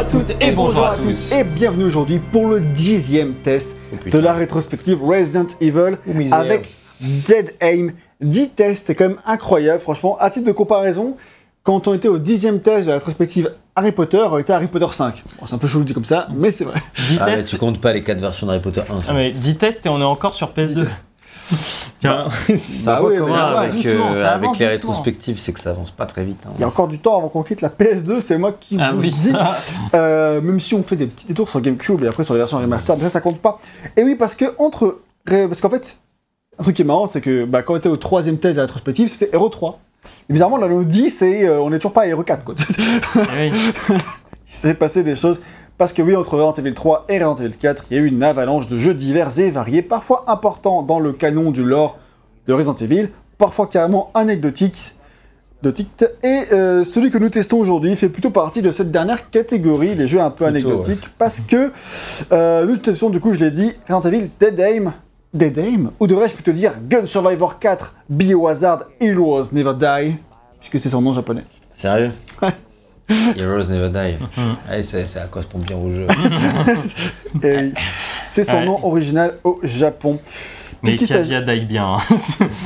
à toutes et bonjour à tous et bienvenue aujourd'hui pour le dixième test Oh, de la rétrospective Resident Evil Oh, avec Dead Aim. 10 tests, c'est quand même incroyable, franchement. À titre de comparaison, quand on était au dixième test de la rétrospective Harry Potter, on était à Harry Potter 5. Bon, c'est un peu chelou dit comme ça, mais c'est vrai. 10 Ah, mais tests. tu comptes pas les 4 versions d'Harry Potter 1. Ah, mais 10 tests et on est encore sur PS2. Tiens, Bah avec, doucement, ça avec les rétrospectives, c'est que ça avance pas très vite. hein. Il y a encore du temps avant qu'on quitte la PS2, c'est moi qui ah vous oui, dis. Euh, même si on fait des petits détours sur GameCube et après sur les versions remaster, mais ça, ça compte pas. Et oui, parce que entre. Parce qu'en fait, un truc qui est marrant, c'est que bah, quand on était au troisième test de la rétrospective, c'était Hero 3. Et bizarrement, là, on 10 et euh, on est toujours pas à Hero 4. Quoi. Ah oui. Il s'est passé des choses. Parce que oui, entre Resident Evil 3 et Resident Evil 4, il y a eu une avalanche de jeux divers et variés, parfois importants dans le canon du lore de Resident Evil, parfois carrément anecdotiques. Et euh, celui que nous testons aujourd'hui fait plutôt partie de cette dernière catégorie, les jeux un peu Plutôt, anecdotiques, parce que euh, nous testons, du coup, je l'ai dit, Resident Evil Dead Aim. Dead Aim? Ou devrais-je plutôt dire Gun Survivor 4 Biohazard Heroes Never Die Puisque c'est son nom japonais. Sérieux? Heroes Never Die. Allez, c'est- ça correspond bien au jeu. Oui, c'est son Ouais. nom original au Japon. Mais Puisqu'il s'agit- bien. hein.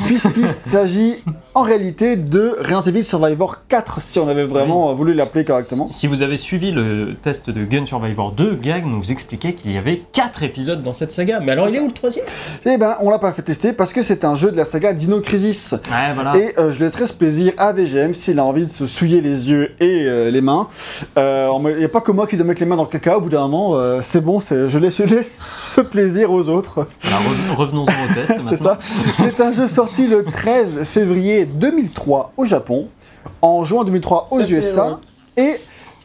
puisqu'il s'agit en réalité de Resident Evil Survivor 4, si on avait vraiment euh, voulu l'appeler correctement. Si vous avez suivi le test de Gun Survivor 2, Gag nous expliquait qu'il y avait 4 épisodes dans cette saga. Mais alors, il est ça. où le troisième? Eh ben, on l'a pas fait tester parce que c'est un jeu de la saga Dino Crisis. Ouais, voilà. Et euh, je laisserai ce plaisir à VGM s'il a envie de se souiller les yeux et euh, les mains. Euh, Il n'y a pas que moi qui dois mettre les mains dans le caca au bout d'un moment. euh, c'est bon, je laisse, je laisse ce plaisir aux autres. Revenons-en au test. C'est ça. C'est un jeu sorti le 13 février 2003 au Japon, en juin 2003 aux USA et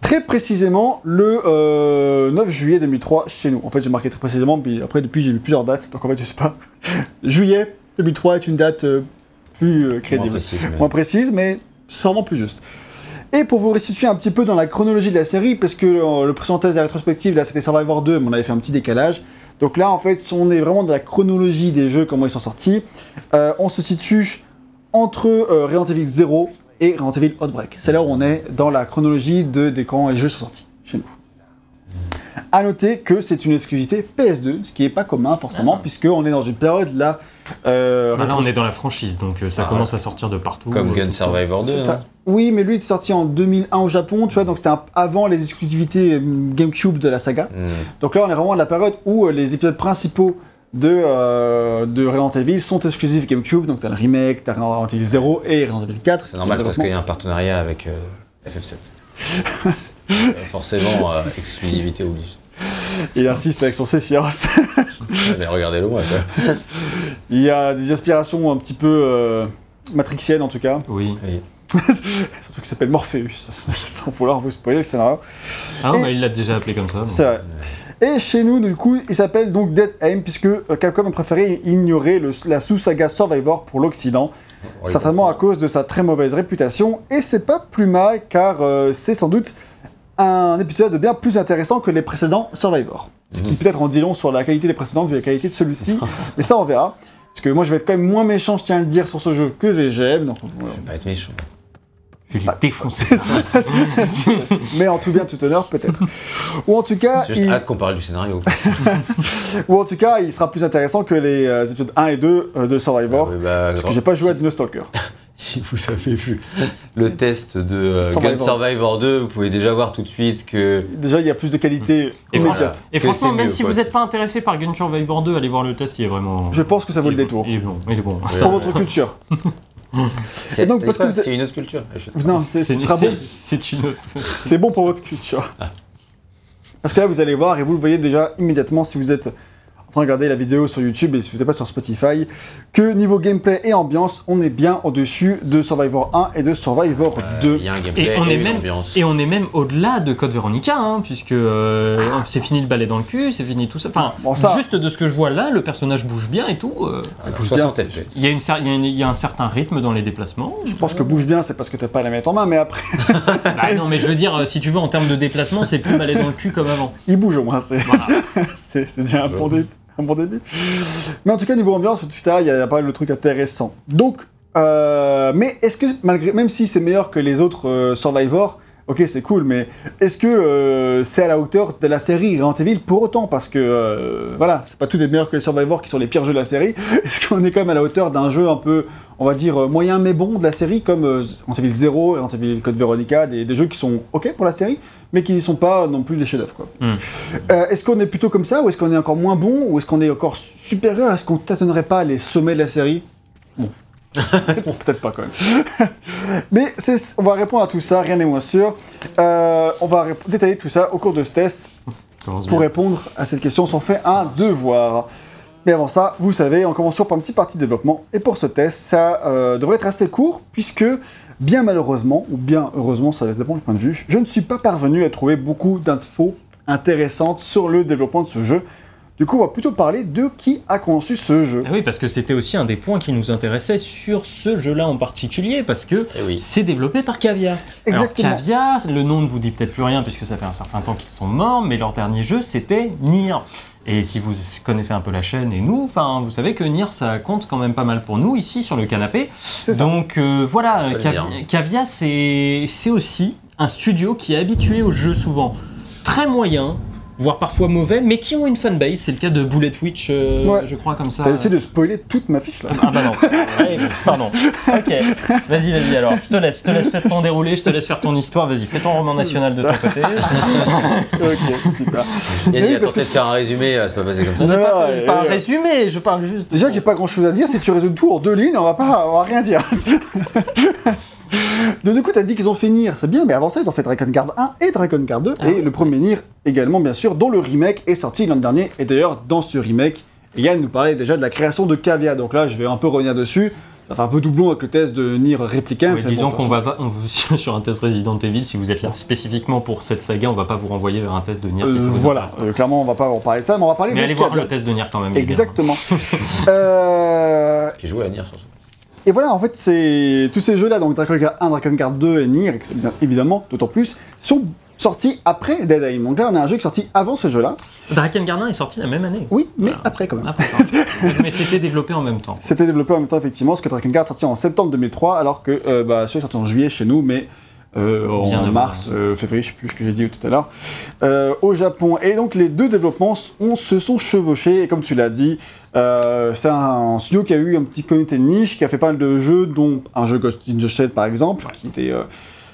très précisément le euh, 9 juillet 2003 chez nous. En fait, j'ai marqué très précisément, puis après depuis j'ai vu plusieurs dates, donc en fait je sais pas. Juillet 2003 est une date euh, plus euh, Moins crédible mais- moins précise, mais sûrement plus juste. Et pour vous restituer un petit peu dans la chronologie de la série, parce que euh, le test de la rétrospective, là c'était Survivor 2, mais on avait fait un petit décalage. Donc là, en fait, si on est vraiment dans la chronologie des jeux, comment ils sont sortis, euh, on se situe entre euh, Resident Evil 0 et Resident Evil Outbreak. C'est là où on est dans la chronologie de, des quand les jeux sont sortis chez nous. À noter que c'est une exclusivité PS2, ce qui n'est pas commun forcément, Ah. puisqu'on est dans une période là. euh, Bah là, on est dans la franchise, donc euh, ça Ah. commence à sortir de partout. Comme euh, Gun ça. Survivor 2. C'est hein. ça. Oui, mais lui il est sorti en 2001 au Japon, tu vois, donc c'était avant les exclusivités euh, GameCube de la saga. Hmm. Donc là, on est vraiment à la période où euh, les épisodes principaux de, euh, de Resident Evil sont exclusifs GameCube. Donc t'as le remake, t'as Resident Evil 0 et Resident Evil 4. C'est normal parce qu'il y a un partenariat avec euh, FF7. Euh, Forcément, euh, exclusivité oblige. Il insiste avec son Sephiroth. Mais regardez-le moi. quoi. il y a des aspirations un petit peu euh, matrixiennes en tout cas. Oui. Oui. Surtout qu'il s'appelle Morpheus, sans vouloir vous spoiler le scénario. Ah, Et- bah, il l'a déjà appelé comme ça. C'est vrai. Et chez nous, du coup, il s'appelle donc Dead Aim, puisque euh, Capcom a préféré ignorer le- la sous-saga Survivor pour l'Occident, certainement à cause de sa très mauvaise réputation. Et c'est pas plus mal, car euh, c'est sans doute un épisode bien plus intéressant que les précédents Survivor. Ce qui Mhm. peut-être en dit long sur la qualité des précédents vu la qualité de celui-ci, mais ça on verra. Parce que moi je vais être quand même moins méchant, je tiens à le dire, sur ce jeu que VGM. Donc, voilà. Je vais pas être méchant. Je vais lui défoncer ça. Mais en tout bien, tout honneur, peut-être. Ou en tout cas, J'ai juste il... hâte qu'on parle du scénario. Ou en tout cas, il sera plus intéressant que les euh, épisodes 1 et 2 euh, de Survivor. Ah bah, Parce que j'ai pas joué à Dino Stalker. Si vous avez vu le test de euh, Survivor. Gun Survivor 2, vous pouvez déjà voir tout de suite que Déjà, il y a plus de qualité Et immédiate. Et franchement, même mieux, si quoi. vous n'êtes pas intéressé par Gun Survivor 2, allez voir le test, il est vraiment. Je pense que ça vaut il le détour. bon, Il est bon, il est bon. Ouais. Pour votre culture. C'est donc, parce que vous- c'est une autre culture. Je- Non, c'est- bon. c'est une autre. C'est bon pour votre culture. Parce que là, vous allez voir, et vous le voyez déjà immédiatement si vous êtes en train de regarder la vidéo sur YouTube et si vous n'êtes pas sur Spotify, que niveau gameplay et ambiance, on est bien au-dessus de Survivor 1 et de Survivor Euh, 2. Il y a un gameplay Et on et est une même ambiance. et on est même au-delà de Code Veronica, hein, puisque euh, c'est fini le balai dans le cul, c'est fini tout ça. Enfin, Bon, ça- juste de ce que je vois là, le personnage bouge bien et tout. euh, pousse 60 bien. Il y, a une il y a une- il y a un certain rythme dans les déplacements. Je pense que bouge bien, c'est parce que t'as pas à la mettre en main, mais après, Bah non, mais je veux dire, euh, si tu veux, en termes de déplacement, c'est plus balai dans le cul comme avant. il bouge au moins. C'est Voilà. déjà un un Mais en tout cas, niveau ambiance, etc., il y, a pas mal de trucs intéressants. Donc, euh, mais est-ce que, malgré, même si c'est meilleur que les autres euh, Survivor, ok, c'est cool, mais est-ce que euh, c'est à la hauteur de la série Resident Evil pour autant? Parce que, euh, voilà, c'est pas tout des meilleurs que les Survivor qui sont les pires jeux de la série. Est-ce qu'on est quand même à la hauteur d'un jeu un peu, on va dire, moyen mais bon de la série, comme Resident Evil 0, Resident Evil Code Veronica, des jeux qui sont ok pour la série, mais qui ne sont pas non plus des chefs-d'œuvre. Hmm. Euh, est-ce qu'on est plutôt comme ça, ou est-ce qu'on est encore moins bon, ou est-ce qu'on est encore supérieur Est-ce qu'on tâtonnerait pas les sommets de la série? Bon. Bon, peut-être pas quand même. Mais on va répondre à tout ça, rien n'est moins sûr. Euh, on va détailler tout ça au cours de ce test. Pour bien. répondre à cette question, on s'en fait un devoir. Mais avant ça, vous savez, on commence toujours par une petite partie de développement. Et pour ce test, ça euh, devrait être assez court, puisque, bien malheureusement, ou bien heureusement, ça dépend du point de vue, je ne suis pas parvenu à trouver beaucoup d'infos intéressantes sur le développement de ce jeu. Du coup, on va plutôt parler de qui a conçu ce jeu. Ah oui, parce que c'était aussi un des points qui nous intéressait sur ce jeu-là en particulier, parce que Eh oui. c'est développé par Cavia. Exactement. Alors, Cavia, le nom ne vous dit peut-être plus rien puisque ça fait un certain temps qu'ils sont morts, mais leur dernier jeu c'était Nier. Et si vous connaissez un peu la chaîne et nous, enfin, vous savez que Nier ça compte quand même pas mal pour nous ici sur le canapé. C'est ça. Donc euh, voilà, Cavia, c'est aussi un studio qui est habitué aux jeux souvent très moyens, voire parfois mauvais, mais qui ont une fanbase. C'est le cas de Bullet Witch, euh, Ouais. je crois comme ça. T'as essayé de spoiler toute ma fiche là. Ah bah non. Ouais, pardon. Ok. Vas-y, vas-y alors. Je te laisse. Je te laisse faire ton déroulé. Je te laisse faire ton histoire. Vas-y, fais ton roman national de ton côté. ok, super. Il a dit, Oui, a parce tenté de faire un résumé, euh, c'est pas passé comme ça. Je n'ai pas, Ouais, fait- pas un ouais. résumé. Je parle juste. Déjà que j'ai pas grand chose à dire, si tu résumes tout en deux lignes, on va pas, on va rien dire. Donc du coup, t'as dit qu'ils ont fait Nier, c'est bien, mais avant ça, ils ont fait Dragon Guard 1 et Dragon Guard 2, et le premier Nier également, bien sûr, dont le remake est sorti l'an dernier. Et d'ailleurs, dans ce remake, Yann nous parlait déjà de la création de Cavia, donc là, je vais un peu revenir dessus. Ça fait un peu doublon avec le test de Nier mais disons bon, qu'on va, pas- on- sur un test Resident Evil, si vous êtes là spécifiquement pour cette saga, on va pas vous renvoyer vers un test de Nier. si Euh, ça vous voilà. Euh, clairement, on va pas en parler de ça, mais on va parler Mais de allez voir le test de Nier quand même. Exactement. Euh, Qui joue à Nier surtout. Et voilà, en fait, c'est tous ces jeux-là, donc Dragon Guard 1, Dragon Guard 2 et Nier, évidemment, d'autant plus, sont sortis après Dead Aim. Donc là, on a un jeu qui est sorti avant ce jeu-là. Draken Garden est sorti la même année. Oui, mais Voilà. après quand même. Après, mais c'était développé en même temps. C'était développé en même temps, effectivement, parce que Dragon Guard est sorti en septembre 2003, alors que euh, bah, celui est sorti en juillet chez nous, mais euh, en mars, euh, février, je sais plus ce que j'ai dit tout à l'heure, euh, au Japon. Et donc les deux développements on, se sont chevauchés, et comme tu l'as dit, euh, c'est un, studio qui a eu un petit communauté de niche, qui a fait pas mal de jeux, dont un jeu Ghost in the Shell par exemple, qui était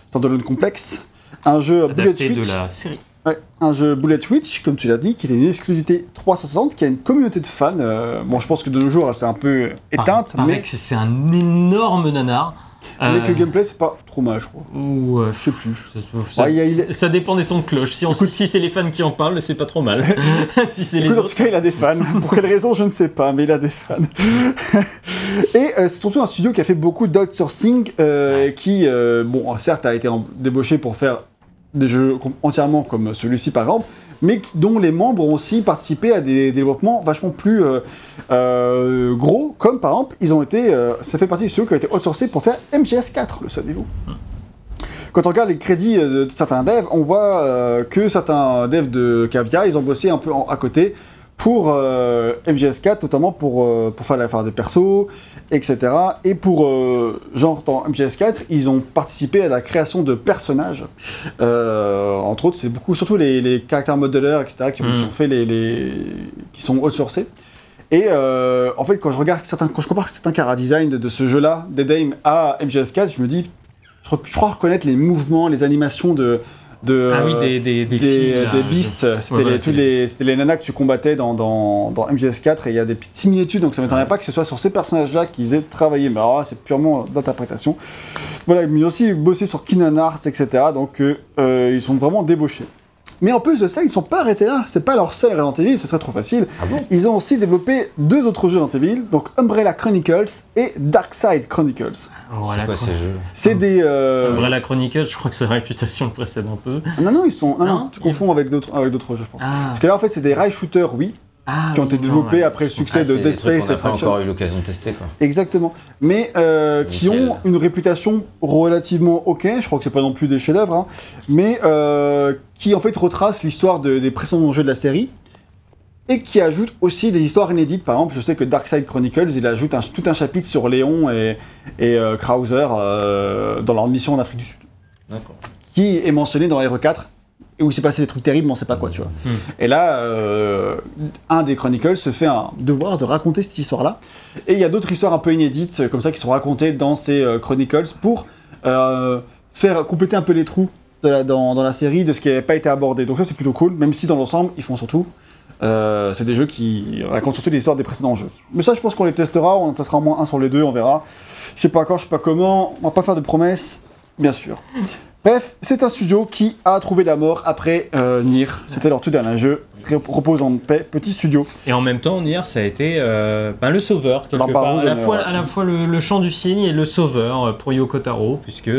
standalone complexe, un jeu Bullet de Switch. la série. Ouais, un jeu Bullet Witch, comme tu l'as dit, qui était une exclusivité 360, qui a une communauté de fans. bon, je pense que de nos jours, elle s'est un peu éteinte, Paraît mais, c'est un énorme nanar. Euh, que le gameplay, c'est pas trop mal, je crois. ou, euh, Je sais plus. Ça, Ouais, a- dépend des sons de cloche. Si, on- Écoute- si c'est les fans qui en parlent, c'est pas trop mal. si c'est les Écoute, en tout cas, il a des fans. Pour quelle raison, je ne sais pas, mais il a des fans. Et euh, c'est surtout un studio qui a fait beaucoup d'outsourcing, euh, qui, euh, bon, certes, a été débauché pour faire des jeux entièrement comme celui-ci, par exemple, mais dont les membres ont aussi participé à des développements vachement plus euh, euh, gros, comme par exemple, ils ont été, euh, ça fait partie des studios qui ont été outsourcés pour faire MGS4, le saviez-vous quand on regarde les crédits de certains devs, on voit que certains devs de Cavia, ils ont bossé un peu à côté pour euh, MGS4, notamment pour, euh, pour faire, des persos, etc. Et pour, euh, genre, dans MGS4, ils ont participé à la création de personnages. Entre autres, c'est beaucoup, surtout les, les caractères modelers, etc., qui ont, Mm. qui ont fait les, les- qui sont outsourcés. Et en fait, quand je regarde certains, quand je compare certains cara design de, de ce jeu-là, Dead Aim à MGS4, je me dis, je crois reconnaître les mouvements, les animations de. De Ah oui, des, des, des, des, filles, là, des je- beasts, c'était Ouais, les, nanas que tu combattais dans, dans, dans MGS4 et il y a des petites similitudes donc ça m'étonnerait pas que ce soit sur ces personnages-là qu'ils aient travaillé, mais alors c'est purement d'interprétation. Voilà, ils ont aussi bossé sur Kingdom Hearts, etc. donc euh, euh, ils sont vraiment débauchés. Mais en plus de ça, ils sont pas arrêtés là, c'est pas leur seul Resident Evil, ce serait trop facile. Ah bon? Ils ont aussi développé deux autres jeux Resident Evil, donc Umbrella Chronicles et Darkside Chronicles. Voilà, C'est quoi ces jeux? C'est des... euh, Umbrella Chronicles, je crois que sa réputation le précède un peu. Non, non, ils sont... Non, non, Non, tu confonds avec d'autres avec d'autres jeux, je pense. Ah, Parce que là, en fait, c'est des rail shooters, oui, ah, qui ont été non, développés ouais. après le succès Ah, de Dead Space et n'a pas encore eu l'occasion de tester quoi. Exactement. Mais euh, qui ont une réputation relativement ok, je crois que c'est pas non plus des chefs-d'œuvre, hein, mais euh, qui en fait retracent l'histoire de- des précédents jeux de la série et qui ajoutent aussi des histoires inédites. Par exemple, je sais que Darkside Chronicles, il ajoute un- tout un chapitre sur Léon et, et euh, Krauser dans leur mission en Afrique du Sud. D'accord. qui est mentionné dans Hero 4 et où il s'est passé des trucs terribles, mais on sait pas quoi, tu vois. Hmm. Et là, euh, un des Chronicles se fait un devoir de raconter cette histoire-là. Et il y a d'autres histoires un peu inédites, euh, comme ça, qui sont racontées dans ces euh, Chronicles pour euh, faire compléter un peu les trous de la- dans, dans la série de ce qui n'avait pas été abordé. Donc ça, c'est plutôt cool, même si dans l'ensemble, ils font surtout. c'est des jeux qui racontent surtout l'histoire des précédents jeux. Mais ça, je pense qu'on les testera, on en testera au moins un sur les deux, on verra. Je sais pas quand, je sais pas comment, on va pas faire de promesses, bien sûr. Bref, c'est un studio qui a trouvé la mort après euh, Nier. C'était leur tout dernier jeu. Repose en paix, petit studio. Et en même temps, Nier, ça a été euh, ben, le sauveur, quelque part. À la, fois, ouais. à la fois le, le chant du cygne et le sauveur euh, pour Yoko Taro, puisque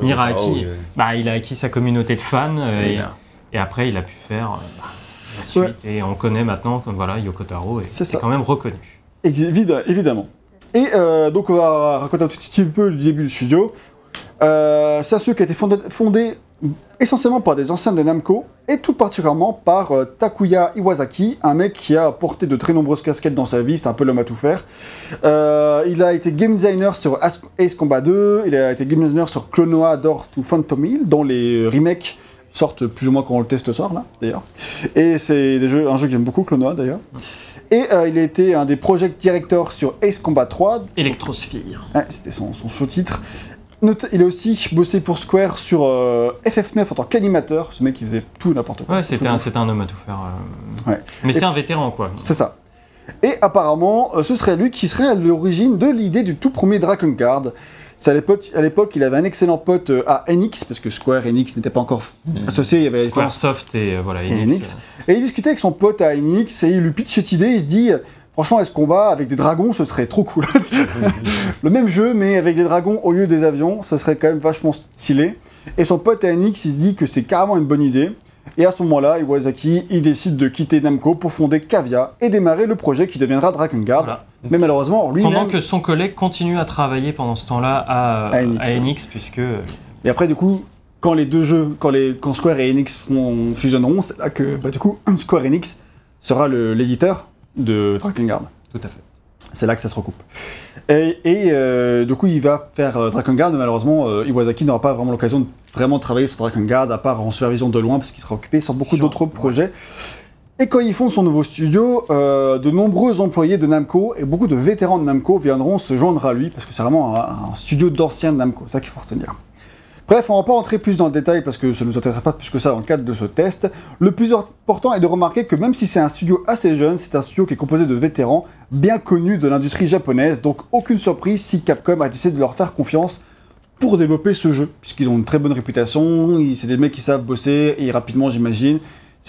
Nier a acquis, oui. bah, il a acquis sa communauté de fans, euh, et, après il a pu faire bah, la suite. Ouais. Et on connaît maintenant que voilà, Yoko Taro est, C'est est ça. quand même reconnu. Évi- évidemment. Et euh, donc, on va raconter un tout petit peu le début du studio. Euh, c'est un studio qui a été fondé, fondé essentiellement par des anciens de Namco, et tout particulièrement par euh, Takuya Iwasaki, un mec qui a porté de très nombreuses casquettes dans sa vie, c'est un peu l'homme à tout faire. Euh, il a été game designer sur As- Ace Combat 2, il a été game designer sur Clonoa Door to Phantom Hill, dont les remakes sortent plus ou moins quand on le teste ce soir, là, d'ailleurs. Et c'est un jeu que j'aime beaucoup, Clonoa, d'ailleurs. Et euh, il a été un des project directors sur Ace Combat 3, Electrosphere. Ouais, c'était son, son sous-titre. Il a aussi bossé pour Square sur euh, FF9 en tant qu'animateur. Ce mec, il faisait tout n'importe quoi. Ouais, c'était un, un homme à tout faire. euh. Ouais. Mais c'est un vétéran, quoi. C'est ça. Et apparemment, euh, ce serait lui qui serait à l'origine de l'idée du tout premier Dragon. C'est à l'époque, il avait un excellent pote à Enix, parce que Square et Enix n'étaient pas encore associés, il y avait. Squaresoft et voilà, Et Enix. Enix. Et il discutait avec son pote à Enix et il lui pitch cette idée. Il se dit, franchement, ce combat avec des dragons, ce serait trop cool. le même jeu, mais avec des dragons au lieu des avions, ce serait quand même vachement stylé. Et son pote à Enix, il se dit que c'est carrément une bonne idée. Et à ce moment-là, Iwasaki, il décide de quitter Namco pour fonder Cavia et démarrer le projet qui deviendra Dragon Guard. Voilà. Mais malheureusement, lui Pendant que son collègue continue à travailler pendant ce temps-là à, À Enix, à ouais. Enix, puisque Et après, du coup, quand les deux jeux, quand, les, quand Square et Enix fusionneront, c'est là que, bah, du coup, Square Enix sera l'éditeur de Dragon Guard. tout à fait. C'est là que ça se recoupe. Et, et, euh, du coup, il va faire euh, Dragon Guard, mais malheureusement, euh, Iwasaki n'aura pas vraiment l'occasion de vraiment travailler sur Dragon Guard, à part en supervision de loin, parce qu'il sera occupé sur beaucoup d'autres projets. Et quand ils font son nouveau studio, euh, de nombreux employés de Namco et beaucoup de vétérans de Namco viendront se joindre à lui, parce que c'est vraiment un, un studio d'anciens de Namco, ça qu'il faut retenir. Bref, on va pas rentrer plus dans le détail parce que ça ne nous intéresse pas plus que ça dans le cadre de ce test. Le plus important est de remarquer que même si c'est un studio assez jeune, c'est un studio qui est composé de vétérans bien connus de l'industrie japonaise, donc aucune surprise si Capcom a décidé de leur faire confiance pour développer ce jeu, puisqu'ils ont une très bonne réputation, c'est des mecs qui savent bosser, et rapidement j'imagine.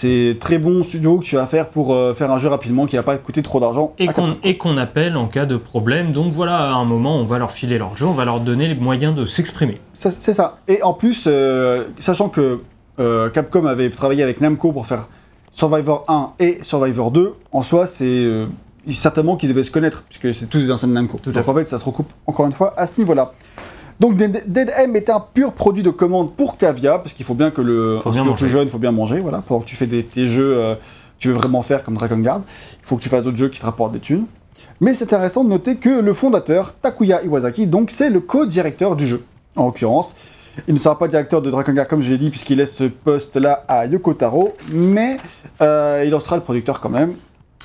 C'est très bon studio que tu vas faire pour euh, faire un jeu rapidement qui va pas coûter trop d'argent. Et qu'on appelle en cas de problème. Donc voilà, à un moment, on va leur filer leur jeu, on va leur donner les moyens de s'exprimer. C'est ça. Et en plus, euh, sachant que euh, Capcom avait travaillé avec Namco pour faire Survivor 1 et Survivor 2, en soi, c'est certainement qu'ils devaient se connaître, puisque c'est tous des anciens de Namco. à Donc en fait, ça se recoupe encore une fois à ce niveau-là. Donc Dead M est un pur produit de commande pour Cavia, parce qu'il faut bien que le Faut bien plus jeune, il faut bien manger, voilà, pendant que tu fais des, tes jeux euh, que tu veux vraiment faire comme Dragon Guard, il faut que tu fasses d'autres jeux qui te rapportent des thunes. Mais c'est intéressant de noter que le fondateur, Takuya Iwasaki, donc c'est le co-directeur du jeu, en l'occurrence. Il ne sera pas directeur de Dragon Guard comme je l'ai dit, puisqu'il laisse ce poste-là à Yoko Taro, mais euh, il en sera le producteur quand même.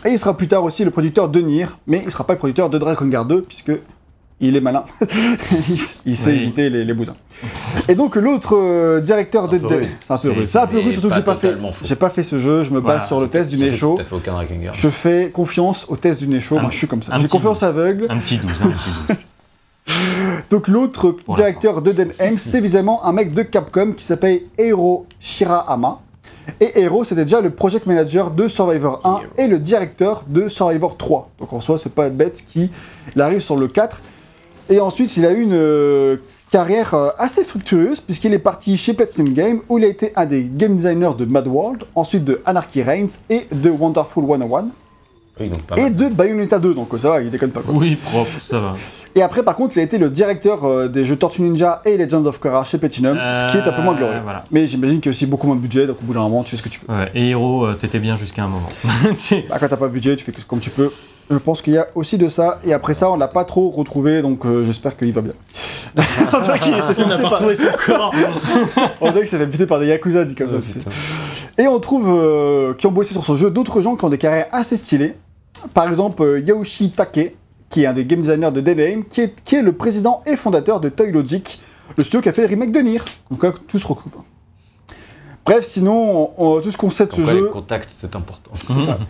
Et il sera plus tard aussi le producteur de Nier, mais il ne sera pas le producteur de Dragon Guard 2, puisque il est malin. il, sait Oui. éviter les, les bousins. Et donc l'autre euh, directeur de Dead- c'est un peu rude. C'est un peu rude, surtout que j'ai pas fait. J'ai pas fait ce jeu, je me Voilà, base sur le test du Guard. Je fais confiance au test du Un- moi je suis comme ça. J'ai confiance douze. aveugle. Un petit 12, un petit 12. Donc l'autre directeur de Den M, c'est évidemment un mec de Capcom qui s'appelle Eiro Shirahama. Et Eiro, c'était déjà le project manager de Survivor 1 et le directeur de Survivor 3. Donc en soi, c'est pas bête qu'il arrive sur le 4. Et ensuite, il a eu une euh, carrière euh, assez fructueuse puisqu'il est parti chez Platinum Game où il a été un des game designers de Mad World, ensuite de Anarchy Reigns et de Wonderful 101 Oui, donc pas et mal. de Bayonetta 2. Donc ça va, il déconne pas quoi. Oui, propre, ça va. Et après, par contre, il a été le directeur euh, des jeux Tortue Ninja et Legends of Korra chez Platinum, ce qui est un peu moins glorieux. Euh, Voilà. Mais j'imagine qu'il y a aussi beaucoup moins de budget, donc au bout d'un moment, tu fais ce que tu peux. Ouais, et Hero, euh, t'étais bien jusqu'à un moment. Bah, quand t'as pas de budget, tu fais que- comme tu peux. Je pense qu'il y a aussi de ça. Et après ça, on l'a pas trop retrouvé, donc euh, j'espère qu'il va bien. on dirait qu'il s'est fait On pas par- retrouvé son corps. on dirait qu'il s'est fait buter par des yakuza, dit comme ça. Et on trouve euh, qui ont bossé sur ce jeu d'autres gens qui ont des carrières assez stylées. Par exemple, euh, Yaoshi Take, qui est un des game designers de Dead Aim, qui est, qui est le président et fondateur de Toy Logic, le studio qui a fait le remake de Nier. Donc là, tout se recoupe. Bref, sinon, on- on- tout ce qu'on sait de ce jeu, les contacts, c'est important. c'est ça.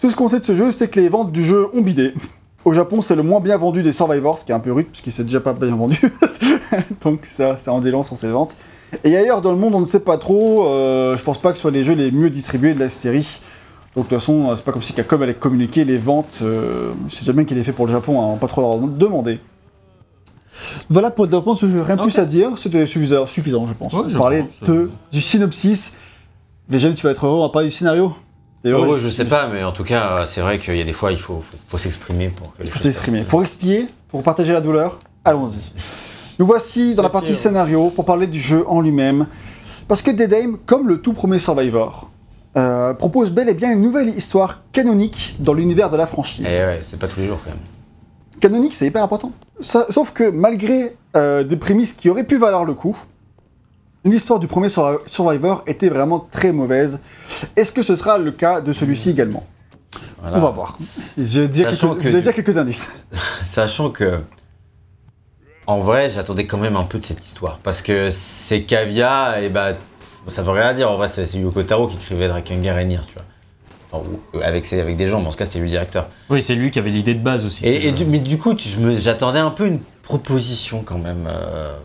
Tout ce qu'on sait de ce jeu, c'est que les ventes du jeu ont bidé. Au Japon, c'est le moins bien vendu des Survivors, ce qui est un peu rude, puisqu'il s'est déjà pas bien vendu. Donc ça, ça en dit long sur ses ventes. Et ailleurs dans le monde, on ne sait pas trop. euh, je pense pas que ce soit les jeux les mieux distribués de la série. Donc de toute façon, c'est pas comme si Capcom allait communiquer les ventes. Euh, c'est jamais qu'il est fait pour le Japon, hein, on va pas trop leur demander. Voilà pour le développement de ce jeu. Rien de plus à dire, c'était suffisant, suffisant, je pense. Ouais, je parlait pense, de, euh. du synopsis. Déjà, tu vas être heureux, on va parler du scénario. T'es Heureux, je sais pas, mais en tout cas, c'est vrai qu'il y a des fois, il faut, faut, faut s'exprimer pour que Il faut s'exprimer. Pour expier, pour partager la douleur, allons-y. Nous voici dans la partie fier. scénario pour parler du jeu en lui-même. Parce que Dead Aim, comme le tout premier Survivor, euh, propose bel et bien une nouvelle histoire canonique dans l'univers de la franchise. Et ouais, c'est pas tous les jours quand même. Canonique, c'est hyper important. Ça- sauf que malgré euh, des prémices qui auraient pu valoir le coup, l'histoire du premier Sur- Survivor était vraiment très mauvaise. Est-ce que ce sera le cas de celui-ci également? Voilà. On va voir. Je vais dire, quelques, Sachant que je vais du- dire quelques indices. Sachant que, en vrai, j'attendais quand même un peu de cette histoire. Parce que c'est Cavia, et bah, pff, ça veut rien dire. En vrai, c'est Yoko Taro qui écrivait Drakengard et Nier, tu vois. Enfin, euh, avec, ses- avec des gens, mais en tout cas, c'était lui le directeur. Oui, c'est lui qui avait l'idée de base aussi. Et, et du- mais du coup, tu- je me- j'attendais un peu une proposition quand même euh,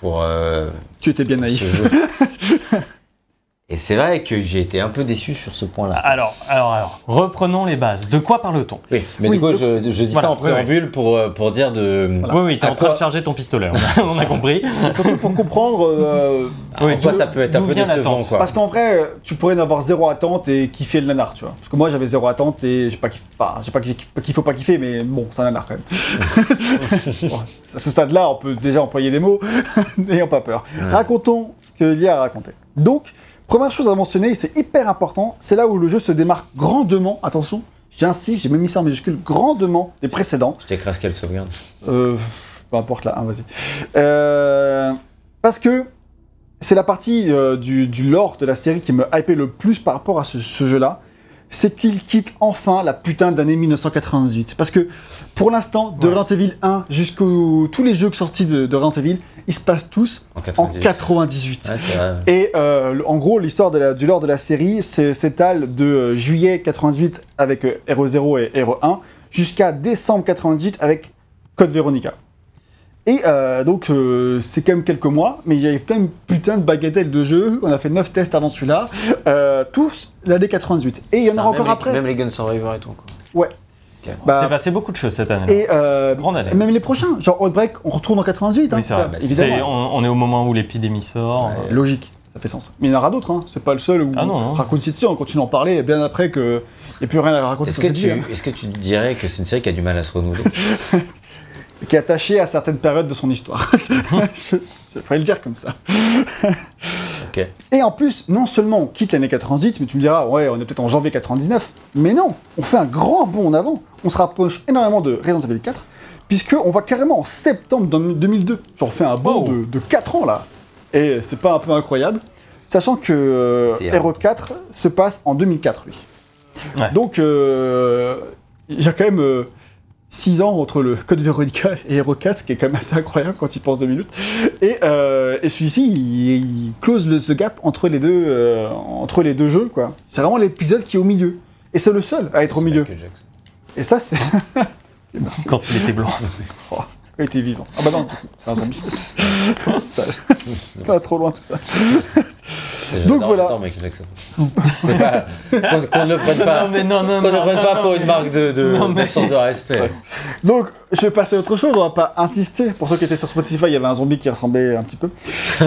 pour euh, Tu étais bien naïf. Et c'est vrai que j'ai été un peu déçu sur ce point-là. Alors, alors, alors, reprenons les bases. De quoi parle-t-on? Oui, mais Oui, du coup, je, je dis Voilà, ça en oui, oui. préambule pour, euh, pour dire de. Oui, oui, t'es en train quoi- de charger ton pistolet, on a, on a compris. Surtout pour comprendre. euh, Ah, Oui, en quoi ça peut être un peu décevant, quoi. Parce qu'en vrai, tu pourrais n'avoir zéro attente et kiffer le nanar, tu vois. Parce que moi, j'avais zéro attente et j'ai pas kiffé. Enfin, j'ai pas qu'il qu'il faut pas kiffer, mais bon, c'est un nanar quand même. Bon, à ce stade-là, on peut déjà employer des mots, n'ayons pas peur. Racontons ce qu'il y a à raconter. Donc, première chose à mentionner, et c'est hyper important, c'est là où le jeu se démarque grandement, attention, j'insiste, j'ai même mis ça en majuscule, grandement des précédents. Je t'écrase quelle sauvegarde Euh, peu importe là, hein, vas-y. Euh, parce que c'est la partie euh, du, du lore de la série qui me hypait le plus par rapport à ce, ce jeu-là. C'est qu'il quitte enfin la putain d'année 1998. Parce que pour l'instant, de Ouais. Resident Evil 1 jusqu'aux tous les jeux sortis de, de Resident Evil, ils se passent tous En en 98. 98. Ouais, c'est vrai. Et euh, en gros, l'histoire du lore de la série s'étale de euh, juillet 98 avec euh, Hero 0 et Hero 1 jusqu'à décembre 98 avec Code Veronica. Et euh, donc, euh, c'est quand même quelques mois, mais il y a quand même putain de bagatelle de jeux. On a fait 9 tests avant celui-là, euh, tous l'année 98. Et il y en aura Putain, encore après. Même les Gun Survivor et tout, quoi. Ouais. Ok. Bah, C'est passé beaucoup de choses cette année. et euh, Grande année. même les prochains, genre Outbreak, on retourne en 88. hein, Oui, c'est vrai. ça, bah, évidemment. C'est- on, on est au moment où l'épidémie sort. Ouais. euh, Logique, ça fait sens. Mais il y en aura d'autres, hein. c'est pas le seul où Ah non, non. Raccoon City, on continue à en parler bien après qu'il n'y a plus rien à raconter Est-ce sur que, cette tu, hein. est-ce que tu dirais que c'est une série qui a du mal à se renouveler? qui est attaché à certaines périodes de son histoire. Il fallait le dire comme ça. Et en plus, non seulement on quitte l'année 98, mais tu me diras, ouais, on est peut-être en janvier 99, mais non, on fait un grand bond en avant. On se rapproche énormément de Resident Evil 4, puisqu'on va carrément en septembre dans 2002. Genre, on fait un bond de, de 4 ans là. Et c'est pas un peu incroyable Sachant que euh, Hero 4 se passe en 2004, lui. Ouais. Donc, euh, il y a quand même 6 ans entre le Code Veronica et Hero 4, ce qui est quand même assez incroyable quand il pense 2 minutes. Et, euh, et celui-ci, il, il close le, ce gap entre les deux, euh, entre les deux jeux, quoi. C'est vraiment l'épisode qui est au milieu. Et c'est le seul à être au milieu. Et ça, c'est. Merci. Quand il était blanc. Oh, était vivant. Ah bah non, c'est un zombie. Pas trop loin tout ça. Donc voilà. Michael Jackson. Pas. Qu'on ne le prenne pas. Non, mais non, non, Qu'on ne non, prenne non, pas non, pour une marque de, de, Non, mais- de respect. Donc, je vais passer à autre chose, on va pas insister. Pour ceux qui étaient sur Spotify, il y avait un zombie qui ressemblait un petit peu.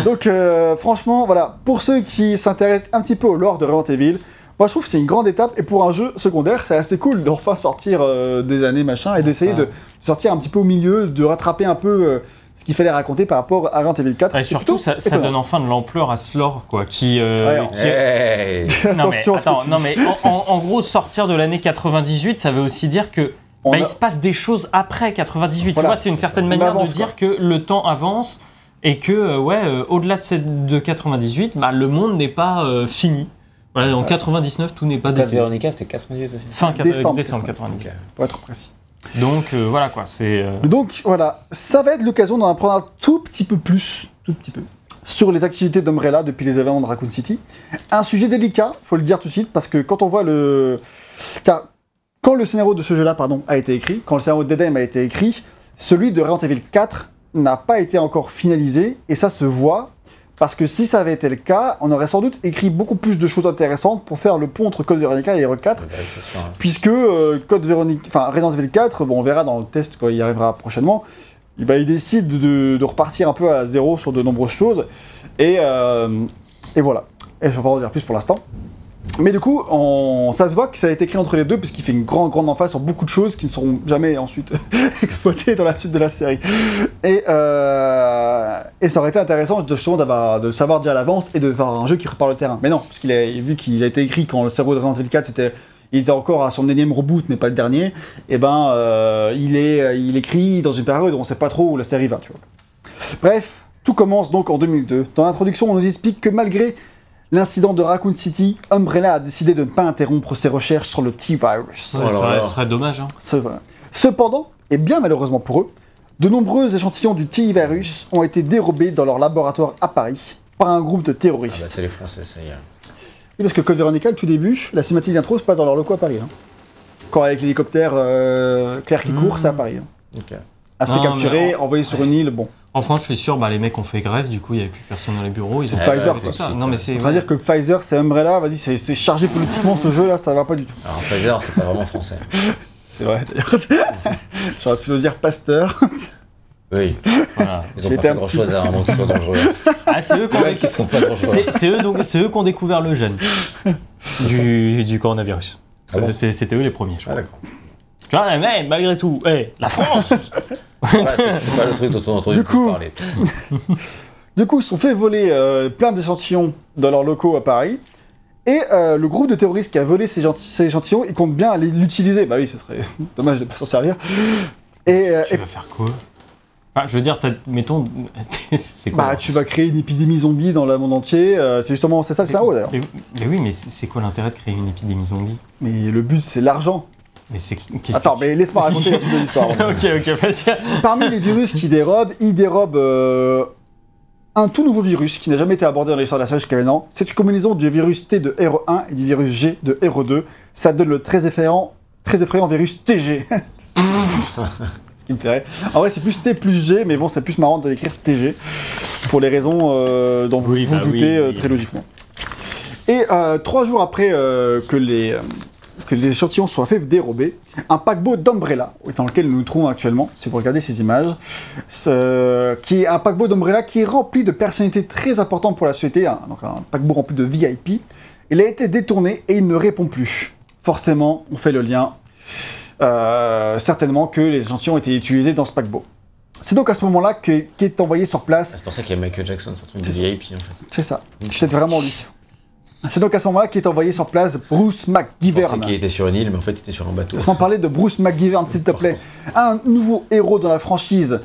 Donc, euh, franchement, voilà, pour ceux qui s'intéressent un petit peu au lore de Resident Evil, Moi, je trouve que c'est une grande étape, et pour un jeu secondaire, c'est assez cool de enfin sortir euh, des années machin, et d'essayer de sortir un petit peu au milieu, de rattraper un peu euh, ce qu'il fallait raconter par rapport à Resident Evil 4. Et surtout, ça, ça donne enfin de l'ampleur à ce lore, quoi, qui... euh, Ouais, qui- Hey. Non mais, attends, non en, en- en gros, sortir de l'année 98, ça veut aussi dire que bah, a- il se passe des choses après 98. Voilà. Tu vois, c'est une certaine On manière avance, de dire que le temps avance et que, euh, ouais, euh, au-delà de, cette, de 98, bah, le monde n'est pas euh, fini. Voilà, en 99, tout n'est pas décidé. Véronica, c'était 98 aussi. Fin Décembre décembre 98. Ok. Pour être précis. Donc euh, voilà quoi, c'est. euh, Donc voilà, ça va être l'occasion d'en apprendre un tout petit peu plus, tout petit peu, sur les activités d'Umbrella depuis les événements de Raccoon City. Un sujet délicat, faut le dire tout de suite, parce que quand on voit le... Car quand le scénario de ce jeu-là, pardon, a été écrit, quand le scénario de Dead Aim a été écrit, celui de Resident Evil 4 n'a pas été encore finalisé, et ça se voit, parce que si ça avait été le cas, on aurait sans doute écrit beaucoup plus de choses intéressantes pour faire le pont entre Code Veronica et RE4, Ouais, ce soir, hein. puisque euh, Code Veronica, enfin Resident Evil 4, bon, on verra dans le test quand il arrivera prochainement, eh ben, il décide de, de repartir un peu à zéro sur de nombreuses choses, et, euh, et voilà. Et je vais pas en dire plus pour l'instant. Mais du coup, ça se voit que ça a été écrit entre les deux, puisqu'il fait une grande, grande emphase sur beaucoup de choses qui ne seront jamais ensuite exploitées dans la suite de la série. Et, euh, ça aurait été intéressant justement de savoir déjà à l'avance et de faire un jeu qui repart le terrain. Mais non, parce qu'il a vu qu'il a été écrit quand le cerveau de Resident Evil 4 c'était il était encore à son énième reboot, mais pas le dernier. Et ben, euh, il est, il écrit dans une période où on sait pas trop où la série va. Bref, tout commence donc en 2002. Dans l'introduction, on nous explique que malgré l'incident de Raccoon City, Umbrella a décidé de ne pas interrompre ses recherches sur le T-Virus. ouais, Oh ça, serait, là. ce serait dommage. Hein. Ce- voilà. Cependant, et bien malheureusement pour eux, de nombreux échantillons du T-Virus ont été dérobés dans leur laboratoire à Paris par un groupe de Ah bah, terroristes. c'est les Français, ça y est. Oui, parce que Code Veronica, le tout début, la cinématique d'intro se passe dans leur locaux à Paris. hein. Quand avec l'hélicoptère euh, Claire qui court, Mhm. c'est à Paris. hein. Ok. À se Non, capturer, mais en- envoyé sur une île, bon. En France, je suis sûr, bah, les mecs ont fait grève, du coup, il n'y avait plus personne dans les bureaux. C'est Pfizer, tout quoi. ça. Non, mais c'est. On va dire que Pfizer, c'est Umbrella, vas-y, c'est chargé politiquement ce jeu là, ça va pas du tout. Alors, Pfizer, c'est pas vraiment français. C'est vrai d'ailleurs. J'aurais pu le dire Pasteur. Oui, Voilà. ils ont pas fait un grand petit chose à un moment qui soit dangereux. Ah, c'est eux qui ont pas dangereux. C'est eux, donc, c'est eux qui ont découvert le gène du, du coronavirus. Ah bon C'était eux les premiers, je Ah, crois. d'accord. Tu vois, mais malgré tout, hey, la France Ouais, c'est c'est pas le truc dont on a entendu Du coup- parler. Du coup, ils se sont fait voler euh, plein d'échantillons dans leurs locaux à Paris. Et euh, le groupe de terroristes qui a volé ces, échantillons, ils comptent bien aller l'utiliser. Bah oui, ce serait dommage de pas s'en servir. Et, euh, Tu et- vas faire quoi? Je veux dire, mettons, c'est quoi bah, tu vas créer une épidémie zombie dans le monde entier. euh, c'est justement, c'est ça le scénario d'ailleurs. mais, mais oui, mais c'est c'est quoi l'intérêt de créer une épidémie zombie? Mais le but, c'est l'argent. Mais c'est Attends, mais laisse-moi raconter la suite de l'histoire. ok, ok, vas-y. Parmi les virus qui dérobent, ils dérobent euh, un tout nouveau virus qui n'a jamais été abordé dans l'histoire de la série jusqu'à maintenant. C'est une combinaison du virus T de RE1 et du virus G de RE2. Ça donne le très effrayant, très effrayant virus TG. Ce qui me fait rire. En vrai, c'est plus T plus G, mais bon, c'est plus marrant de l'écrire TG pour les raisons euh, dont vous Oui, vous bah doutez euh, oui. très logiquement. Et euh, trois jours après que les que les échantillons soient faits dérober, un paquebot d'Umbrella, dans lequel nous nous trouvons actuellement, si vous regardez ces images, ce- qui est un paquebot d'Umbrella qui est rempli de personnalités très importantes pour la société, un, donc un paquebot rempli de VIP, il a été détourné et il ne répond plus. Forcément, on fait le lien, euh, certainement que les échantillons ont été utilisés dans ce paquebot. C'est donc à ce moment-là que- qu'est envoyé sur place C'est pour ça qu'il y a Michael Jackson, c'est un truc de. VIP en fait. c'est ça. C'est peut-être vraiment lui. C'est donc à ce moment-là qu'est envoyé sur place Bruce McGivern. qu'il était sur une île, mais en fait, il était sur un bateau. Laisse-moi parler de Bruce McGivern, s'il te plaît. Un nouveau héros dans la franchise.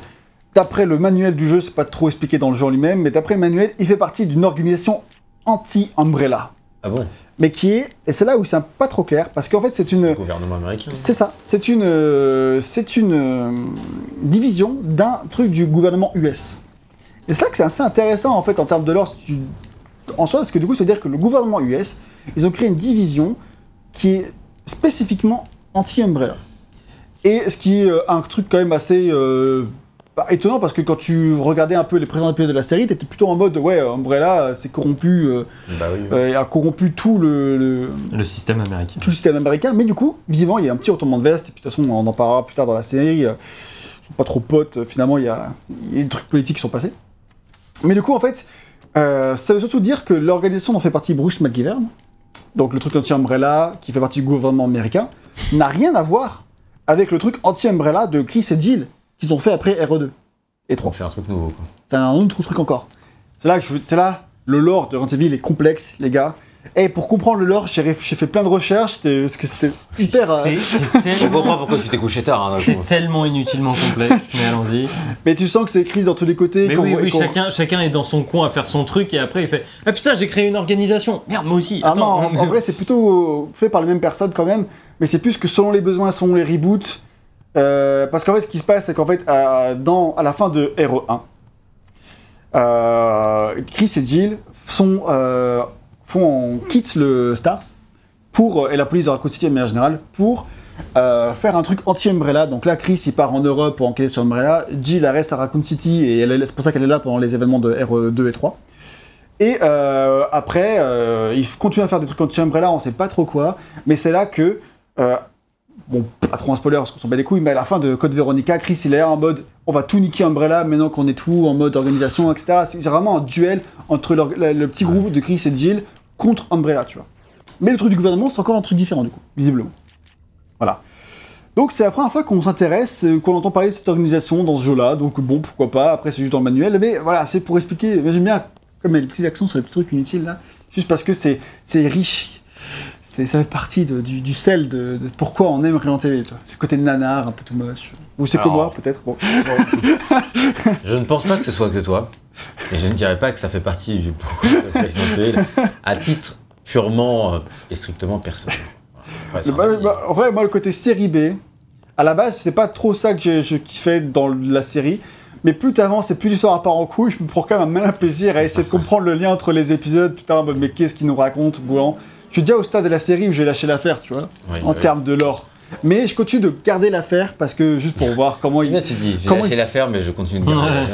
D'après le manuel du jeu, c'est pas trop expliqué dans le jeu lui-même, mais d'après le manuel, il fait partie d'une organisation anti-Umbrella. Ah bon? Mais qui est, et c'est là où c'est pas trop clair, parce qu'en fait c'est Le une... gouvernement américain. C'est ça, c'est une, euh, c'est une euh, division d'un truc du gouvernement US. Et c'est là que c'est assez intéressant en fait en termes de lore si tu- en soi, parce que du coup, ça veut dire que le gouvernement US, ils ont créé une division qui est spécifiquement anti-Umbrella. Et ce qui est euh, un truc quand même assez euh, bah, étonnant parce que quand tu regardais un peu les présents épisodes de la série, t'étais plutôt en mode ouais, Umbrella, c'est corrompu, euh, Bah oui. oui. euh, a corrompu tout le- le, Le système américain. tout le système américain, mais du coup, visiblement, il y a un petit retournement de veste, et puis de toute façon, on en parlera plus tard dans la série. euh, Ils sont pas trop potes, finalement, il y a, il y a des trucs politiques qui sont passés. Mais du coup, en fait, euh, ça veut surtout dire que l'organisation dont fait partie Bruce McGivern donc le truc anti-Umbrella qui fait partie du gouvernement américain, n'a rien à voir avec le truc anti-Umbrella de Chris et Jill qu'ils ont fait après RE2 et 3. Donc c'est un truc nouveau, quoi. C'est un autre truc encore. C'est là que je, c'est là le lore de Resident Evil est complexe, les gars. Et pour comprendre le lore, j'ai, fait plein de recherches c'était- parce que c'était hyper. euh, C'est tellement, comprends pourquoi tu t'es couché tard. Hein, c'est tellement inutilement complexe, mais allons-y. Mais tu sens que c'est écrit dans tous les côtés. Mais oui, oui, chacun, chacun est dans son coin à faire son truc et après il fait Ah putain, j'ai créé une organisation. Merde, moi aussi. Ah Attends, non, en, en vrai, c'est plutôt fait par les mêmes personnes quand même, mais c'est plus que selon les besoins, selon les reboots. Euh, parce qu'en fait, ce qui se passe, c'est qu'en fait, à, dans, à la fin de RE1, euh, Chris et Jill sont, euh, font, quittent le Stars pour, et la police de Raccoon City de manière générale pour euh, faire un truc anti-Umbrella. Donc là, Chris il part en Europe pour enquêter sur Umbrella. Jill reste à Raccoon City et c'est pour ça qu'elle est là pendant les événements de RE2 et 3. Et euh, après, euh, il continue à faire des trucs anti-Umbrella, on sait pas trop quoi, mais c'est là que, euh, bon, pas trop un spoiler parce qu'on s'en bat les couilles, mais à la fin de Code Veronica, Chris il est en mode on va tout niquer Umbrella maintenant qu'on est tout en mode organisation, etc. C'est vraiment un duel entre le, petit groupe de Chris et Jill contre Umbrella, tu vois. Mais le truc du gouvernement, c'est encore un truc différent du coup, visiblement. Voilà. Donc c'est la première fois qu'on s'intéresse, euh, qu'on entend parler de cette organisation dans ce jeu-là, donc bon, pourquoi pas, après c'est juste dans le manuel, mais voilà, c'est pour expliquer, j'aime bien comme les petits accents sur les petits trucs inutiles là, juste parce que c'est riche, ça fait partie de- du, du sel de, de pourquoi on aime Resident Evil. C'est le côté nanar, un peu tout moche. Ou c'est que moi, peut-être. Bon. Je ne pense pas que ce soit que toi. Et je ne dirais pas que ça fait partie du pourquoi de Resident Evil à titre purement euh, et strictement personnel. Voilà. Bah, bah, en vrai, moi, le côté série B, à la base, c'est pas trop ça que je, je kiffais dans la série. Mais plus t'avances et plus l'histoire part en couille, je me prends quand même un malin plaisir à essayer de comprendre le lien entre les épisodes. Putain, mais qu'est-ce qu'il nous raconte, Boulan? Suis déjà au stade de la série où j'ai lâché l'affaire, tu vois, Oui, en oui. termes de lore. Mais je continue de garder l'affaire parce que juste pour voir comment C'est il. bien, tu dis, j'ai lâché il- l'affaire, mais je continue de garder. Ouais.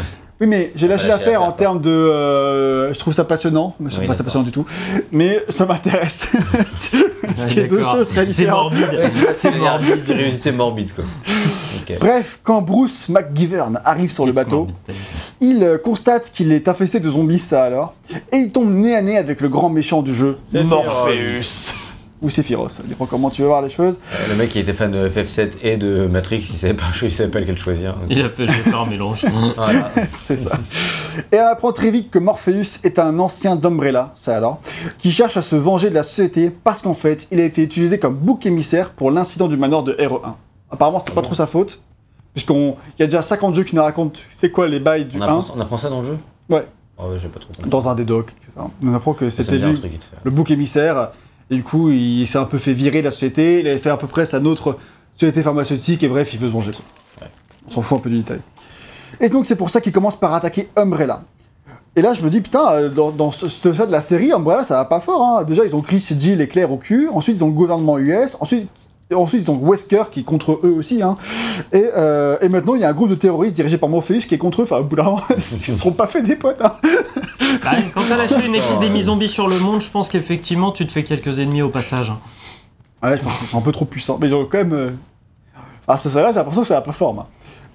Oui, mais j'ai lâché l'affaire en l'affaire, termes de. euh, je trouve ça passionnant, mais je trouve Oui, pas ça passionnant du tout. Mais ça m'intéresse. Ce qui est deux choses très C'est différentes. morbide. Ouais, c'est C'est morbide. morbide. Curiosité morbide, quoi. Bref, quand Bruce McGivern arrive sur le C'est bateau, morbide. Il euh, constate qu'il est infesté de zombies, ça alors, et il tombe nez à nez avec le grand méchant du jeu. Morpheus. Ou Sephiroth, ça dépend comment tu veux voir les choses. Euh, Le mec qui était fan de FF7 et de Matrix, il savait pas, il savait pas lequel choisir. Donc, Il a fait, je vais faire un mélange. voilà. C'est ça. Et on apprend très vite que Morpheus est un ancien d'Umbrella, ça alors, qui cherche à se venger de la société parce qu'en fait, il a été utilisé comme bouc émissaire pour l'incident du manoir de RE1. Apparemment, c'était pas trop sa faute, puisqu'il y a déjà 50 jeux qui nous racontent c'est quoi les bails du On 1 apprend, ça- on apprend ça dans le jeu Ouais. Oh, ouais, j'ai pas trop compris. dans un des docs. etc. On nous apprend que Ça c'était lui, le bouc émissaire, et du coup, il s'est un peu fait virer de la société, il avait fait à peu près sa autre société pharmaceutique, et bref, il veut se venger. Ouais. On s'en fout un peu du détail. Et donc, c'est pour ça qu'il commence par attaquer Umbrella. Et là, je me dis, putain, euh, dans, dans ce ce stade de la série, Umbrella, ça va pas fort. Hein. Déjà, ils ont Chris, Jill et Claire au cul. Ensuite, ils ont le gouvernement US. Ensuite, et ensuite ils ont Wesker qui est contre eux aussi. Hein. Et, euh, et maintenant, il y a un groupe de terroristes dirigé par Morpheus qui est contre eux. Enfin, au bout d'un moment, ils ne seront pas fait des potes. Hein. Bah, quand t'as lâché une épidémie zombie sur le monde, je pense qu'effectivement tu te fais quelques ennemis au passage. Ouais, je pense qu'ils sont un peu trop puissants. Mais ils ont quand même. euh, À ce stade-là, j'ai l'impression que ça va pas fort. moi.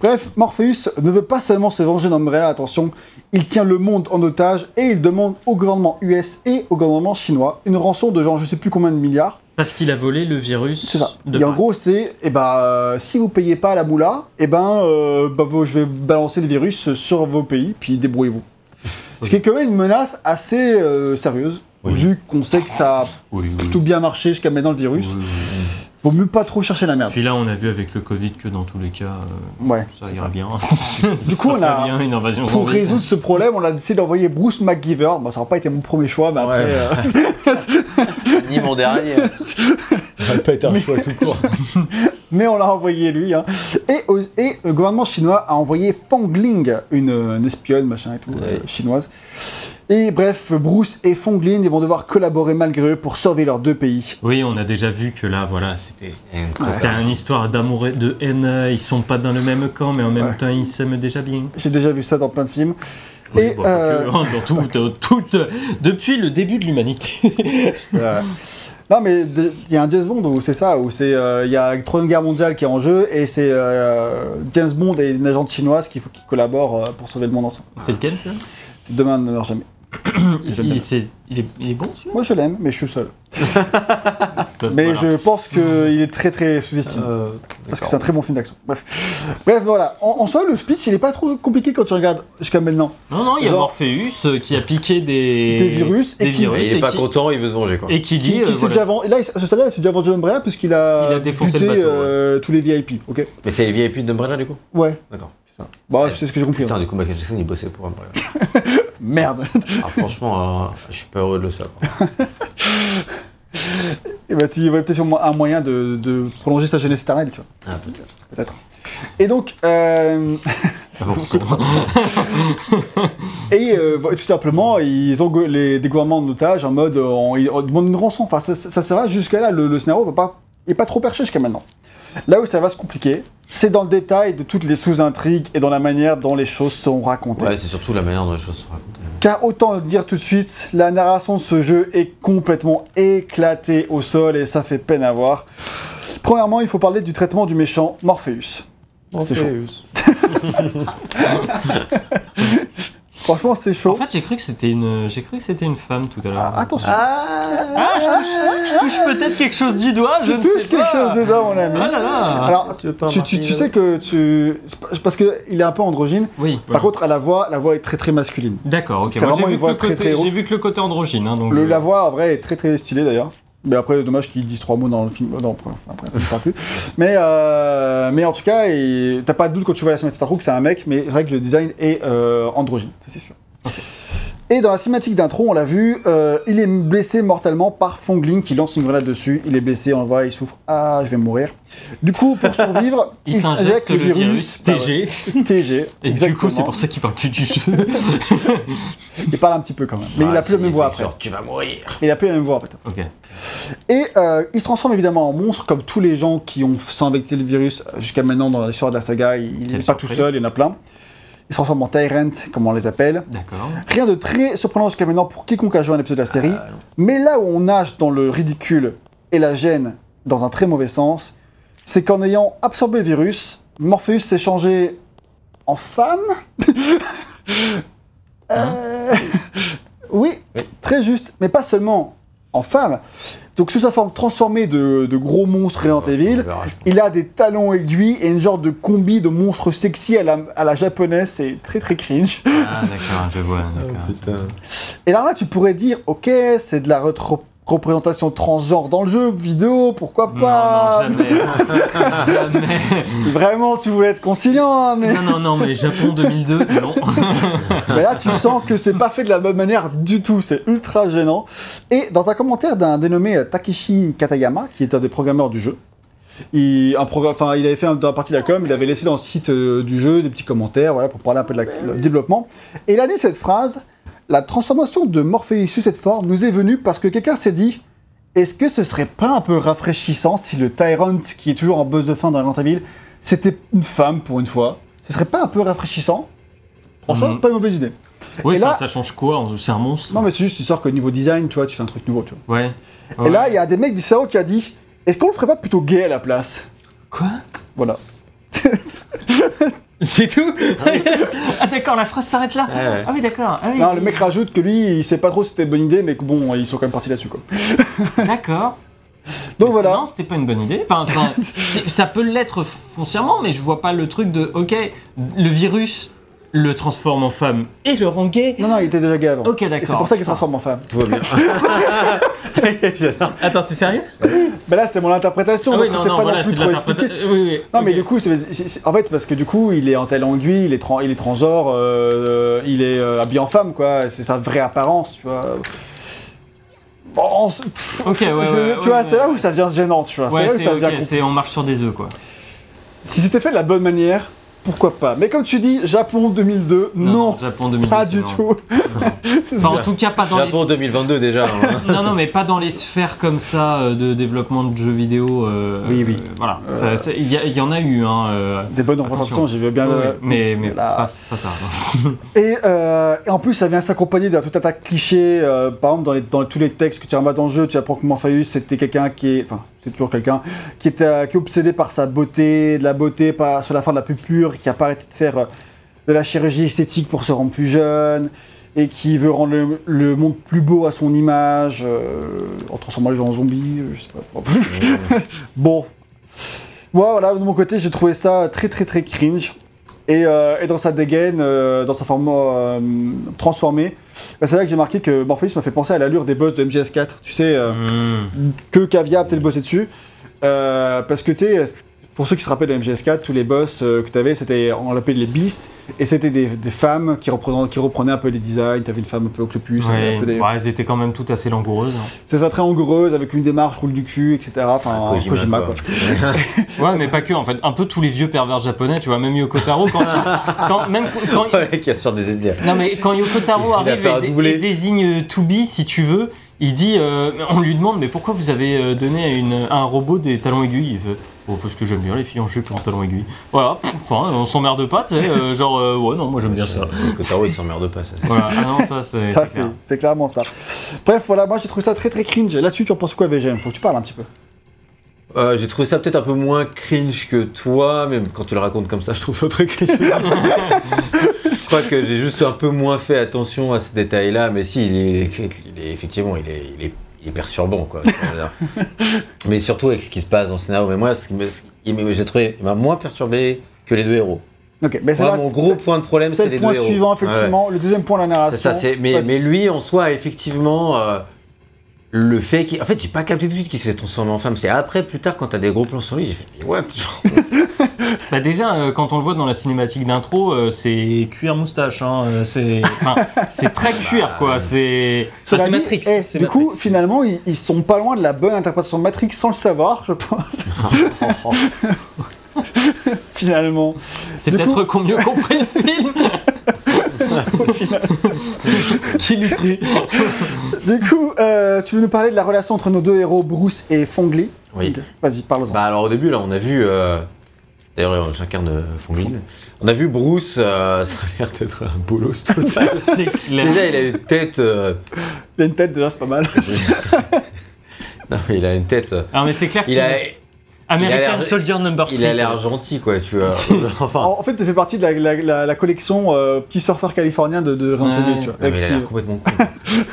Bref, Morpheus ne veut pas seulement se venger d'Umbrella, attention, il tient le monde en otage et il demande au gouvernement US et au gouvernement chinois une rançon de genre je sais plus combien de milliards. Parce qu'il a volé le virus. C'est ça. De et en gros, c'est, eh ben, euh, si vous payez pas la moula, eh ben, euh, bah, vous- je vais vous balancer le virus sur vos pays, puis débrouillez-vous. Ce qui est quand même une menace assez euh, sérieuse, Oui. vu qu'on sait que ça a Oui, oui. plutôt bien marché jusqu'à maintenant le virus. Oui, oui. Vaut mieux pas trop chercher la merde. Puis là, on a vu avec le Covid que dans tous les cas, euh, Ouais, ça ira ça. bien. Du coup, on a- bien une invasion Pour zombie. résoudre ce problème, on a décidé d'envoyer Bruce McGiver. Bon, ça n'a pas été mon premier choix, mais après. Ouais. euh, Ni mon dernier. Ça va pas être un choix tout court. mais on l'a envoyé lui. hein. Et, le gouvernement chinois a envoyé Fongling, une, une espionne, machin et tout, euh, chinoise. Et bref, Bruce et Fongling ils vont devoir collaborer malgré eux pour sauver leurs deux pays. Oui, on a déjà vu que là, voilà, c'était une histoire d'amour et de haine. Ils sont pas dans le même camp, mais en même Ouais. temps, ils s'aiment déjà bien. J'ai déjà vu ça dans plein de films. Oui, Et, bon, euh, hein, dans tout, dans tout- depuis le début de l'humanité. Non mais il y a un James Bond où c'est ça, où c'est euh, il y a la Troisième Guerre mondiale qui est en jeu et c'est euh, James Bond et une agente chinoise qui, faut- qui collaborent euh, pour sauver le monde ensemble. C'est lequel C'est Demain ne meurt jamais. Il, est, il est bon celui-là? Moi je l'aime, mais je suis le seul. Mais voilà. je pense qu'il est très très sous-estimé. Euh, Parce que c'est un très bon film d'action. Bref. Bref, voilà. En, en soi, le speech, il est pas trop compliqué quand tu regardes jusqu'à maintenant. Non, non, il y a Morpheus euh, qui a piqué des, Des virus et des qui- virus Et il est et pas qui- content, il veut se venger quoi. Et qui dit. Qui, euh, qui s'est voilà. déjà et là, à ce stade-là, il s'est déjà vendu Umbrella puisqu'il a, Il a défoncé buté, le bateau, euh, tous les VIP. Ok. Mais c'est les VIP d'Umbrella du coup? Ouais. D'accord. Bah, c'est ce que j'ai compris. Putain, du coup, Michael Jackson il bossait pour Umbrella. Merde. Ah, franchement, euh, je suis pas heureux de le savoir. Et bah, tu aurais peut-être sûrement un moyen de, de prolonger sa jeunesse éternelle, tu vois. Ah, peut-être. Peut-être. Et donc, euh, Avançons. et euh, tout simplement, ils ont les, des gouvernements en otage en mode, euh, on, ils demandent une rançon. Enfin, ça, ça, ça, ça va jusqu'à là, le, le scénario va pas, est pas trop perché jusqu'à maintenant. Là où ça va se compliquer, c'est dans le détail de toutes les sous-intrigues et dans la manière dont les choses sont racontées. Ouais, c'est surtout la manière dont les choses sont racontées. Car autant le dire tout de suite, la narration de ce jeu est complètement éclatée au sol et ça fait peine à voir. Premièrement, il faut parler du traitement du méchant Morpheus. C'est chaud. Franchement, c'est chaud. En fait, j'ai cru que c'était une, j'ai cru que c'était une femme tout à l'heure. Ah, attention, Ah, je touche, je touche peut-être quelque chose du doigt, je tu ne touches sais quelque pas. chose dedans, mon ami. Ah là là. Alors, Tu veux pas tu, tu- remarquer, tu euh, sais que tu. Parce qu'il est un peu androgyne. Oui. Par contre, à la voix, la voix est très très masculine. D'accord, ok. c'est Moi, vraiment j'ai une vu, que voix très, très j'ai vu que le côté androgyne. Hein, donc Le, je- la voix, en vrai, est très très stylée d'ailleurs. Mais après, dommage qu'ils disent trois mots dans le film. Non, après, après plus. Mais, euh, mais en tout cas, t'as pas de doute quand tu vois la cinématique d'intro que c'est un mec, mais c'est vrai que le design est euh, androgyne, ça c'est sûr. Et dans la cinématique d'intro, on l'a vu, euh, il est blessé mortellement par Fongling qui lance une grenade dessus. Il est blessé, on le voit, il souffre. Ah, je vais mourir. Du coup, pour survivre, il s'injecte le virus Bah ouais. TG. TG. Et exactement. du coup, c'est pour ça qu'il parle plus du jeu. Il parle un petit peu quand même. Mais il a plus la même voix après. Tu vas mourir. Il a plus la même voix après. Et euh, il se transforme évidemment en monstre, comme tous les gens qui ont s'invecté le virus jusqu'à maintenant dans l'histoire de la saga. Il n'est pas tout seul, il y en a plein. Il se transforme en Tyrant, comme on les appelle. D'accord. Rien de très surprenant jusqu'à maintenant pour quiconque a joué un épisode de la série. Ah. Mais là où on nage dans le ridicule et la gêne dans un très mauvais sens, c'est qu'en ayant absorbé le virus, Morpheus s'est changé en femme. Euh, oui, Oui. très juste, mais pas seulement en femme. Donc sous sa forme transformée de, de gros monstres Resident Evil, il a des talons aiguilles et une genre de combi de monstres sexy à la, à la japonaise, c'est très très cringe. Ah, d'accord, je vois. d'accord. Putain. Et alors là, tu pourrais dire, ok, c'est de la retro- représentation transgenre dans le jeu vidéo, pourquoi pas Non, non, jamais. jamais. Si vraiment tu voulais être conciliant, hein, mais... Non, non, non, mais Japon 2002, non. mais là tu sens que c'est pas fait de la bonne manière du tout, c'est ultra gênant. Et dans un commentaire d'un dénommé Takeshi Katayama, qui est un des programmeurs du jeu, il, un progr- enfin, il avait fait un- dans la partie de la com, il avait laissé dans le site euh, du jeu des petits commentaires voilà, pour parler un peu de la- le développement. Et il a dit cette phrase La transformation de Morpheus sous cette forme nous est venue parce que quelqu'un s'est dit Est-ce que ce serait pas un peu rafraîchissant si le Tyrant, qui est toujours en buzz de fin dans Resident Evil, c'était une femme pour une fois? Ce serait pas un peu rafraîchissant? En soi, Mhm. pas une mauvaise idée. Oui, Et là- ça change quoi? C'est un monstre Non, mais c'est juste histoire que niveau design, tu vois, tu fais un truc nouveau, tu vois. Ouais. Et là, il y a des mecs du cerveau qui a dit Est-ce qu'on le ferait pas plutôt gay à la place? Quoi? Voilà. C'est tout Ah, d'accord, la phrase s'arrête là. Ouais, ouais. Ah, oui, d'accord. Ah, oui. Non, le mec rajoute que lui, il sait pas trop si c'était une bonne idée, mais que bon, ils sont quand même partis là-dessus, quoi. D'accord. Donc Mais voilà. Non, c'était pas une bonne idée. Enfin, ça peut l'être foncièrement, mais je vois pas le truc de ok, le virus le transforme en femme et le rend gay. Non, non, il était déjà gay avant. Ok, d'accord. c'est pour ça qu'il se transforme en femme. Tout va bien. Attends, t'es sérieux? Ben là, c'est mon interprétation, Ah oui, non, c'est non, pas voilà, non plus c'est de trop expliqué. Oui, oui. Non, mais du coup, en fait, parce que du coup, il est en tel anguille, il est, tran- il est transgenre, euh, il est euh, habillé en femme, quoi. C'est sa vraie apparence, tu vois. Bon, c'est- pff, Ok, ouais, je- ouais, tu vois, ouais, c'est là où ça devient gênant, tu vois. Ouais, c'est là où c'est ça devient on marche sur des œufs quoi. Si c'était fait de la bonne manière, pourquoi pas. Mais comme tu dis, Japon 2002, non, Japon 2010. pas du non. tout. Enfin, en tout cas, pas dans Japon 2022 déjà. hein. Non, non, mais pas dans les sphères comme ça euh, de développement de jeux vidéo. euh, Oui, oui. euh, voilà. Il y, en a eu, hein. euh, Des bonnes représentations, j'ai vu bien. oui, mais mais là. pas, pas ça. Et, euh, et en plus, ça vient s'accompagner d'un tout un tas de clichés. euh, par exemple, dans, les- dans tous les textes que tu remarques dans le jeu, tu apprends que Morpheus, c'était quelqu'un qui est. Enfin, c'est toujours quelqu'un euh, qui est obsédé par sa beauté, de la beauté sur la fin de la plus pure, qui a pas arrêté de faire euh, de la chirurgie esthétique pour se rendre plus jeune. et qui veut rendre le, monde plus beau à son image, euh, en transformant les gens en zombies, bon. Voilà, de mon côté, j'ai trouvé ça très très très cringe. Et, euh, et dans sa dégaine, euh, dans sa forme euh, transformée, bah, c'est là que j'ai marqué que Morpheus m'a fait penser à l'allure des boss de MGS4. Tu sais, Hmm. que Kavia a peut-être bossé dessus. Parce que tu sais, pour ceux qui se rappellent de MGS4, tous les boss euh, que tu avais, c'était, on l'appelait les Beasts, et c'était des, des femmes qui reprenaient, qui reprenaient un peu les designs. Tu avais une femme un peu octopus, Ouais, un peu des- bah, elles étaient quand même toutes assez langoureuses. hein. c'est ça très angoureuse, avec une démarche roule du cul, etc. Enfin, Kojima, Kojima, quoi. quoi. Ouais, mais pas que, en fait. Un peu tous les vieux pervers japonais, tu vois, même Yoko Taro, quand, il- quand- même quand, Ouais, qui a des ennemis. Non mais quand Yoko Taro arrive et, et désigne To Be, si tu veux, il dit, euh, on lui demande mais pourquoi vous avez euh, donné à, une- à un robot des talons aiguilles Il fait, oh parce que j'aime bien les filles en jupe et en talons aiguilles. Voilà, enfin on s'emmerde pas, tu sais, euh, genre euh, ouais non moi j'aime bien ça. Kotaro, il s'emmerde pas, ça. c'est- Voilà, ah non ça c'est Ça, c'est c'est, clair. clairement ça. Bref, voilà, moi j'ai trouvé ça très très cringe. Là-dessus, tu en penses quoi, VGM Faut que tu parles un petit peu. Euh, J'ai trouvé ça peut-être un peu moins cringe que toi, mais quand tu le racontes comme ça, je trouve ça très cringe. je crois que j'ai juste un peu moins fait attention à ces détails-là, mais si, il est, il est- effectivement, est, il est perturbant, quoi. mais surtout avec ce qui se passe dans le scénario. Mais moi, j'ai trouvé, il m'a moins perturbé que les deux héros. Ok, mais c'est Moi, là, mon gros point de problème, c'est c'est le les point deux héros. suivant, Ouais. effectivement. Le deuxième point, la narration. ça, mais, mais lui en soi, effectivement, euh, le fait qu'il. En fait, j'ai pas capté tout de suite qu'il s'est transformé en femme. C'est après, plus tard, quand t'as des gros plans sur lui, j'ai fait, mais what? Bah déjà euh, quand on le voit dans la cinématique d'intro, euh, c'est cuir moustache, hein, euh, c'est très cuir quoi, c'est enfin, c'est Matrix. eh, du coup, finalement, ils, ils sont pas loin de la bonne interprétation de Matrix sans le savoir, je pense. finalement. c'est peut-être coup- qu'on mieux compris le film. Qui l'eût cru Du coup, euh, tu veux nous parler de la relation entre nos deux héros, Bruce et Fongli Oui. Vas-y, parle-en. Bah alors au début là on a vu euh, d'ailleurs j'incarne euh, Fonglin. On a vu Bruce, euh, ça a l'air d'être un bolos total. C'est clair. Déjà il a une tête. euh, Il a une tête, déjà, c'est pas mal. non mais il a une tête. euh, Alors mais c'est clair Il qu'il a, est American Soldier Number il a 3. l'air gentil quoi tu vois. enfin. En fait, ça fait partie de la, la- la- la collection euh, petit surfeur californien de, de Resident Ouais. Evil, tu vois. Non, mais avec il a l'air complètement con.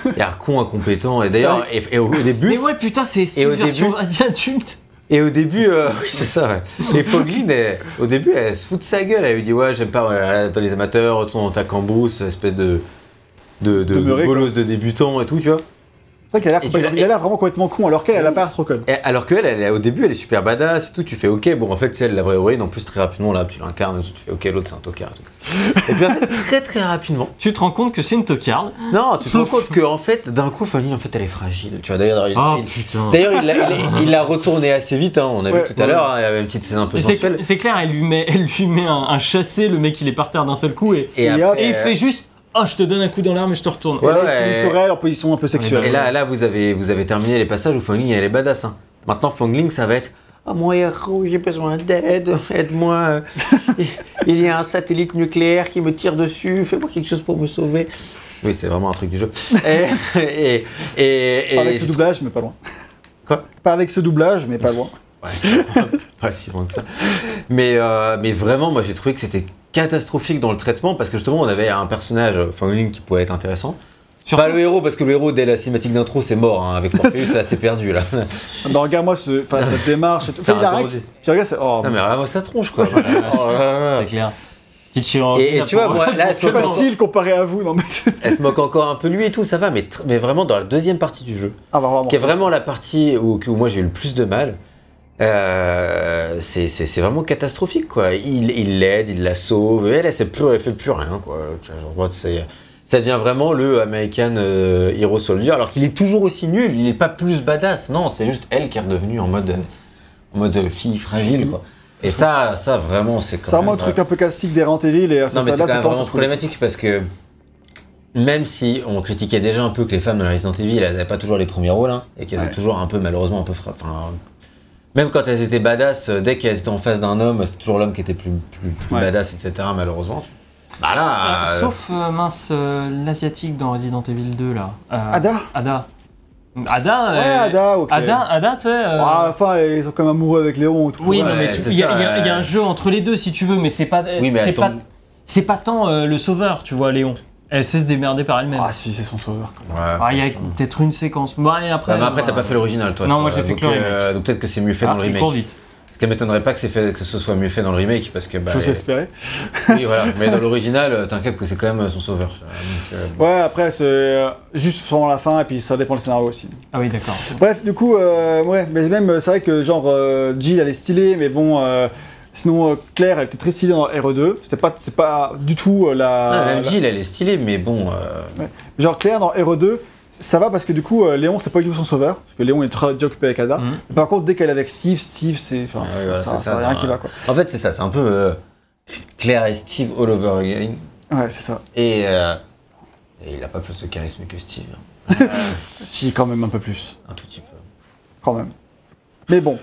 il a l'air con, incompétent. Et d'ailleurs, et, et au début, Mais ouais putain c'est Et Steve au version adulte. Et au début, euh, oui, c'est ça, ouais. Et Fogline, elle- au début, elle se fout de sa gueule. Elle lui dit Ouais, j'aime pas, dans les amateurs, retourne dans ta cambrousse, espèce de. de, de, Demeuré, de bolos de débutant et tout, tu vois. C'est vrai qu'elle a l'air complètement- vraiment complètement con, alors qu'elle, elle a pas l'air trop conne. Et alors qu'elle, elle, au début, elle est super badass et tout. Tu fais Ok, bon, en fait, c'est elle la vraie héroïne. En plus, très rapidement, là, tu l'incarnes et tout. Tu fais Ok, l'autre, c'est un tocard et puis, en fait, très très rapidement. Tu te rends compte que c'est une tocarde. Non, tu te rends compte que, en fait, d'un coup, Fanny, en fait, elle est fragile. Tu vois, d'ailleurs, il, Oh il- putain. D'ailleurs, il l'a- il- il l'a retourné assez vite, hein. on a Ouais, vu tout à l'heure, hein, il y avait une petite scène un peu sensuelle. c'est clair, elle lui met, elle lui met un, un chassé, le mec il est par terre d'un seul coup et, Et, Et après, hop, et il fait juste Oh, je te donne un coup dans l'arme et je te retourne. Et Ouais, là, il ouais. finit sur elle en position un peu sexuelle. Et là, là vous, avez, vous avez terminé les passages où Fongling elle est badass. hein. Maintenant, Fongling, ça va être Ah, mon héros, j'ai besoin d'aide, aide-moi. il- Il y a un satellite nucléaire qui me tire dessus, fais-moi quelque chose pour me sauver. Oui, c'est vraiment un truc du jeu. Et. et, et, et- Pas avec ce doublage, mais pas loin. Quoi? Pas avec ce doublage, mais pas loin. Ouais, pas si loin que ça. Mais, euh, mais vraiment, moi j'ai trouvé que c'était catastrophique dans le traitement parce que justement on avait un personnage, euh, Fongling, qui pouvait être intéressant. Surtout- Pas le héros, parce que le héros, dès la cinématique d'intro, c'est mort. hein. Avec Morpheus, là, c'est perdu. Là. Non, regarde-moi ce, enfin, cette démarche et tout. C'est danger. Tu regardes, c'est. Oh, Non, mais vraiment, ça tronche, quoi. Oh. C'est clair. Petite chirurgie. Et- tu vois, moi, là, elle se c'est moque facile comparé à vous, non mais. Elle se moque encore un peu lui et tout, ça va, mais, mais vraiment dans la deuxième partie du jeu, Ah, bah, vraiment. qui est vraiment la partie où, où moi j'ai eu le plus de mal, euh, c'est vraiment catastrophique, quoi. Il l'aide, il, la sauve, et elle, elle, sait plus, elle fait plus rien, quoi. Ça devient vraiment le American euh, Hero Soldier, alors qu'il est toujours aussi nul, il est pas plus badass, non, c'est juste elle qui est redevenue en mode, en mode fille fragile, quoi. Et ça, ça vraiment, c'est quand C'est vraiment même, le truc un peu classique des Evil et ça, Non, mais c'est quand même vraiment problématique parce que même si on critiquait déjà un peu que les femmes dans la Resident Evil, elles n'avaient pas toujours les premiers rôles hein, et qu'elles Ouais. étaient toujours un peu, malheureusement, un peu. fra- Enfin, même quand elles étaient badass, euh, dès qu'elles étaient en face d'un homme, c'est toujours l'homme qui était plus, plus, plus Ouais. badass, etc. Malheureusement. Bah là. Euh, euh, Sauf euh, mince euh, l'asiatique dans Resident Evil 2 là. Euh, Ada Ada. Ada. Ouais, euh, Ada, ok. Ada, Ada, tu sais. euh, Ah, enfin, ils sont quand même amoureux avec Léon et tout. Oui, Ouais, non, mais il y, a- y un jeu entre les deux si tu veux, mais c'est pas, Oui, mais c'est attends. pas, c'est pas tant euh, le sauveur, tu vois, Léon. Elle sait se démerder par elle-même. Ah si, c'est son sauveur. Ouais, Ah, il y a peut-être une séquence. Et après, après, euh, t'as pas fait l'original, toi. Non, moi, j'ai fait donc, que le euh, remake. donc peut-être que c'est mieux fait ah, dans le remake. vite. Parce qu'elle m'étonnerait pas que, fait, que ce soit mieux fait dans le remake, parce que. Bah. Oui, voilà. Mais dans l'original, euh, t'inquiète que c'est quand même son sauveur. Donc, euh. Ouais, après, c'est euh, juste sur la fin, et puis ça dépend du scénario aussi. Ah oui, d'accord. Bref, du coup, euh, ouais, mais même, euh, c'est vrai que genre, euh, Jill, elle est stylée, mais bon, euh, sinon, euh, Claire, elle était très stylée dans RE2. C'était pas, c'est pas du tout euh, la. Ah, même la- elle est stylée, mais bon. euh, Genre, Claire, dans RE2, ça va parce que du coup, euh, Léon, c'est pas du tout son sauveur, parce que Léon est très- déjà occupé avec Ada. Mhm. Par contre, dès qu'elle est avec Steve, Steve, c'est. Enfin, Ah oui, voilà, ça, c'est ça ça, a rien dans- qui va, quoi. En fait, c'est ça. C'est un peu euh, Claire et Steve all over again. Ouais, c'est ça. Et, euh, et il a pas plus de charisme que Steve. hein. Si, quand même un peu plus. Un tout petit peu. Quand même. Mais bon,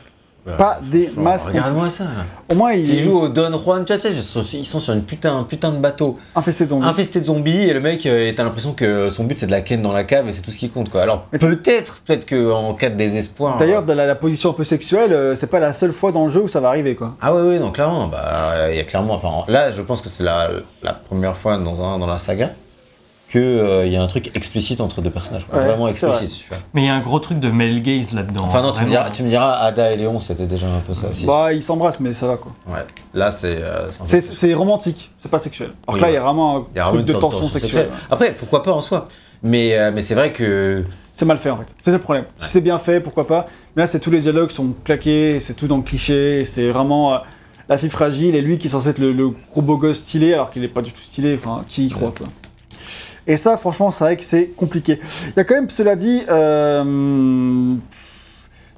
Ouais, pas des masses. Regarde-moi ça. là. Au moins, il, Ils jouent au Don Juan, tu sais, ils sont, sur une putain, un putain de bateau infesté de zombies. infesté de zombies et le mec, euh, t'as l'impression que son but c'est de la ken dans la cave et c'est tout ce qui compte quoi. Alors peut-être, peut-être qu'en cas de désespoir. D'ailleurs, euh, dans la, la position un peu sexuelle, euh, c'est pas la seule fois dans le jeu où ça va arriver, quoi. Ah ouais, ouais, non, clairement, bah, il y a clairement, enfin, là, je pense que c'est la, la première fois dans, un, dans la saga qu'il y a un truc explicite entre deux personnages. Ouais, vraiment explicite, tu vois. Mais il y a un gros truc de male gaze là-dedans. Enfin, non, tu me, diras, tu me diras, Ada et Léon, c'était déjà un peu ça aussi. Bah, ils s'embrassent, mais ça va, quoi. Ouais, là, c'est. euh, c'est romantique, c'est pas sexuel. Alors Oui, que là, il y a vraiment un il y a truc vraiment de tension sexuelle. Après, pourquoi pas en soi mais, euh, mais c'est vrai que. C'est mal fait, en fait. C'est ça le problème. Si c'est bien fait, pourquoi pas. Mais là, c'est tous les dialogues sont claqués, c'est tout dans le cliché, c'est vraiment euh, la fille fragile et lui qui est censé être le, le gros beau gosse stylé, alors qu'il est pas du tout stylé. Enfin, qui y croit, quoi. Et ça, franchement, c'est vrai que c'est compliqué. Il y a quand même, cela dit, euh,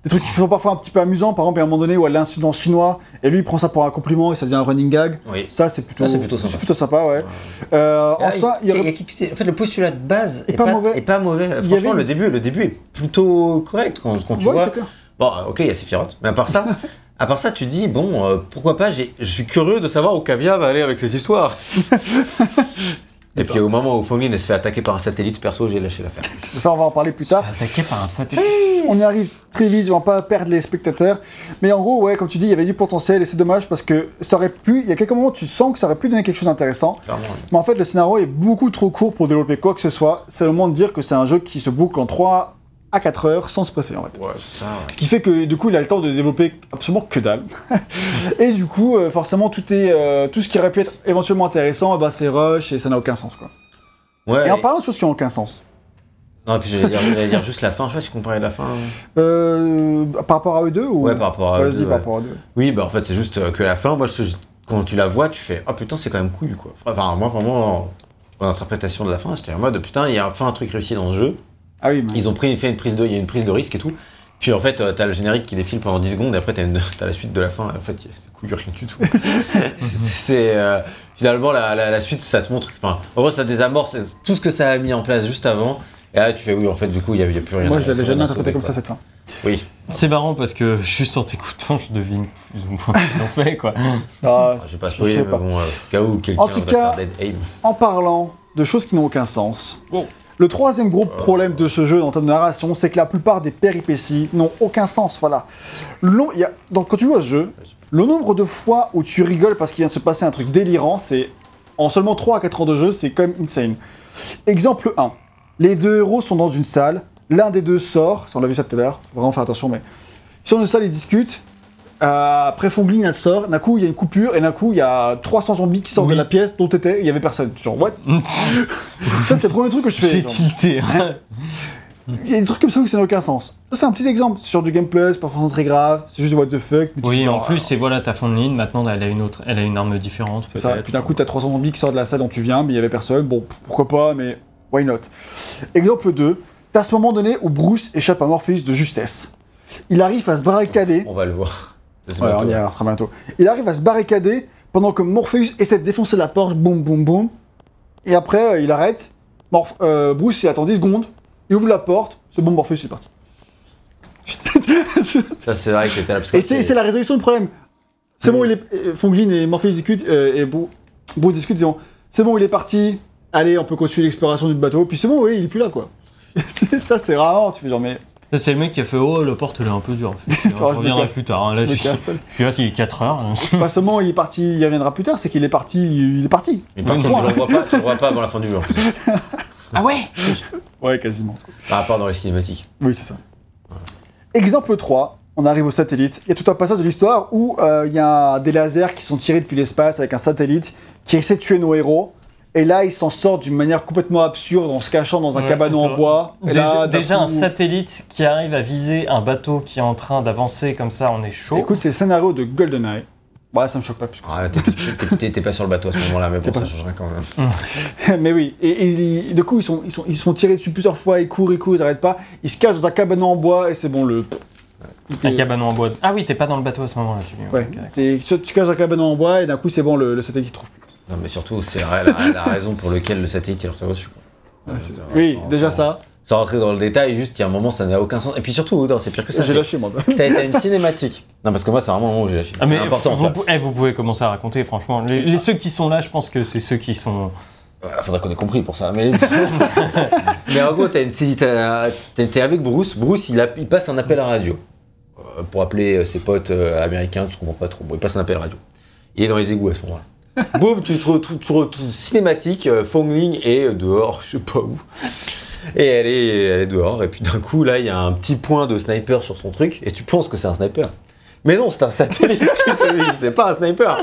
des trucs qui sont parfois un petit peu amusants. Par exemple, il y a un moment donné où elle l'insulte en chinois, et lui, il prend ça pour un compliment, et ça devient un running gag. Oui. Ça, c'est plutôt, Ça, c'est plutôt sympa. C'est plutôt sympa, ouais. Euh, en Ah, soi, il y a- aurait- il y a quelque- En fait, le postulat de base Est est, pas pas, mauvais. est pas mauvais. y Franchement, avait- le, début, le début est plutôt correct quand, quand tu Ouais, vois. Bon, ok, il y a Sephiroth, mais à part ça, à part ça, tu dis bon, euh, pourquoi pas Je suis curieux de savoir où Kavia va aller avec cette histoire. Et puis au moment où elle se fait attaquer par un satellite, perso, j'ai lâché l'affaire. Ça, on va en parler plus tard. Attaqué par un satellite. On y arrive très vite, on va pas perdre les spectateurs. Mais en gros, ouais, comme tu dis, il y avait du potentiel et c'est dommage parce que ça aurait pu, il y a quelques moments où tu sens que ça aurait pu donner quelque chose d'intéressant. Clairement. Mais en fait, le scénario est beaucoup trop court pour développer quoi que ce soit. C'est le moment de dire que c'est un jeu qui se boucle en 3 à 4 heures sans se passer en fait. Ouais, c'est ça. Ce qui fait que du coup, il a le temps de développer absolument que dalle. et du coup, euh, forcément, tout, est, euh, tout ce qui aurait pu être éventuellement intéressant, ben, c'est rush et ça n'a aucun sens. Quoi. Ouais. Et en parlant de choses qui n'ont aucun sens, Non, et puis j'allais dire, dire juste la fin. Je sais pas si tu comparais la fin. euh, par rapport à eux deux ou... Ouais, par rapport à. Vas-y, deux, par rapport à eux deux. Oui, bah en fait, c'est juste que la fin, moi, je- quand tu la vois, tu fais Oh putain, c'est quand même couillu quoi. Enfin, moi, vraiment, mon interprétation de la fin, j'étais en mode Putain, il y a enfin un truc réussi dans ce jeu. Ah oui, mais... Ils ont pris, fait une prise de, il y a une prise de risque et tout. Puis en fait, euh, t'as le générique qui défile pendant 10 secondes et après t'as, une- t'as la suite de la fin. En fait, c'est couillu rien du tout. c'est euh, finalement la, la- la suite, ça te montre. Enfin, en gros, ça désamorce tout ce que ça a mis en place juste avant. Et là, tu fais oui, en fait, du coup, il y a, plus rien. Moi, je l'avais jamais interprété comme quoi. ça cette fin. Oui. C'est marrant parce que juste en t'écoutant, je devine plus ou moins ce qu'ils ont fait, quoi. Ah, Je vais pas spoiler, mais bon, euh, au cas où quelqu'un En tout va cas- faire Dead Aim. en parlant de choses qui n'ont aucun sens, Bon. Le troisième gros problème de ce jeu en termes de narration, c'est que la plupart des péripéties n'ont aucun sens. Voilà. Quand tu joues à ce jeu, le nombre de fois où tu rigoles parce qu'il vient de se passer un truc délirant, c'est en seulement 3 à 4 heures de jeu, c'est quand même insane. Exemple 1. Les deux héros sont dans une salle, l'un des deux sort, on l'a vu ça tout à l'heure, vraiment faire attention, mais ils sont dans une salle, ils discutent. Euh, après Fongling, elle sort, d'un coup il y a une coupure, et d'un coup il y a 300 zombies qui sortent Oui. de la pièce dont t'étais, il y avait personne. Genre, what? Ça, c'est le premier truc que je fais. J'ai tilté. hein? Il y a des trucs comme ça où ça n'a aucun sens. Ça, c'est un petit exemple. C'est genre du gameplay, c'est pas forcément très grave, c'est juste what the fuck. mais Oui, en plus, c'est voilà, ta fond de ligne, maintenant elle a une autre, elle a une arme différente. C'est ça. Et puis d'un coup, t'as 300 zombies qui sortent de la salle dont tu viens, mais il y avait personne. Bon, pourquoi pas, mais why not? Exemple 2. T'as ce moment donné où Bruce échappe à Morpheus de justesse. Il arrive à se barricader. On va le voir. C'est Ouais, bientôt. on y arrivera très bientôt. Il arrive à se barricader pendant que Morpheus essaie de défoncer la porte, boum, boum, boum. Et après, euh, il arrête. Morph- euh, Bruce, il attend 10 secondes. Il ouvre la porte. C'est bon, Morpheus, il est parti. Ça, c'est vrai que parce Et c'est c'est la résolution du problème. C'est bon, il est. euh, Fonglin et Morpheus discutent, euh, et Bru- Bruce discute, disant C'est bon, il est parti. Allez, on peut continuer l'exploration du bateau. Puis c'est bon, oui, il est plus là, quoi. ça, c'est rare. Tu fais genre, mais. C'est le mec qui a fait Oh, la porte elle est un peu dure. Je je me reviendrai plus tard. hein. Là, Je je, je suis là, il est 4 heures. C'est pas seulement il est parti, il reviendra plus tard, c'est qu'il est parti, il est parti. Mais par contre, tu le revois pas, tu le revois pas avant la fin du en plus. Ah ouais Ouais, quasiment. Par rapport dans les cinématiques. Oui, c'est ça. Exemple 3, on arrive au satellite. Il y a tout un passage de l'histoire où euh, il y a des lasers qui sont tirés depuis l'espace avec un satellite qui essaie de tuer nos héros. Et là, ils s'en sortent d'une manière complètement absurde en se cachant dans un Ouais, cabanon en d'accord. bois. Et Déjà, là, déjà un satellite qui arrive à viser un bateau qui est en train d'avancer comme ça, on est chaud. Écoute, c'est le scénario de GoldenEye. Ouais, ça me choque pas plus. que Ah, T'es pas sur le bateau à ce moment-là, mais bon, pas- ça changerait quand même. Mais oui, et, et- et du coup, ils sont, ils, sont, ils sont tirés dessus plusieurs fois, ils courent, ils courent, ils arrêtent pas. Ils se cachent dans un cabanon en bois et c'est bon, le. Un cabanon en bois. Ah oui, t'es pas dans le bateau à ce moment-là. Tu. Ouais, ok, d'accord. t'es- tu caches dans un cabanon en bois et d'un coup, c'est bon, le, le satellite il trouve plus. Non, mais surtout, c'est la, la- la raison pour laquelle le satellite est. Ouais, c'est- Ça- oui, sans- déjà sans- ça. Sans rentrer dans le détail, juste, il y a un moment, ça n'a aucun sens. Et puis surtout, c'est pire que ça. J'ai lâché moi. T'as une cinématique. Non, parce que moi, c'est vraiment le moment où j'ai lâché. Ah mais c'est important, vous, eh, vous pouvez commencer à raconter, franchement. Les, les ceux qui sont là, je pense que c'est ceux qui sont. Faudrait qu'on ait compris pour ça. Mais, mais en gros, t'as une- t'as- t'es avec Bruce. Bruce, il, a- il passe un appel à radio euh, pour appeler euh, ses potes euh, américains. Tu comprends pas trop. Bon, il passe un appel à radio. Il est dans les égouts à ce moment-là. Boum, tu te retrouves cinématique. euh, Fong Ling est euh, dehors, je sais pas où. Et elle est, elle est dehors. Et puis d'un coup, là, il y a un petit point de sniper sur son truc. Et tu penses que c'est un sniper. Mais non, c'est un satellite c'est pas un sniper.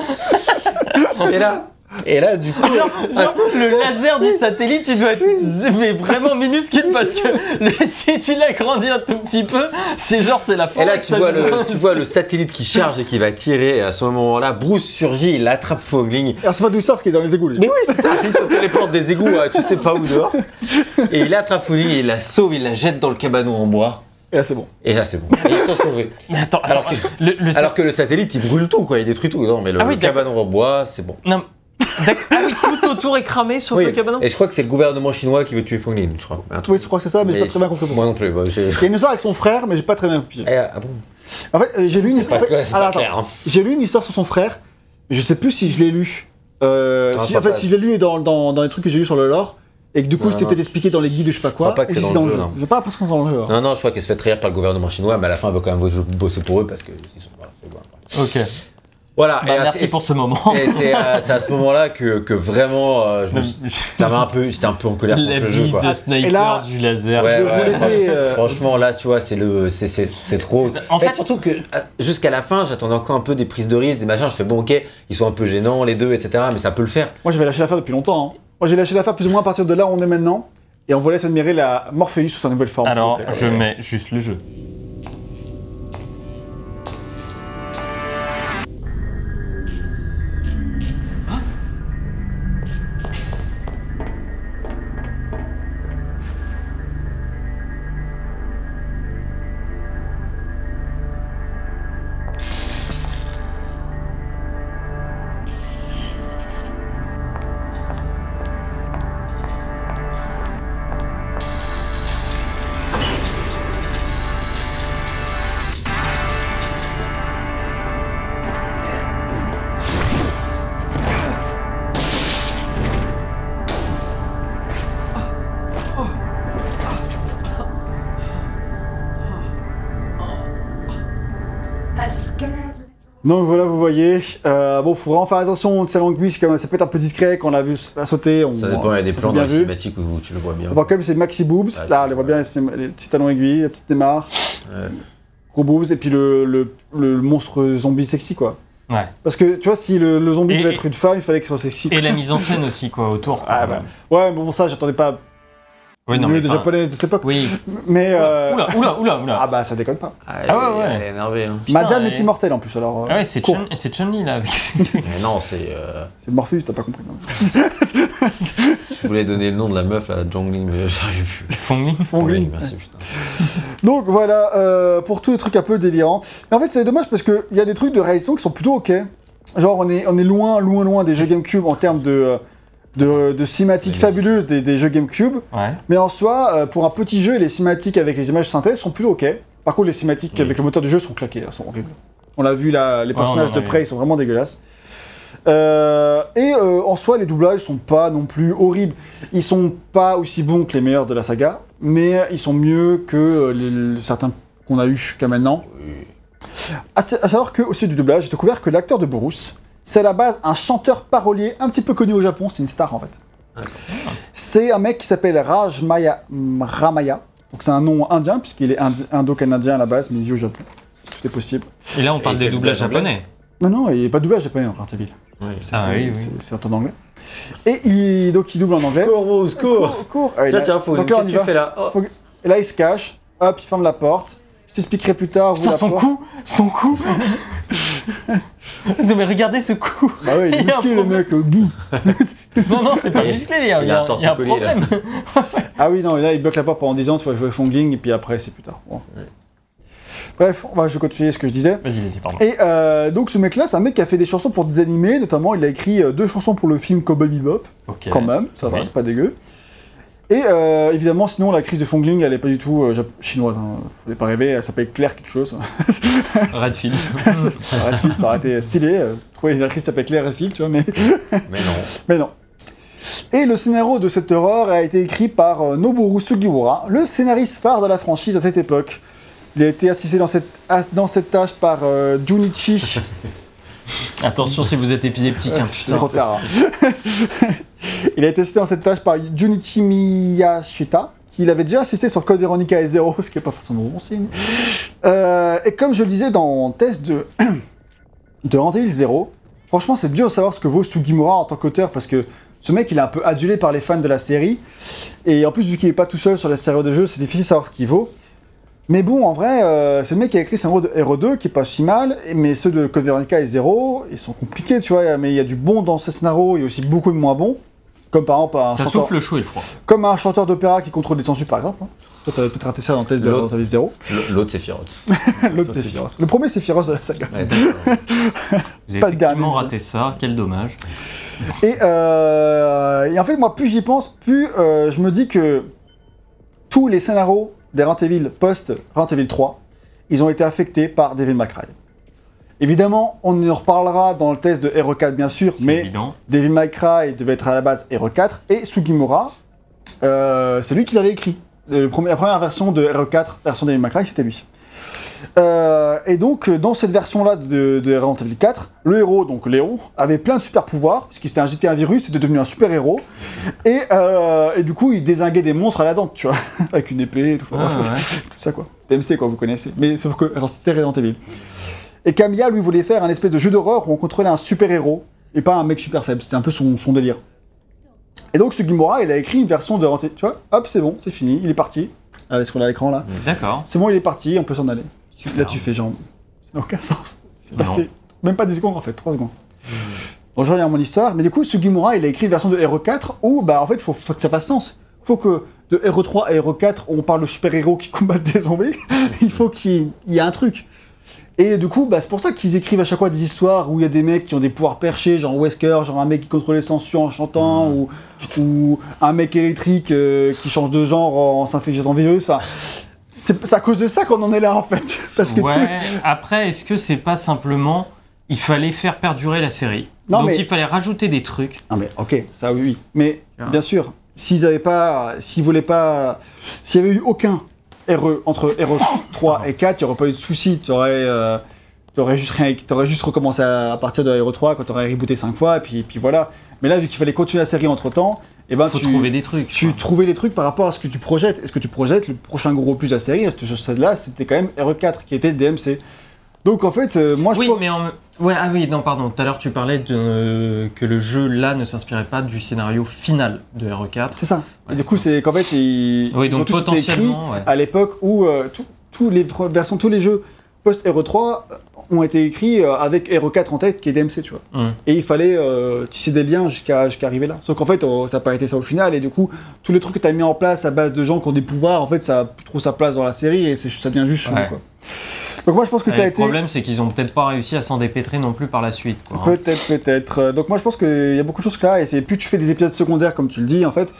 Et là, et là, du coup, Genre, genre, le laser du satellite, il doit être mais vraiment minuscule parce que le- si tu l'agrandis un tout petit peu, c'est genre c'est la Et forêt. là, tu vois, le, tu vois le satellite qui charge et qui va tirer. Et à ce moment-là, Bruce surgit, il attrape Fogling. Alors c'est pas d'où il sort parce qu'il est dans les égouts. lui. Mais oui, c'est ça, il se téléporte des égouts, euh, tu sais pas où dehors. Et il attrape Fogling et il la sauve, il la jette dans le cabanon en bois. Et là c'est bon. Et là, c'est bon. Et ils sont sauvés. Mais attends, Alors alors, que- le, le Alors que le satellite, il brûle tout, quoi, il détruit tout. Non, mais le, Ah oui, le d'accord. cabanon en bois, c'est bon. Non. Ah oui, tout autour est cramé sauf le cabanon. Et je crois que c'est le gouvernement chinois qui veut tuer Fogling, je crois. Un truc. Oui, je crois que c'est ça, mais, j'ai pas très bien compris. Moi non plus. bah, j'ai- Il y a une histoire avec son frère, mais j'ai pas très bien compris. Eh, ah bon? En fait, euh, j'ai lu une C'est pas, en fait- clair, c'est alors, pas clair. attends. hein. J'ai lu une histoire sur son frère, je sais plus si je l'ai lu. Euh, si, as en pas fait, pas. si je l'ai lu dans, dans, dans les trucs que j'ai lu sur le lore, et que du coup Non, c'était non, peut-être expliqué dans les guides ou je sais pas quoi. crois pas que ou c'est si dans le jeu, non. J'ai pas l'impression que c'est dans le jeu. hein. Non, non, je crois qu'elle se fait trahir par le gouvernement chinois, mais à la fin, elle va quand même bosser pour eux parce que ils sont voilà, c'est bon. Ok. Voilà, Bah, et merci pour ce moment. Et c'est à, ce moment-là que, que vraiment, euh, je me suis- ça m'a un peu, j'étais un peu en colère contre La le jeu, vie quoi. de sniper Et là- du laser. Ouais, je vais vous ouais, laisser, franchement, euh, franchement, là, tu vois, c'est le, c'est, trop. En Et fait- surtout que euh, jusqu'à la fin, j'attendais encore un peu des prises de risque, des machins. Je fais bon, ok, ils sont un peu gênants les deux, etc. Mais ça peut le faire. Moi j'avais lâché l'affaire depuis longtemps. hein. Moi j'ai lâché l'affaire plus ou moins à partir de là où on est maintenant, et on vous laisse admirer la Morpheus sous sa nouvelle forme. Alors, je mets juste le jeu. Donc voilà, vous voyez. Euh, bon, faut vraiment faire attention. Sa langue c'est quand même, ça peut être un peu discret quand on l'a vu la sauter. On, Ça dépend, il y a des plans dans bien les cinématiques où tu le vois bien. On voit quand même c'est maxi boobs. Ah, Là, on les voit bien, les petits talons aiguilles, la petite démarre, Ouais. gros boobs, et puis le, le, le monstre zombie sexy, quoi. Ouais. Parce que tu vois, si le, le zombie Et- devait être une femme, il fallait qu'il soit sexy. Et la mise en scène aussi, quoi, autour. Ah bah. Ouais, bon, ça, j'attendais pas Oui, non, mais des enfin, japonais de cette époque. Oui. Mais. euh, Oula, oula, oula, oula. Ah bah, ça déconne pas. Ah, Ah ouais, elle est- ouais. Elle est énervée. Hein. Putain, Madame elle est immortelle en plus, alors. euh, Ah ouais, c'est. Chun, c'est Chun-Li là. avec- Mais non, c'est. euh, C'est Morpheus, t'as pas compris. non. Je voulais donner le nom de la meuf, la Jongling, mais j'arrive plus. Fong Ling. Fongling. merci, putain. Donc voilà, euh, pour tous les trucs un peu délirants. Mais en fait, c'est dommage parce qu'il y a des trucs de réalisation qui sont plutôt ok. Genre, on est, on est loin, loin, loin des jeux GameCube en termes de, de, de cinématiques fabuleuses des, des jeux GameCube. Ouais. Mais en soi, euh, pour un petit jeu, les cinématiques avec les images synthèse sont plutôt ok. Par contre, les cinématiques Oui. avec le moteur du jeu sont claquées, elles sont horribles. On l'a vu là, les personnages de près, ils sont vraiment dégueulasses. Euh, et euh, en soi, les doublages sont pas non plus horribles. Ils sont pas aussi bons que les meilleurs de la saga, mais ils sont mieux que les- les- certains qu'on a eu jusqu'à maintenant. À, sa- à savoir que au sujet du doublage, j'ai découvert que l'acteur de Bruce, c'est à la base un chanteur parolier un petit peu connu au Japon, c'est une star en fait. C'est un mec qui s'appelle Raj Maya, Ramaya. Donc c'est un nom indien, puisqu'il est indo-canadien à la base, mais il vit au Japon. Tout est possible. Et là, on parle des doublages doublage japonais. Non, non, il n'y a pas de doublage japonais dans Ratatouille. Oui. Ah C'est- oui, oui. un ton anglais. Et il, donc il double en anglais. Cours, Bruce, cours Cours, cours. Ah, Tiens, là- tiens, faut. Qu'est-ce que tu fais là Oh. Faut que- Et là, il se cache. Hop, il ferme la porte. Je t'expliquerai plus tard. Putain, son cou Son cou Non, mais regardez ce cou Bah oui, il est musclé le mec. doux. Non, non, c'est pas Il- musclé, il y a, il a un il y a un torticolis, là. problème. Ah oui, non, et là, il bloque la porte pendant 10 ans. Tu vas jouer Fongling, et puis après, c'est plus tard. Bon. Bref, on va, je vais continuer ce que je disais. Vas-y, vas-y, pardon. Et euh, donc, ce mec-là, c'est un mec qui a fait des chansons pour des animés. Notamment, il a écrit euh, deux chansons pour le film Cowboy Bebop. Ok. quand même, ça va, Oui. c'est pas dégueu. Et euh, évidemment, sinon, la crise de Fongling, elle est pas du tout euh, chinoise. Hein. Faut pas rêver, elle s'appelle Claire quelque chose. Redfield. Redfield, ça aurait été stylé. trouver une actrice qui s'appelle Claire Redfield, tu vois, mais, Mais non. mais non. Et le scénario de cette horreur a été écrit par euh, Noboru Sugiura, le scénariste phare de la franchise à cette époque. Il a été assisté dans cette, dans cette tâche par euh, Junichi Attention si vous êtes épileptique, hein, putain. trop tard. hein. il a été assisté dans cette tâche par Junichi Miyashita, qui avait déjà assisté sur Code Veronica et Zero, ce qui n'est pas forcément bon signe. Euh, et comme je le disais dans test de, de Evil 0, franchement, c'est dur de savoir ce que vaut Sugimura en tant qu'auteur, parce que ce mec, il est un peu adulé par les fans de la série. Et en plus, vu qu'il n'est pas tout seul sur la série de jeux, c'est difficile de savoir ce qu'il vaut. Mais bon, en vrai, euh, c'est le mec qui a écrit scénario de Hero 2, qui est pas si mal, mais ceux de Code Veronica et Zero, ils sont compliqués, tu vois, mais il y a du bon dans ces scénarios, il y a aussi beaucoup de moins bons. Comme par exemple un, Ça chanteur, souffle le chaud et le froid. comme un chanteur d'opéra qui contrôle les census, par exemple. hein. Toi, t'avais peut-être raté ça dans le test de L'autre. Resident Evil 0. L- L'autre, c'est Firoz. L'autre, c'est Firos. Le premier, c'est Firos de la saga. Ouais, avez Pas de dernier, effectivement raté ça, quel dommage. Et, euh, et en fait, moi, plus j'y pense, plus euh, je me dis que tous les scénarios des Resident Evil post Resident Evil 3, ils ont été affectés par Devil May Cry. Évidemment, on en reparlera dans le test de Hero 4, bien sûr, mais évident. Devil May Cry devait être à la base Hero 4 et Sugimura, euh, c'est lui qui l'avait écrit. Le premier- la première version de Hero 4, version Devil May Cry, c'était lui. Euh, et donc, euh, dans cette version-là de, de Resident Evil 4, le héros, donc Léon, avait plein de super pouvoirs, puisqu'il s'était injecté un virus, il était devenu un super héros. Et, euh, et du coup, il désinguait des monstres à la dent, tu vois, avec une épée et tout, Ah, bref, ouais. tout ça quoi. DMC quoi, vous connaissez. Mais sauf que c'était Resident Evil. Et Camilla, lui, voulait faire un espèce de jeu d'horreur où on contrôlait un super héros et pas un mec super faible. C'était un peu son, son délire. Et donc, Sugimura, il a écrit une version de Resident Evil. Tu vois, hop, c'est bon, c'est fini, il est parti. Allez, ce qu'on a à l'écran là? D'accord. C'est bon, il est parti, on peut s'en aller. Là, tu fais genre. Ça n'a aucun sens. C'est passé. Même pas 10 secondes en fait, 3 secondes. Bon, je reviens à mon histoire, mais du coup, Sugimura, il a écrit une version de Hero 4 où, bah, en fait, faut, faut que ça fasse sens. Faut que de Hero 3 à Hero 4, on parle de super-héros qui combattent des zombies. il faut qu'il y ait- un truc. Et du coup, bah, c'est pour ça qu'ils écrivent à chaque fois des histoires où il y a des mecs qui ont des pouvoirs perchés, genre Wesker, genre un mec qui contrôle les censures en chantant, ou, ou un mec électrique euh, qui change de genre en s'infligeant un virus. Enfin, c'est à cause de ça qu'on en est là en fait. Parce que après, est-ce que c'est pas simplement. Il fallait faire perdurer la série? Non, Donc mais- il fallait rajouter des trucs. Ah mais ok, ça oui, oui. Mais Ah. bien sûr, s'ils avaient pas, s'ils voulaient pas, s'il y avait eu aucun RE entre RE 3 et 4, il n'y aurait pas eu de souci. Tu aurais, euh, t'aurais juste rien, juste recommencé à, à partir de RE 3 quand tu aurais rebooté 5 fois et puis, puis voilà. Mais là, vu qu'il fallait continuer la série entre temps, et ben Faut tu, trouver des trucs. tu quoi. trouvais les trucs par rapport à ce que tu projettes. Est-ce que tu projettes le prochain gros opus de la série? Sur celle-là, c'était quand même RE 4 qui était DMC. Donc en fait, euh, moi je Oui, pense. mais en... ouais, ah oui, non, pardon. Tout à l'heure, tu parlais de... que le jeu là ne s'inspirait pas du scénario final de E RE4. C'est ça. Ouais, et du coup, c'est qu'en fait, ils, Oui, ils ont donc tous écrits ouais. à l'époque où euh, tout- les versions, tous les jeux post Hero 3 ont été écrits euh, avec Hero 4 en tête, qui est DMC, tu vois. Et il fallait euh, tisser des liens jusqu'à jusqu'à arriver là. Sauf qu'en fait, oh, ça n'a pas été ça au final, et du coup, tous les trucs que tu as mis en place à base de gens qui ont des pouvoirs, en fait, ça a plus trop sa place dans la série, et ça devient juste chelou, Ouais. quoi. Donc moi, je pense que ça a le été... problème, c'est qu'ils ont peut-être pas réussi à s'en dépêtrer non plus par la suite. Hein. Peut-être, peut-être. Euh, Donc moi je pense qu'il y a beaucoup de choses là, et c'est plus tu fais des épisodes secondaires comme tu le dis, en fait,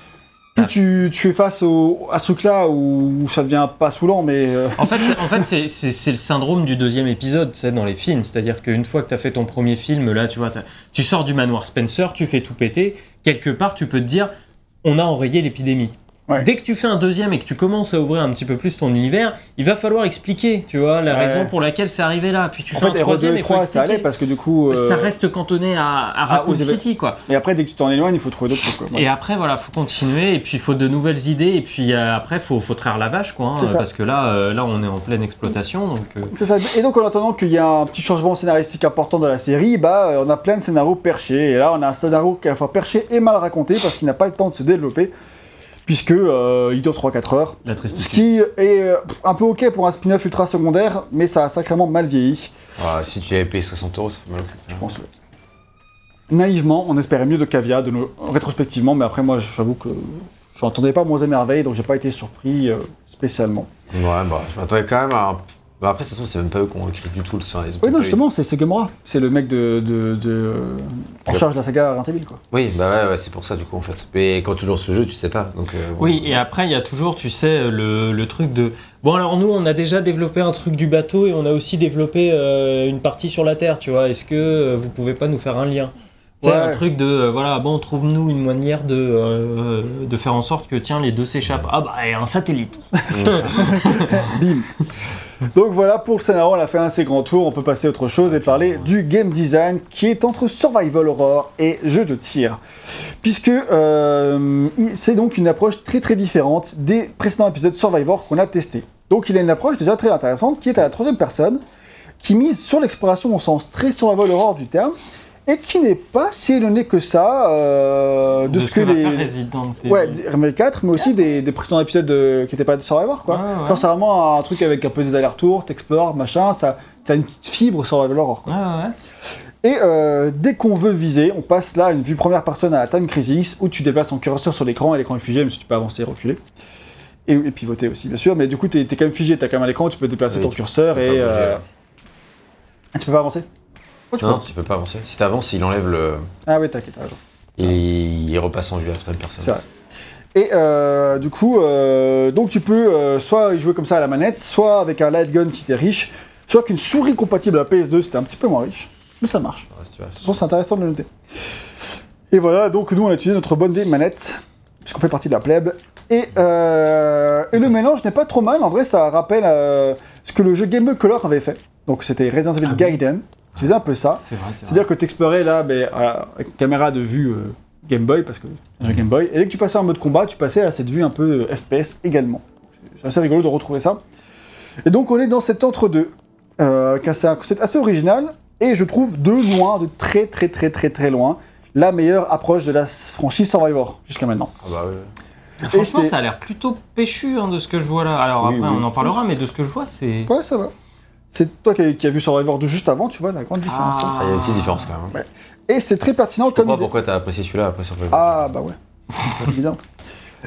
plus tu, tu es face au, à ce truc-là où ça devient pas saoulant, mais. euh, En fait, c'est- en fait c'est- c'est c'est le syndrome du deuxième épisode, tu sais, dans les films. C'est-à-dire qu'une fois que tu as fait ton premier film, là, tu vois, tu sors du manoir Spencer, tu fais tout péter. Quelque part, tu peux te dire, on a enrayé l'épidémie. Ouais. Dès que tu fais un deuxième et que tu commences à ouvrir un petit peu plus ton univers, il va falloir expliquer, tu vois, la Ouais. raison pour laquelle c'est arrivé là. Puis tu en fais un fait, Hero 2 troisième et et faut 3, ça allait parce que du coup. euh, Ça reste cantonné à, à Ah, Raccoon City, quoi. Et après, dès que tu t'en éloignes, il faut trouver d'autres trucs. quoi. Et après, voilà, faut continuer, et puis il faut de nouvelles idées, et puis euh, après, faut, faut traire la vache, quoi. hein, parce que là, euh, là, on est en pleine exploitation, donc. euh, ça. Et donc, en attendant qu'il y ait un petit changement scénaristique important dans la série, bah, euh, on a plein de scénarios perchés. Et là, on a un scénario qui est à la fois perché et mal raconté parce qu'il n'a pas le temps de se développer, puisque euh, il dure 3-4 heures. la Ce qui est euh, un peu ok pour un spin-off ultra secondaire, mais ça a sacrément mal vieilli. Ah, si tu avais payé 60 euros, ça fait mal. Je pense. ouais. Naïvement, on espérait mieux de Cavia de nos... rétrospectivement, mais après, moi, j'avoue que je n'entendais pas moins émerveillé, donc j'ai pas été surpris euh, spécialement. Ouais, bah, je m'attendais quand même à. un- Bah, après, de toute façon, c'est même pas eux qui ont écrit du tout le scénario. Oui, non, justement, c'est c'est Gamora. C'est le mec de, de, de- en charge de la saga Evil, quoi. Oui, bah ouais, ouais, c'est pour ça du coup en fait. Mais quand tu lances le jeu, tu sais pas. Donc, euh, bon. Oui, et après, il y a toujours, tu sais, le, le truc de. Bon, alors nous, on a déjà développé un truc du bateau et on a aussi développé euh, une partie sur la Terre, tu vois. Est-ce que euh, vous pouvez pas nous faire un lien? Ouais. un truc de, euh, voilà, bon, trouve-nous une manière de, euh, de faire en sorte que, tiens, les deux s'échappent. Ah bah, et un satellite. Bim Donc voilà, pour le scénario, on a fait un assez grand tour, on peut passer à autre chose et parler du game design qui est entre survival horror et jeu de tir. Puisque euh, c'est donc une approche très très différente des précédents épisodes Survivor qu'on a testés. Donc il a une approche déjà très intéressante qui est à la troisième personne, qui mise sur l'exploration au sens très survival horror du terme, et qui n'est pas si éloigné que ça euh, de, ce que, va les... Resident Evil. Ouais, des Remake 4, mais aussi des, des précédents épisodes de- qui n'étaient pas de Survivor, quoi. Ouais. Genre, c'est vraiment un truc avec un peu des allers-retours, t'explores, machin, ça, ça a une petite fibre Survival Horror, quoi. Ouais, ouais. Et euh, dès qu'on veut viser, on passe là à une vue première personne à la Time Crisis, où tu déplaces ton curseur sur l'écran, et l'écran est figé, même si tu peux avancer et reculer. Et, et pivoter aussi, bien sûr, mais du coup, t'es es quand même figé, t'as quand même un écran, tu peux déplacer Oui, ton tu- curseur tu peux et... euh, ah, tu peux pas avancer Oh, tu Non, tu peux pas avancer. Si t'avances, il enlève le. Ah oui, t'inquiète, t'as raison. Il, il repasse en vue à la personne. C'est vrai. Et euh, du coup, euh, donc tu peux euh, soit jouer comme ça à la manette, soit avec un light gun si t'es riche, soit qu'une souris compatible à la PS2 c'était un petit peu moins riche, mais ça marche. Ouais, si De toute façon, c'est intéressant de le noter. Et voilà, donc nous on a utilisé notre bonne vieille manette, puisqu'on fait partie de la plèbe. Et, euh, et le mélange n'est pas trop mal, en vrai ça rappelle euh, ce que le jeu Game Boy Color avait fait. Donc c'était Resident Evil Ah oui. Tu faisais un peu ça. C'est vrai, c'est vrai. C'est-à-dire que tu explorais là ben, à- avec une caméra de vue euh, Game Boy, parce que c'est un jeu Game Boy, et dès que tu passais en mode combat, tu passais à cette vue un peu euh, FPS également. C'est assez rigolo de retrouver ça. Et donc on est dans cet entre-deux, euh, qui est un concept assez original, et je trouve de loin, de très très très très très loin, la meilleure approche de la franchise Survivor jusqu'à maintenant. Ah bah ouais. Franchement, c'est- ça a l'air plutôt péchu hein, de ce que je vois là. Alors Oui, après, oui. on en parlera, mais de ce que je vois, c'est. Ouais, ça va. C'est toi qui as, qui as vu Survivor 2 juste avant, tu vois la grande différence. hein. Ah, il y a une petite différence quand même. Et c'est très pertinent Je comme idée. pourquoi t'as apprécié celui-là après sur Ah bah ouais, évident.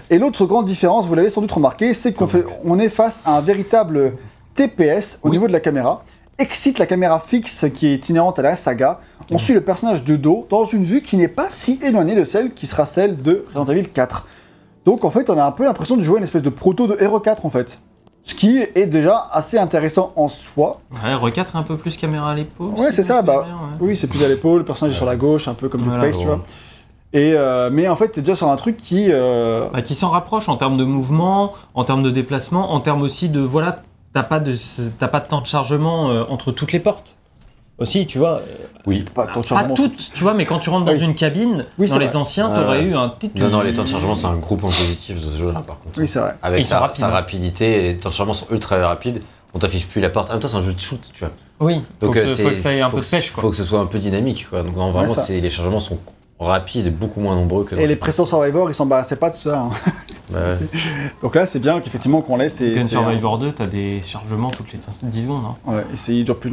Et l'autre grande différence, vous l'avez sans doute remarqué, c'est qu'on fait, on est face à un véritable TPS au Oui. niveau de la caméra. Excite la caméra fixe qui est inhérente à la saga. On suit le personnage de dos dans une vue qui n'est pas si éloignée de celle qui sera celle de Resident Evil 4. Donc en fait, on a un peu l'impression de jouer une espèce de proto de Hero 4 en fait. Ce qui est déjà assez intéressant en soi. Ouais, R4 un peu plus caméra à l'épaule. Ouais, c'est ça, bah, souviens bien, ouais. Oui, c'est plus à l'épaule, le personnage est sur la gauche, un peu comme Dead Space, tu vois. Et euh, mais en fait, t'es déjà sur un truc qui. euh, Bah, qui s'en rapproche en termes de mouvement, en termes de déplacement, en termes aussi de voilà, t'as pas de pas de temps de chargement euh, entre toutes les portes. Aussi, tu vois, euh, Oui. pas tant de pas chargement. toutes, tu vois, mais quand tu rentres dans Oui. une cabine, Oui, dans les vrai. anciens, Ouais, t'aurais ouais. eu un petit. Non, non, les temps de chargement, c'est un gros point positif de ce jeu-là par contre. Oui, c'est vrai. Avec sa, hein. rapidité, les temps de chargement sont ultra rapides. On t'affiche plus la porte. En même temps, c'est un jeu de shoot, tu vois. Oui, faut, euh, que, ce- faut que ça ait un faut peu de pêche, quoi. Faut que ce soit un peu dynamique, quoi. Donc, non, vraiment, Ouais, les chargements sont rapides et beaucoup moins nombreux que Et les précédents Survivor, ils s'embarrassaient pas de ça. hein. Bah ouais. Donc là, c'est bien qu'effectivement qu'on laisse. et Gun Survivor 2, t'as des chargements toutes les 10 secondes. hein. Ouais, et c'est il dure plus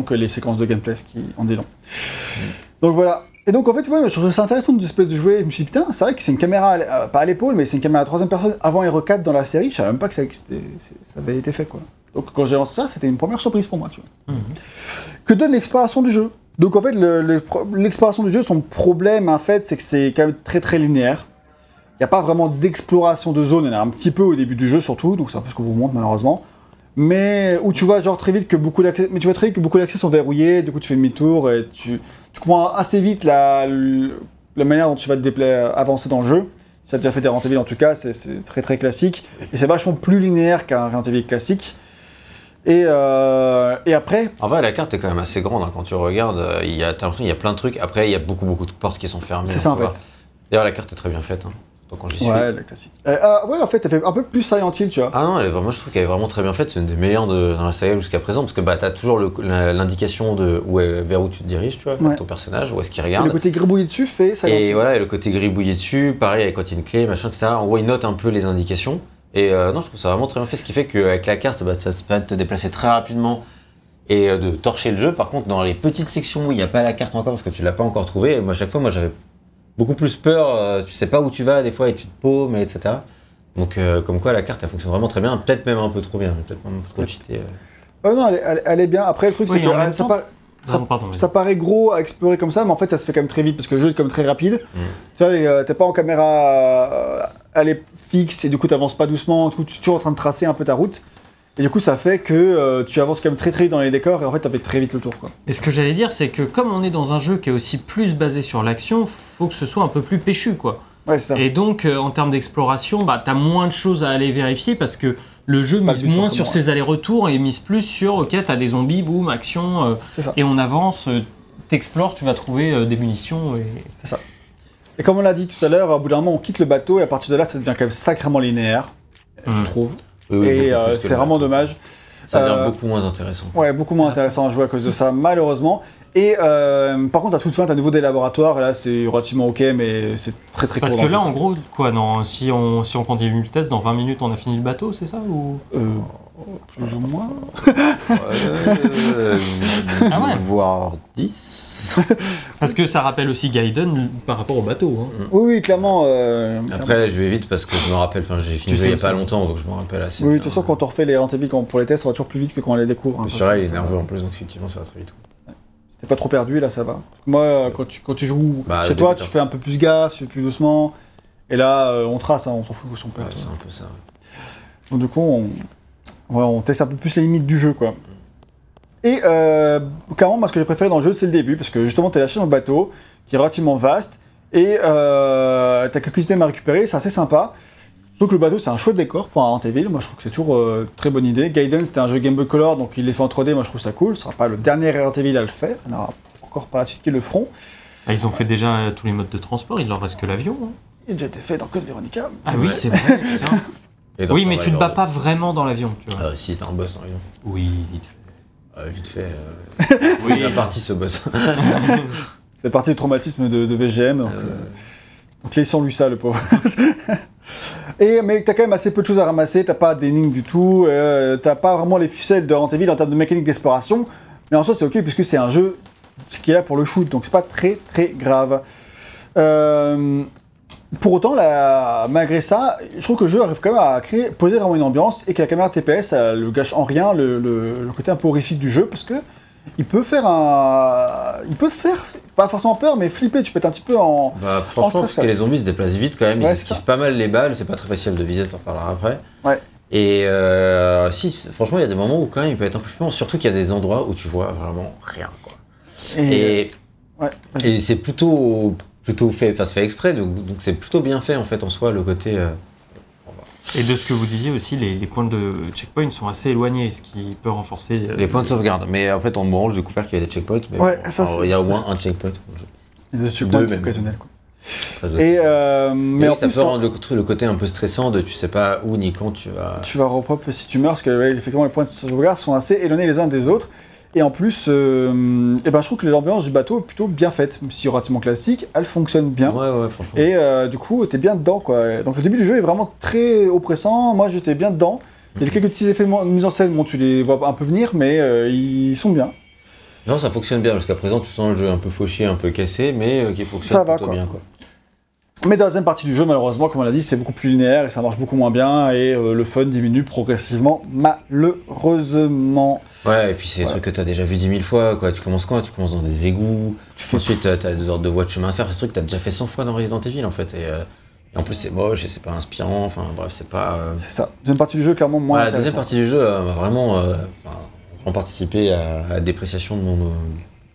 que les séquences de gameplay, qui en dit long. Donc voilà. Et donc en fait, ouais, je trouvais ça intéressant de jouer. Je me suis dit, putain, c'est vrai que c'est une caméra, euh, pas à l'épaule, mais c'est une caméra à troisième personne avant Hero 4 dans la série. Je savais même pas que ça, avait été fait, quoi. Donc quand j'ai lancé ça, c'était une première surprise pour moi, tu vois. Mhm. Que donne l'exploration du jeu? Donc en fait, le- le pro- l'exploration du jeu, son problème, en fait, c'est que c'est quand même très très linéaire. n'y a pas vraiment d'exploration de zone, il y en a un petit peu au début du jeu surtout, donc c'est un peu ce qu'on vous montre malheureusement. Mais où tu vois genre très vite que beaucoup d'accès, mais tu vois très vite que beaucoup d'accès sont verrouillés, du coup tu fais demi-tour et tu, tu comprends assez vite la, la manière dont tu vas te dépla- avancer dans le jeu. Si tu as déjà fait des Resident en tout cas, c'est- c'est très très classique. Et c'est vachement plus linéaire qu'un Resident classique. Et, euh, et après, En vrai, la carte est quand même assez grande hein, quand tu regardes. euh, Il y a, t'as l'impression qu'il y a plein de trucs. Après, il y a beaucoup, beaucoup de portes qui sont fermées. c'est ça en fait. D'ailleurs, la carte est très bien faite. Hein, quand j'y suis. Ouais, la classique. Euh, ah, ouais, en fait, elle fait un peu plus Silent Hill, tu vois. Ah non, elle est vraiment, je trouve qu'elle est vraiment très bien faite. C'est une des meilleures de- dans la saga jusqu'à présent parce que bah, t'as toujours l'indication de où vers où tu te diriges, tu vois, Ouais. ton personnage, où est-ce qu'il Et regarde. le côté gribouillé dessus fait Silent Et Hill. voilà, et le côté gribouillé dessus, pareil avec quand il y a une clé, machin, etc. En gros, il note un peu les indications. Et euh, non, je trouve ça vraiment très bien fait, ce qui fait qu'avec la carte, bah, ça te permet de te déplacer très rapidement et euh, de torcher le jeu. Par contre, dans les petites sections où il n'y a pas la carte encore, parce que tu l'as pas encore trouvée, moi, à chaque fois, moi, j'avais beaucoup plus peur. euh, tu sais pas où tu vas, des fois, et tu te paumes, et etc. Donc, euh, comme quoi, la carte, elle fonctionne vraiment très bien. Peut-être même un peu trop bien, peut-être même un peu trop cheaté. euh. Ouais, non, elle est, elle- elle est bien. Après, le truc, Oui, c'est que même euh, ça, temps- par- ça- Pardon, pardon, vas-y. ça paraît gros à explorer comme ça, mais en fait, ça se fait quand même très vite parce que le jeu est comme très rapide. Mm. Tu vois, euh, t'es pas en caméra, euh, elle est fixe et du coup, t'avances pas doucement. Du coup, tu es toujours en train de tracer un peu ta route. Et du coup, ça fait que euh, tu avances quand même très très vite dans les décors et en fait, t'as fait très vite le tour. Quoi. Et ce que j'allais dire, c'est que comme on est dans un jeu qui est aussi plus basé sur l'action, faut que ce soit un peu plus péchu, quoi. Ouais, c'est ça. Et donc, euh, en termes d'exploration, bah, t'as moins de choses à aller vérifier parce que le jeu mise moins sur ses allers-retours et mise plus sur, ok, t'as des zombies, boum, action, euh, et on avance, t'explores, tu vas trouver des munitions. Et... C'est ça. Et comme on l'a dit tout à l'heure, au bout d'un moment, on quitte le bateau et à partir de là, ça devient quand même sacrément linéaire, je Mm. trouve. Oui, et euh, c'est vraiment dommage. Ça devient Euh, beaucoup moins intéressant. Ouais, beaucoup moins intéressant à jouer à cause de ça, malheureusement. Et euh, par contre, à toute fin, t'as à nouveau des laboratoires, et là, c'est relativement ok, mais c'est très très Parce court que là, en gros, quoi, non, si, on, si on continue le test, dans 20 minutes, on a fini le bateau, c'est ça ou... Euh, plus ou moins. Euh, Ah ouais. Voire 10. Parce que ça rappelle aussi Gaiden par rapport au bateau. hein. Oui, oui, clairement. euh, Après, je vais vite parce que je me rappelle, enfin, j'ai fini Tu il y sais a pas longtemps, donc je me rappelle assez. oui, de toute façon, quand on refait les quand- pour les tests, on va toujours plus vite que quand on les découvre. hein, celui-là, il est nerveux en plus, donc effectivement, ça va très vite. quoi. T'es pas trop perdu, là, ça va. Parce que moi, euh, quand tu, quand tu joues Bah, chez toi, débutant. tu fais un peu plus gaffe, tu fais plus doucement. Et là, on trace, hein, on s'en fout où sont Ouais, perdu. c'est un peu ça. Donc du coup, on, ouais, on teste un peu plus les limites du jeu, quoi. Et euh, clairement, moi, ce que j'ai préféré dans le jeu, c'est le début, parce que justement, t'es lâché dans le bateau, qui est relativement vaste, et euh, t'as quelques items à récupérer, c'est assez sympa. Que le bateau, c'est un chouette décor pour un Evil. Moi, je trouve que c'est toujours euh, très bonne idée. Gaiden, c'était un jeu Game Boy Color, donc il les fait en 3D. Moi, je trouve ça cool. Ce sera pas le dernier Evil à le faire. Il y en aura encore par la suite qui le feront. Ah, ils ont fait déjà euh, tous les modes de transport, il leur reste que l'avion. hein. Il a déjà été fait dans Code Veronica. Ah oui, c'est vrai. Et oui, mais tu te Survivor, bats pas vraiment dans l'avion, tu vois. Euh, si, t'as un boss dans l'avion. Oui, vite fait. Euh, vite fait. Euh... Oui, la partie ce boss. C'est partie du traumatisme de, de VGM. Donc, euh, donc laissons lui ça, le pauvre. Et, mais t'as quand même assez peu de choses à ramasser, t'as pas d'énigmes du tout, euh, t'as pas vraiment les ficelles de Resident Evil en termes de mécanique d'exploration, mais en soi c'est ok puisque c'est un jeu qui est là pour le shoot, donc c'est pas très très grave. Euh, pour autant, malgré ça, je trouve que le jeu arrive quand même à créer, poser vraiment une ambiance et que la caméra TPS elle le gâche en rien le, le- le côté un peu horrifique du jeu parce que il peut faire un, il peut faire pas forcément peur mais flipper. Tu peux être un petit peu en, Bah, franchement, stress, parce que les zombies se déplacent vite quand même, Ouais, ils esquivent pas mal les balles, c'est pas très facile de viser, t'en parleras après. Ouais. Et euh, si, franchement, il y a des moments où quand même il peut être un peu flippant, surtout qu'il y a des endroits où tu vois vraiment rien. Quoi. et, Et, ouais, et c'est plutôt, plutôt fait, enfin c'est fait exprès, donc donc c'est plutôt bien fait en fait en soi, le côté. euh, Et de ce que vous disiez aussi, les, les points de checkpoint sont assez éloignés, ce qui peut renforcer. euh, les points de sauvegarde. Mais en fait, en mourant, j'ai découvert qu'il y avait des checkpoints. Mais Ouais, bon, ça, alors, il y a au moins un checkpoint. Et des Deux, checkpoints même. occasionnels, quoi. Très Et euh, mais en ça peut rendre le, le côté un peu stressant de tu sais pas où ni quand tu vas. tu vas repop si tu meurs, parce que ouais, effectivement les points de sauvegarde sont assez éloignés les uns des autres. Et en plus, euh, eh ben, je trouve que l'ambiance du bateau est plutôt bien faite, même si relativement classique, elle fonctionne bien. Ouais, ouais, franchement. Et euh, du coup, t'es bien dedans, quoi. Donc le début du jeu est vraiment très oppressant. Moi, j'étais bien dedans. Il y a quelques petits effets de mise en scène, bon, tu les vois un peu venir, mais euh, ils sont bien. Non, ça fonctionne bien. Jusqu'à présent, tu sens le jeu un peu fauché, un peu cassé, mais qui fonctionne Ça va, plutôt quoi. bien. Quoi. Mais dans la deuxième partie du jeu, malheureusement, comme on l'a dit, c'est beaucoup plus linéaire et ça marche beaucoup moins bien. Et euh, le fun diminue progressivement, malheureusement. Ouais, et puis c'est des trucs que t'as déjà vu dix mille fois. Quoi. Tu commences quoi? Tu commences dans des égouts. Tu fais Ensuite, t'as t'as des ordres de voies de chemin à faire. C'est des trucs que t'as déjà fait 100 fois dans Resident Evil en fait. Et, euh, En plus, c'est moche et c'est pas inspirant. Enfin, bref, c'est pas. euh, C'est ça. Deuxième partie du jeu, clairement moins Voilà, la deuxième partie du jeu va vraiment vraiment participer à, à la dépréciation de mon,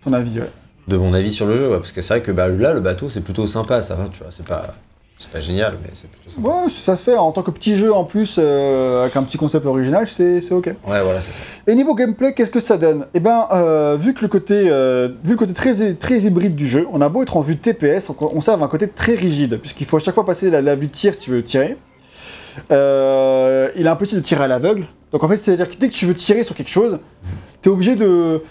Ton avis, ouais. De mon avis sur le jeu. ouais, parce que c'est vrai que bah, là, le bateau, c'est plutôt sympa, ça va, tu vois. C'est pas, c'est pas génial, mais c'est plutôt sympa. Ouais, ça se fait. En tant que petit jeu en plus, euh, avec un petit concept original, c'est c'est ok. Ouais, voilà, c'est ça. Et niveau gameplay, qu'est-ce que ça donne? Eh ben, euh, vu que le côté, euh, vu le côté très, très hybride du jeu, on a beau être en vue TPS, on, on sert un côté très rigide, puisqu'il faut à chaque fois passer la, la vue de tir si tu veux tirer. Il est impossible de tirer à l'aveugle. Donc en fait, c'est-à-dire que dès que tu veux tirer sur quelque chose, tu es obligé de,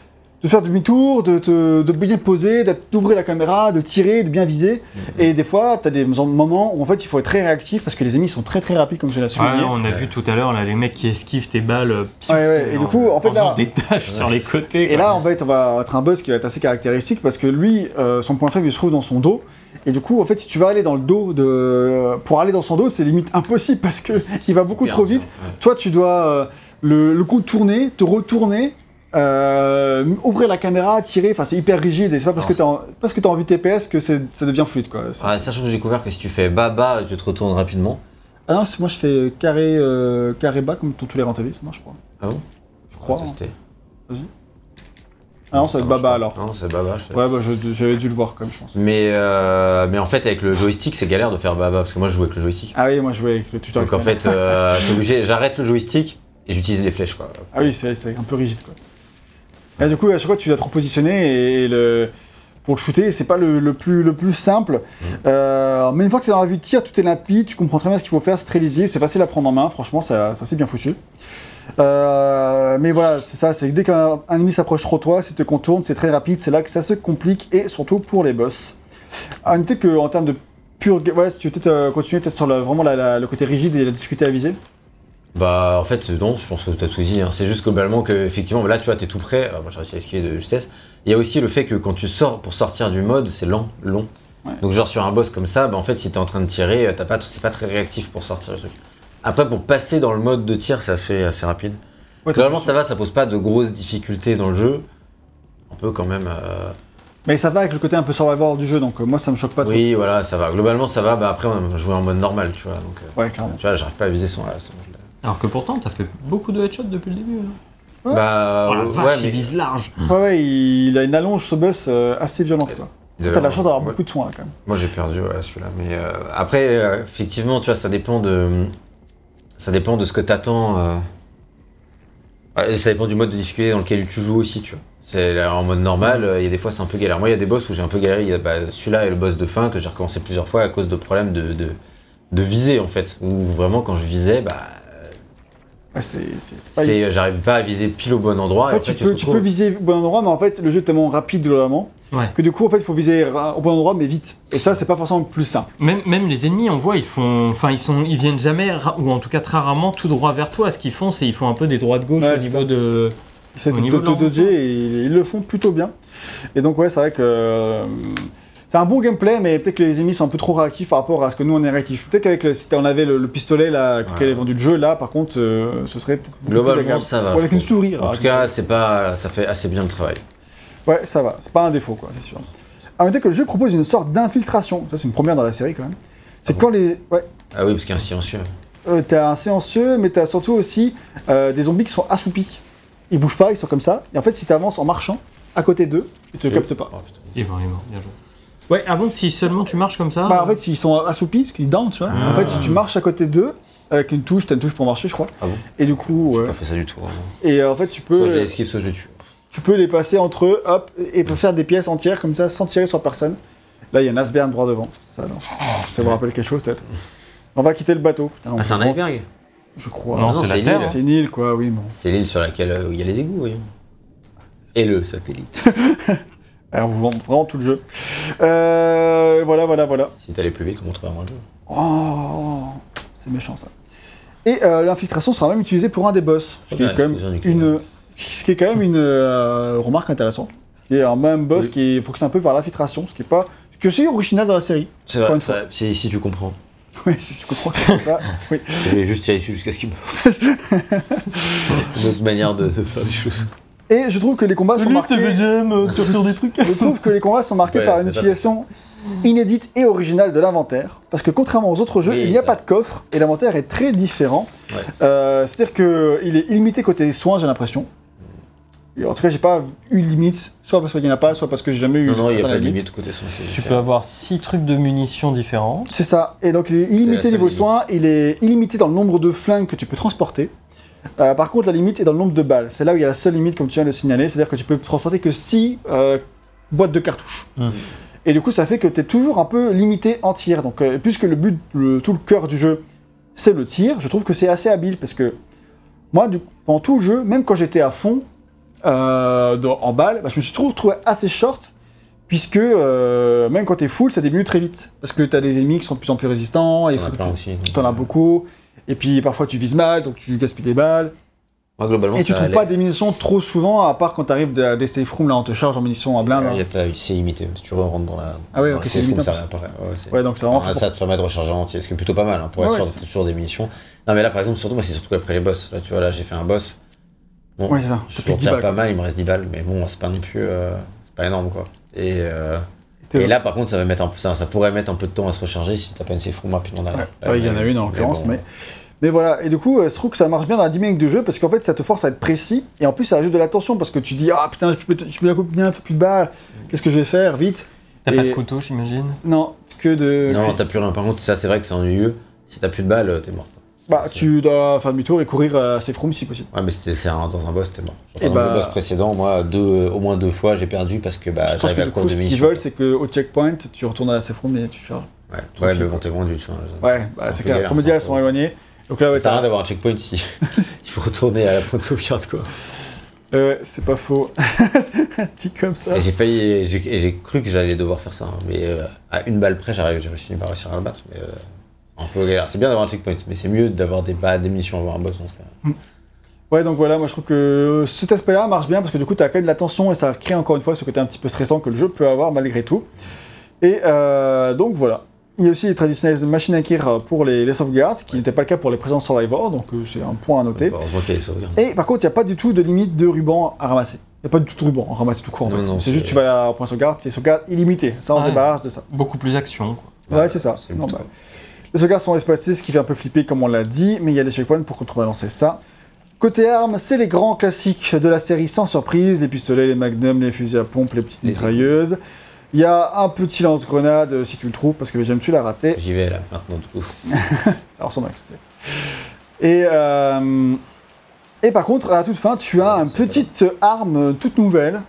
de faire demi-tour, de, te- de bien poser, d'ouvrir la caméra, de tirer, de bien viser. Et des fois, tu as des moments où en fait, il faut être très réactif parce que les ennemis sont très très rapides, comme je l'ai souligné. on a vu tout à l'heure là les mecs qui esquivent tes balles. euh, Ouais, ouais, et du coup, en fait, là- des taches sur les côtés. Et quoi. là, en fait, on va être un boss qui va être assez caractéristique parce que lui, euh, son point faible, il se trouve dans son dos. Et du coup, en fait, si tu vas aller dans le dos de. Pour aller dans son dos, c'est limite impossible parce que il va beaucoup trop vite. Toi, tu dois euh, le, le contourner, te retourner, euh, ouvrir la caméra, tirer. Enfin, c'est hyper rigide et c'est pas parce Non, que t'as en- parce que t'as en vue TPS que c'est- ça devient fluide, quoi. C'est- Ah, sachant que j'ai découvert que si tu fais baba, tu te retournes rapidement. Ah non, c'est- moi je fais carré, euh, carré bas comme tous les rentabilis, marche, je crois. Ah bon? Je crois. Hein. tester. Ah non, ça va être marche baba pas. alors. Non, c'est baba. je. Ouais, bah j'avais dû le voir quand même, je pense. Mais, euh, mais en fait, avec le joystick, c'est galère de faire baba parce que moi, je joue avec le joystick. Ah oui, moi je jouais avec le tuteur. Donc en fait, euh, j'arrête le joystick et j'utilise les flèches quoi. Ah oui, c'est c'est un peu rigide quoi. Du coup, à chaque fois, tu dois te repositionner et, le, pour le shooter, c'est pas le, le plus, le plus simple. Euh, mais une fois que tu es dans la vue de tir, tout est limpide, tu comprends très bien ce qu'il faut faire, c'est très lisible, c'est facile à prendre en main, franchement, ça, ça c'est bien foutu. Euh, mais voilà, c'est ça, c'est que dès qu'un un ennemi s'approche trop de toi, s'il te contourne, c'est très rapide, c'est là que ça se complique, et surtout pour les boss. À noter qu'en termes de pur. Ouais, si tu veux peut-être euh, continuer peut-être sur le- vraiment la- la- le côté rigide et la difficulté à viser. Bah en fait non, je pense que t'as tout dit. hein. C'est juste globalement que effectivement là tu vois t'es tout prêt. Ah, moi j'ai réussi à esquiver de justesse. Il y a aussi le fait que quand tu sors pour sortir du mode c'est lent, long. Ouais. Donc genre sur un boss comme ça, bah en fait si t'es en train de tirer, euh, t'as pas, c'est pas très réactif pour sortir le truc. Après pour passer dans le mode de tir c'est assez, assez rapide. Ouais, Globalement ça va, ça pose pas de grosses difficultés dans le jeu. On peut quand même. euh, Mais ça va avec le côté un peu survivor du jeu, donc euh, moi ça me choque pas trop. Oui voilà ça va. Globalement ça va. Bah après on a joué en mode normal tu vois. Donc euh, Ouais, clairement. tu vois j'arrive pas à viser son. son- Alors que pourtant, t'as fait beaucoup de headshots depuis le début. hein. Ouais. Bah Oh la ouais, mais il vise large. Ouais, ouais, il a une allonge ce boss euh, assez violente quoi. de- T'as la chance d'avoir ouais. beaucoup de soins quand même. Moi j'ai perdu ouais, celui-là. Mais euh, après, euh, effectivement, tu vois, ça dépend de. Ça dépend de ce que t'attends. euh. Ça dépend du mode de difficulté dans lequel tu joues aussi, tu vois. C'est en mode normal, euh, il y a des fois c'est un peu galère. Moi, il y a des boss où j'ai un peu galéré. Il y a, bah, celui-là est le boss de fin que j'ai recommencé plusieurs fois à cause de problèmes de, de, de visée en fait. Où vraiment quand je visais, bah, Ouais, c'est j'arrive pas à viser pile au bon endroit. En et fait, après, tu peux, tu retrouves- peux viser au bon endroit, mais en fait, le jeu est tellement rapide globalement Ouais. que du coup, en fait, il faut viser au bon endroit, mais vite. Et ça, c'est pas forcément plus simple. Même, même les ennemis, on voit, ils font, enfin, ils sont, ils viennent jamais, ou en tout cas très rarement, tout droit vers toi. Ce qu'ils font, c'est ils font un peu des droits de gauche Ouais, au niveau ça. de. C'est Au de, niveau de, de de et ils le font plutôt bien. Et donc, ouais, c'est vrai que. euh, c'est un bon gameplay, mais peut-être que les ennemis sont un peu trop réactifs par rapport à ce que nous on est réactifs. Peut-être qu'avec le, si on avait le, le pistolet là, lequel Ouais. est vendu le jeu, là, par contre, euh, ce serait Globalement, ça va. Avec une souris. En tout cas, c'est pas, ça fait assez bien le travail. Ouais, ça va, c'est pas un défaut, quoi, c'est sûr. À noter que le jeu propose une sorte d'infiltration, ça c'est une première dans la série quand même. C'est Ah quand les. Ouais, Ah oui, parce qu'il y a un silencieux. euh, t'as un silencieux, mais t'as surtout aussi euh, des zombies qui sont assoupis. Ils bougent pas, ils sont comme ça. Et en fait, si t'avances en marchant à côté d'eux, ils te captent pas. Oh. Il est mort, il est mort, bien joué. Ouais, avant, si seulement tu marches comme ça. Bah, en fait, s'ils sont assoupis, ce qu'ils down, tu vois. Ah. En fait, si tu marches à côté d'eux, avec une touche, t'as une touche pour marcher, je crois. Ah bon Et du coup, J'ai ouais. pas fait ça du tout. vraiment. Et euh, en fait, tu Soit je peux, les esquive, soit je les tue. tu peux les passer entre eux, hop, et peut faire des pièces entières comme ça, sans tirer sur personne. Là, il y a un iceberg droit devant. Ça, alors. ça vous rappelle quelque chose, peut-être On va quitter le bateau. Putain, Ah, c'est un iceberg Je crois. Non, non, c'est une île. C'est une île, quoi, oui, bon. C'est l'île sur laquelle euh, il y a les égouts, voyons. Et le satellite. Alors, vous vendez vraiment tout le jeu. Euh, voilà, voilà, voilà. Si t'allais plus vite, on montrerait un jeu. Oh, c'est méchant ça. Et euh, l'infiltration sera même utilisée pour un des boss, ce qui est quand même une, ce qui est quand même une euh, remarque intéressante. Il y a un même boss Oui. qui fonctionne un peu par l'infiltration, ce qui est pas, ce que c'est original dans la série. C'est vrai, vrai, si, si tu comprends. Oui, si tu comprends comme ça. Oui. Je vais juste tirer dessus jusqu'à ce qu'il me. Une autre manière de, de faire les choses. Et je trouve que les combats sont marqués. tu sur des trucs. Je trouve que les combats sont marqués Ouais, par une utilisation inédite et originale de l'inventaire. Parce que contrairement aux autres jeux, Oui, il n'y a ça. pas de coffre et l'inventaire est très différent. Ouais. Euh, C'est-à-dire qu'il est illimité côté soins, j'ai l'impression. Et En tout cas, j'ai pas eu de limite, soit parce qu'il n'y en a pas, soit parce que j'ai jamais eu Non, non, il n'y a pas de limite côté son. Tu peux avoir 6 trucs de munitions différentes. C'est ça. Et donc, il est illimité niveau limite. soins, il est illimité dans le nombre de flingues que tu peux transporter. Euh, par contre, la limite est dans le nombre de balles. C'est là où il y a la seule limite, comme tu viens de le signaler, c'est-à-dire que tu peux transporter que 6 boîtes de cartouches. Hmm. Et du coup, ça fait que tu es toujours un peu limité en tir. Donc, euh, puisque le but, le- tout le cœur du jeu, c'est le tir, je trouve que c'est assez habile parce que moi, du, pendant tout le jeu, même quand j'étais à fond euh, dans- en balles, bah, je me suis toujours trouvé assez short. Puisque euh, même quand t'es full, ça diminue très vite. Parce que t'as des ennemis qui sont de plus en plus résistants, T'en as plein aussi. T'en as euh, beaucoup. Et puis parfois tu vises mal, donc tu gaspilles des balles. Moi, globalement, Et tu trouves allait. pas des munitions trop souvent, à part quand t'arrives de- des safe rooms, là on te charge en munitions à blinde. Hein. C'est limité. Si tu rentres dans la. Ah dans ok, c'est room, limité, ça apparaît. Ouais, donc vraiment ça te permet de recharger en entier, ce qui est plutôt pas mal. Hein. Pour être Ouais, sûr, ouais, t'as toujours des munitions. Non, mais là, par exemple, surtout, moi, c'est surtout après les boss. Là, tu vois, là, j'ai fait un boss. Bon, Ouais, c'est ça. je T'as m'en plus de 10 tire balles, pas mal, il me reste 10 balles, mais bon, c'est pas non plus. euh, c'est pas énorme, quoi. Et, euh, et là, par contre, ça, va mettre un, ça, ça pourrait mettre un peu de temps à se recharger si t'as pas une safe room rapidement derrière. Ouais, Là, ouais, il y en a une en mais l'occurrence, bon. mais. Mais voilà, et du coup, euh, je trouve que ça marche bien dans la dynamique du jeu parce qu'en fait, ça te force à être précis et en plus, ça ajoute de la tension parce que tu dis Ah putain, je peux, t'as plus de balles, qu'est-ce que je vais faire, vite? T'as pas de couteau, j'imagine? Non, que de. Non, t'as plus rien. Par contre, ça, c'est vrai que c'est ennuyeux. Si t'as plus de balles, t'es mort. Bah, tu dois faire demi-tour et courir à safe room si possible. Ouais, mais c'était dans un boss, t'es mort. Dans bah- le boss précédent, moi, deux, au moins deux fois, j'ai perdu parce que bah, je que à court de ce qu'ils veulent, c'est qu'au checkpoint, tu retournes à la safe room et tu charges. Ouais, ouais mais bon, t'es vendu, tu vois. Ouais, bah, C'est clair. Comme dit, un elles sont éloignées. Donc là, ouais, ça sert à rien d'avoir un checkpoint si il faut retourner à la point de sauvegarde, quoi. Euh, c'est pas faux. Dit comme ça. J'ai failli, j'ai cru que j'allais devoir faire ça, hein, mais euh, à une balle près, j'arrive, j'ai réussi à réussir à le battre, mais euh, un peu galère. C'est bien d'avoir un checkpoint, mais c'est mieux d'avoir des, bah, des munitions avant un boss dans ce cas. Ouais, donc voilà, moi je trouve que cet aspect-là marche bien parce que du coup, t'as quand même de la tension et ça crée encore une fois ce côté un petit peu stressant que le jeu peut avoir malgré tout. Et euh, donc voilà. Il y a aussi les traditionnelles machines à écrire pour les, les sauvegardes, ce qui n'était pas le cas pour les présents Survivor, donc euh, c'est un point à noter. Et par contre, il n'y a pas du tout de limite de ruban à ramasser. Il n'y a pas du tout de ruban à ramasser tout court c'est juste tu vas à point sauvegarde, c'est sauvegarde illimitée, ça on se débarrasse de ça. Beaucoup plus action. quoi. Ouais, c'est ça. Non, bah. Les sauvegardes sont espacées, ce qui fait un peu flipper comme on l'a dit, mais il y a les checkpoints pour contrebalancer ça. Côté armes, c'est les grands classiques de la série sans surprise, les pistolets, les magnums, les fusils à pompe, les petites Les mitrailleuses. Il y a un petit lance-grenade euh, si tu le trouves, parce que j'aime tu l'as raté. J'y vais là, maintenant, du coup. Ça ressemble à tu sais. Et, euh, et par contre, à la toute fin, tu as Ouais, une petite arme toute nouvelle,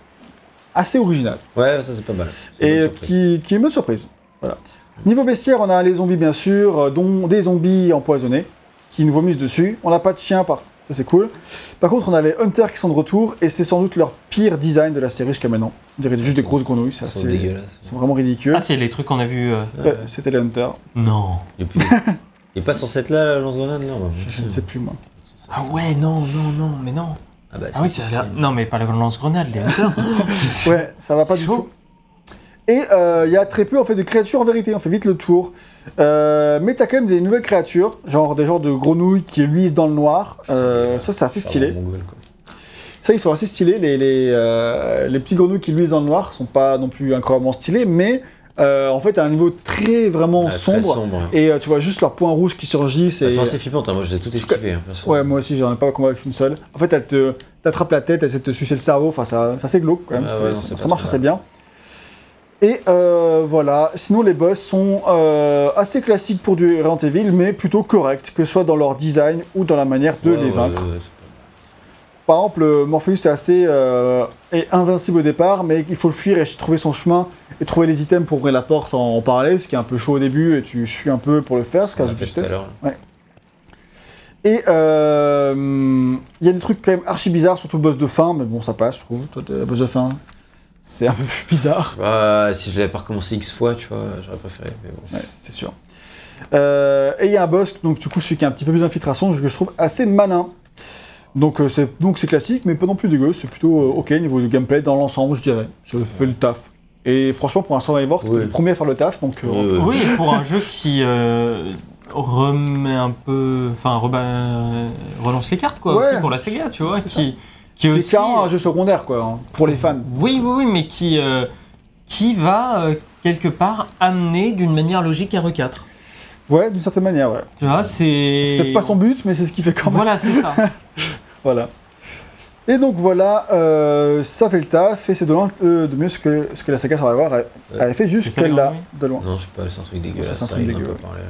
assez originale. Ouais, ça c'est pas mal. Et qui, qui est une bonne surprise. Voilà. Niveau bestiaire, on a les zombies bien sûr, euh, dont des zombies empoisonnés qui nous vomissent dessus. On n'a pas de chien, par... ça c'est cool. Par contre, on a les hunters qui sont de retour et c'est sans doute leur pire design de la série jusqu'à maintenant. On dirait juste des grosses grenouilles, c'est sont assez- dégueulasses. ils sont vraiment ridicules. Ah, c'est les trucs qu'on a vus. euh, Ouais, C'était les hunters. Non. Il est, plus... il est pas censé être là, la lance-grenade, là. Je, je ne sais plus moi. Ah ouais, non, non, non, mais non. Ah bah, Ah oui, c'est la-. Non, mais pas le lance-grenade, les hunters. Ouais, ça va pas C'est du chaud. tout. Et euh, il y a très peu en fait de créatures en vérité, on fait vite le tour. Euh, mais t'as quand même des nouvelles créatures, genre des genres de grenouilles qui luisent dans le noir. Euh, ça c'est assez Ça, stylé. Ça ils sont assez stylés. Les, les, euh, les petits grenouilles qui luisent dans le noir sont pas non plus incroyablement stylés, mais euh, en fait à un niveau très vraiment Ah, très sombre. Et euh, tu vois juste leurs points rouges qui surgissent. Elles Et... sont assez flippantes, hein. moi je les ai toutes esquivées. hein. Ouais, moi aussi j'en ai pas combattu une seule. En fait, elle te t'attrape la tête, elle essaie de te sucer le cerveau. Enfin, ça, ça c'est glauque quand même. Ah c'est- ouais, non, ça, marche assez bien. Et euh, voilà. Sinon, les boss sont euh, assez classiques pour du Resident Evil, mais plutôt corrects, que ce soit dans leur design ou dans la manière de Ouais, les vaincre. ouais, Par exemple, euh, Morpheus est assez euh, est invincible au départ, mais il faut le fuir et trouver son chemin et trouver les items pour ouvrir la porte en, en parallèle, ce qui est un peu chaud au début et tu suis un peu pour le faire, ce qui mal. a. Et euh, il y a des trucs quand même archi bizarres, surtout le boss de fin, mais bon, ça passe, je trouve. Toi, t'es- le boss de fin, c'est un peu plus bizarre, Bah, si je l'avais pas recommencé X fois, tu vois, j'aurais préféré. Mais bon. ouais, c'est sûr. Euh, et il y a un boss, donc du coup, celui qui a un petit peu plus d'infiltration, que je trouve assez malin. Donc euh, c'est donc c'est classique, mais pas non plus dégueu. C'est plutôt euh, ok niveau de gameplay dans l'ensemble, je dirais. Ça fait le taf. Et franchement, pour un Survivor, c'était Oui. le premier à faire le taf, donc euh, Oui, pour un jeu qui euh, remet un peu. Enfin, relance les cartes, quoi, Ouais. aussi pour la Sega, tu vois. Ça. Qui, est C'est aussi. carrément un jeu secondaire, quoi, hein, pour les fans. Oui, oui, oui, mais qui, euh, qui va euh, quelque part amener d'une manière logique RE4. Ouais, d'une certaine manière, ouais. Tu vois, c'est. C'est peut-être pas son but, mais c'est ce qu'il fait quand même. Voilà, c'est ça. Voilà. Et donc voilà, euh, ça fait le taf, et c'est de loin euh, de mieux ce que, ce que la saga Survivor a- avait fait ça, les jusque-là, de loin. Non, je sais pas, c'est un truc dégueulasse. c'est un ça, truc il en a dégueu. pas parlé.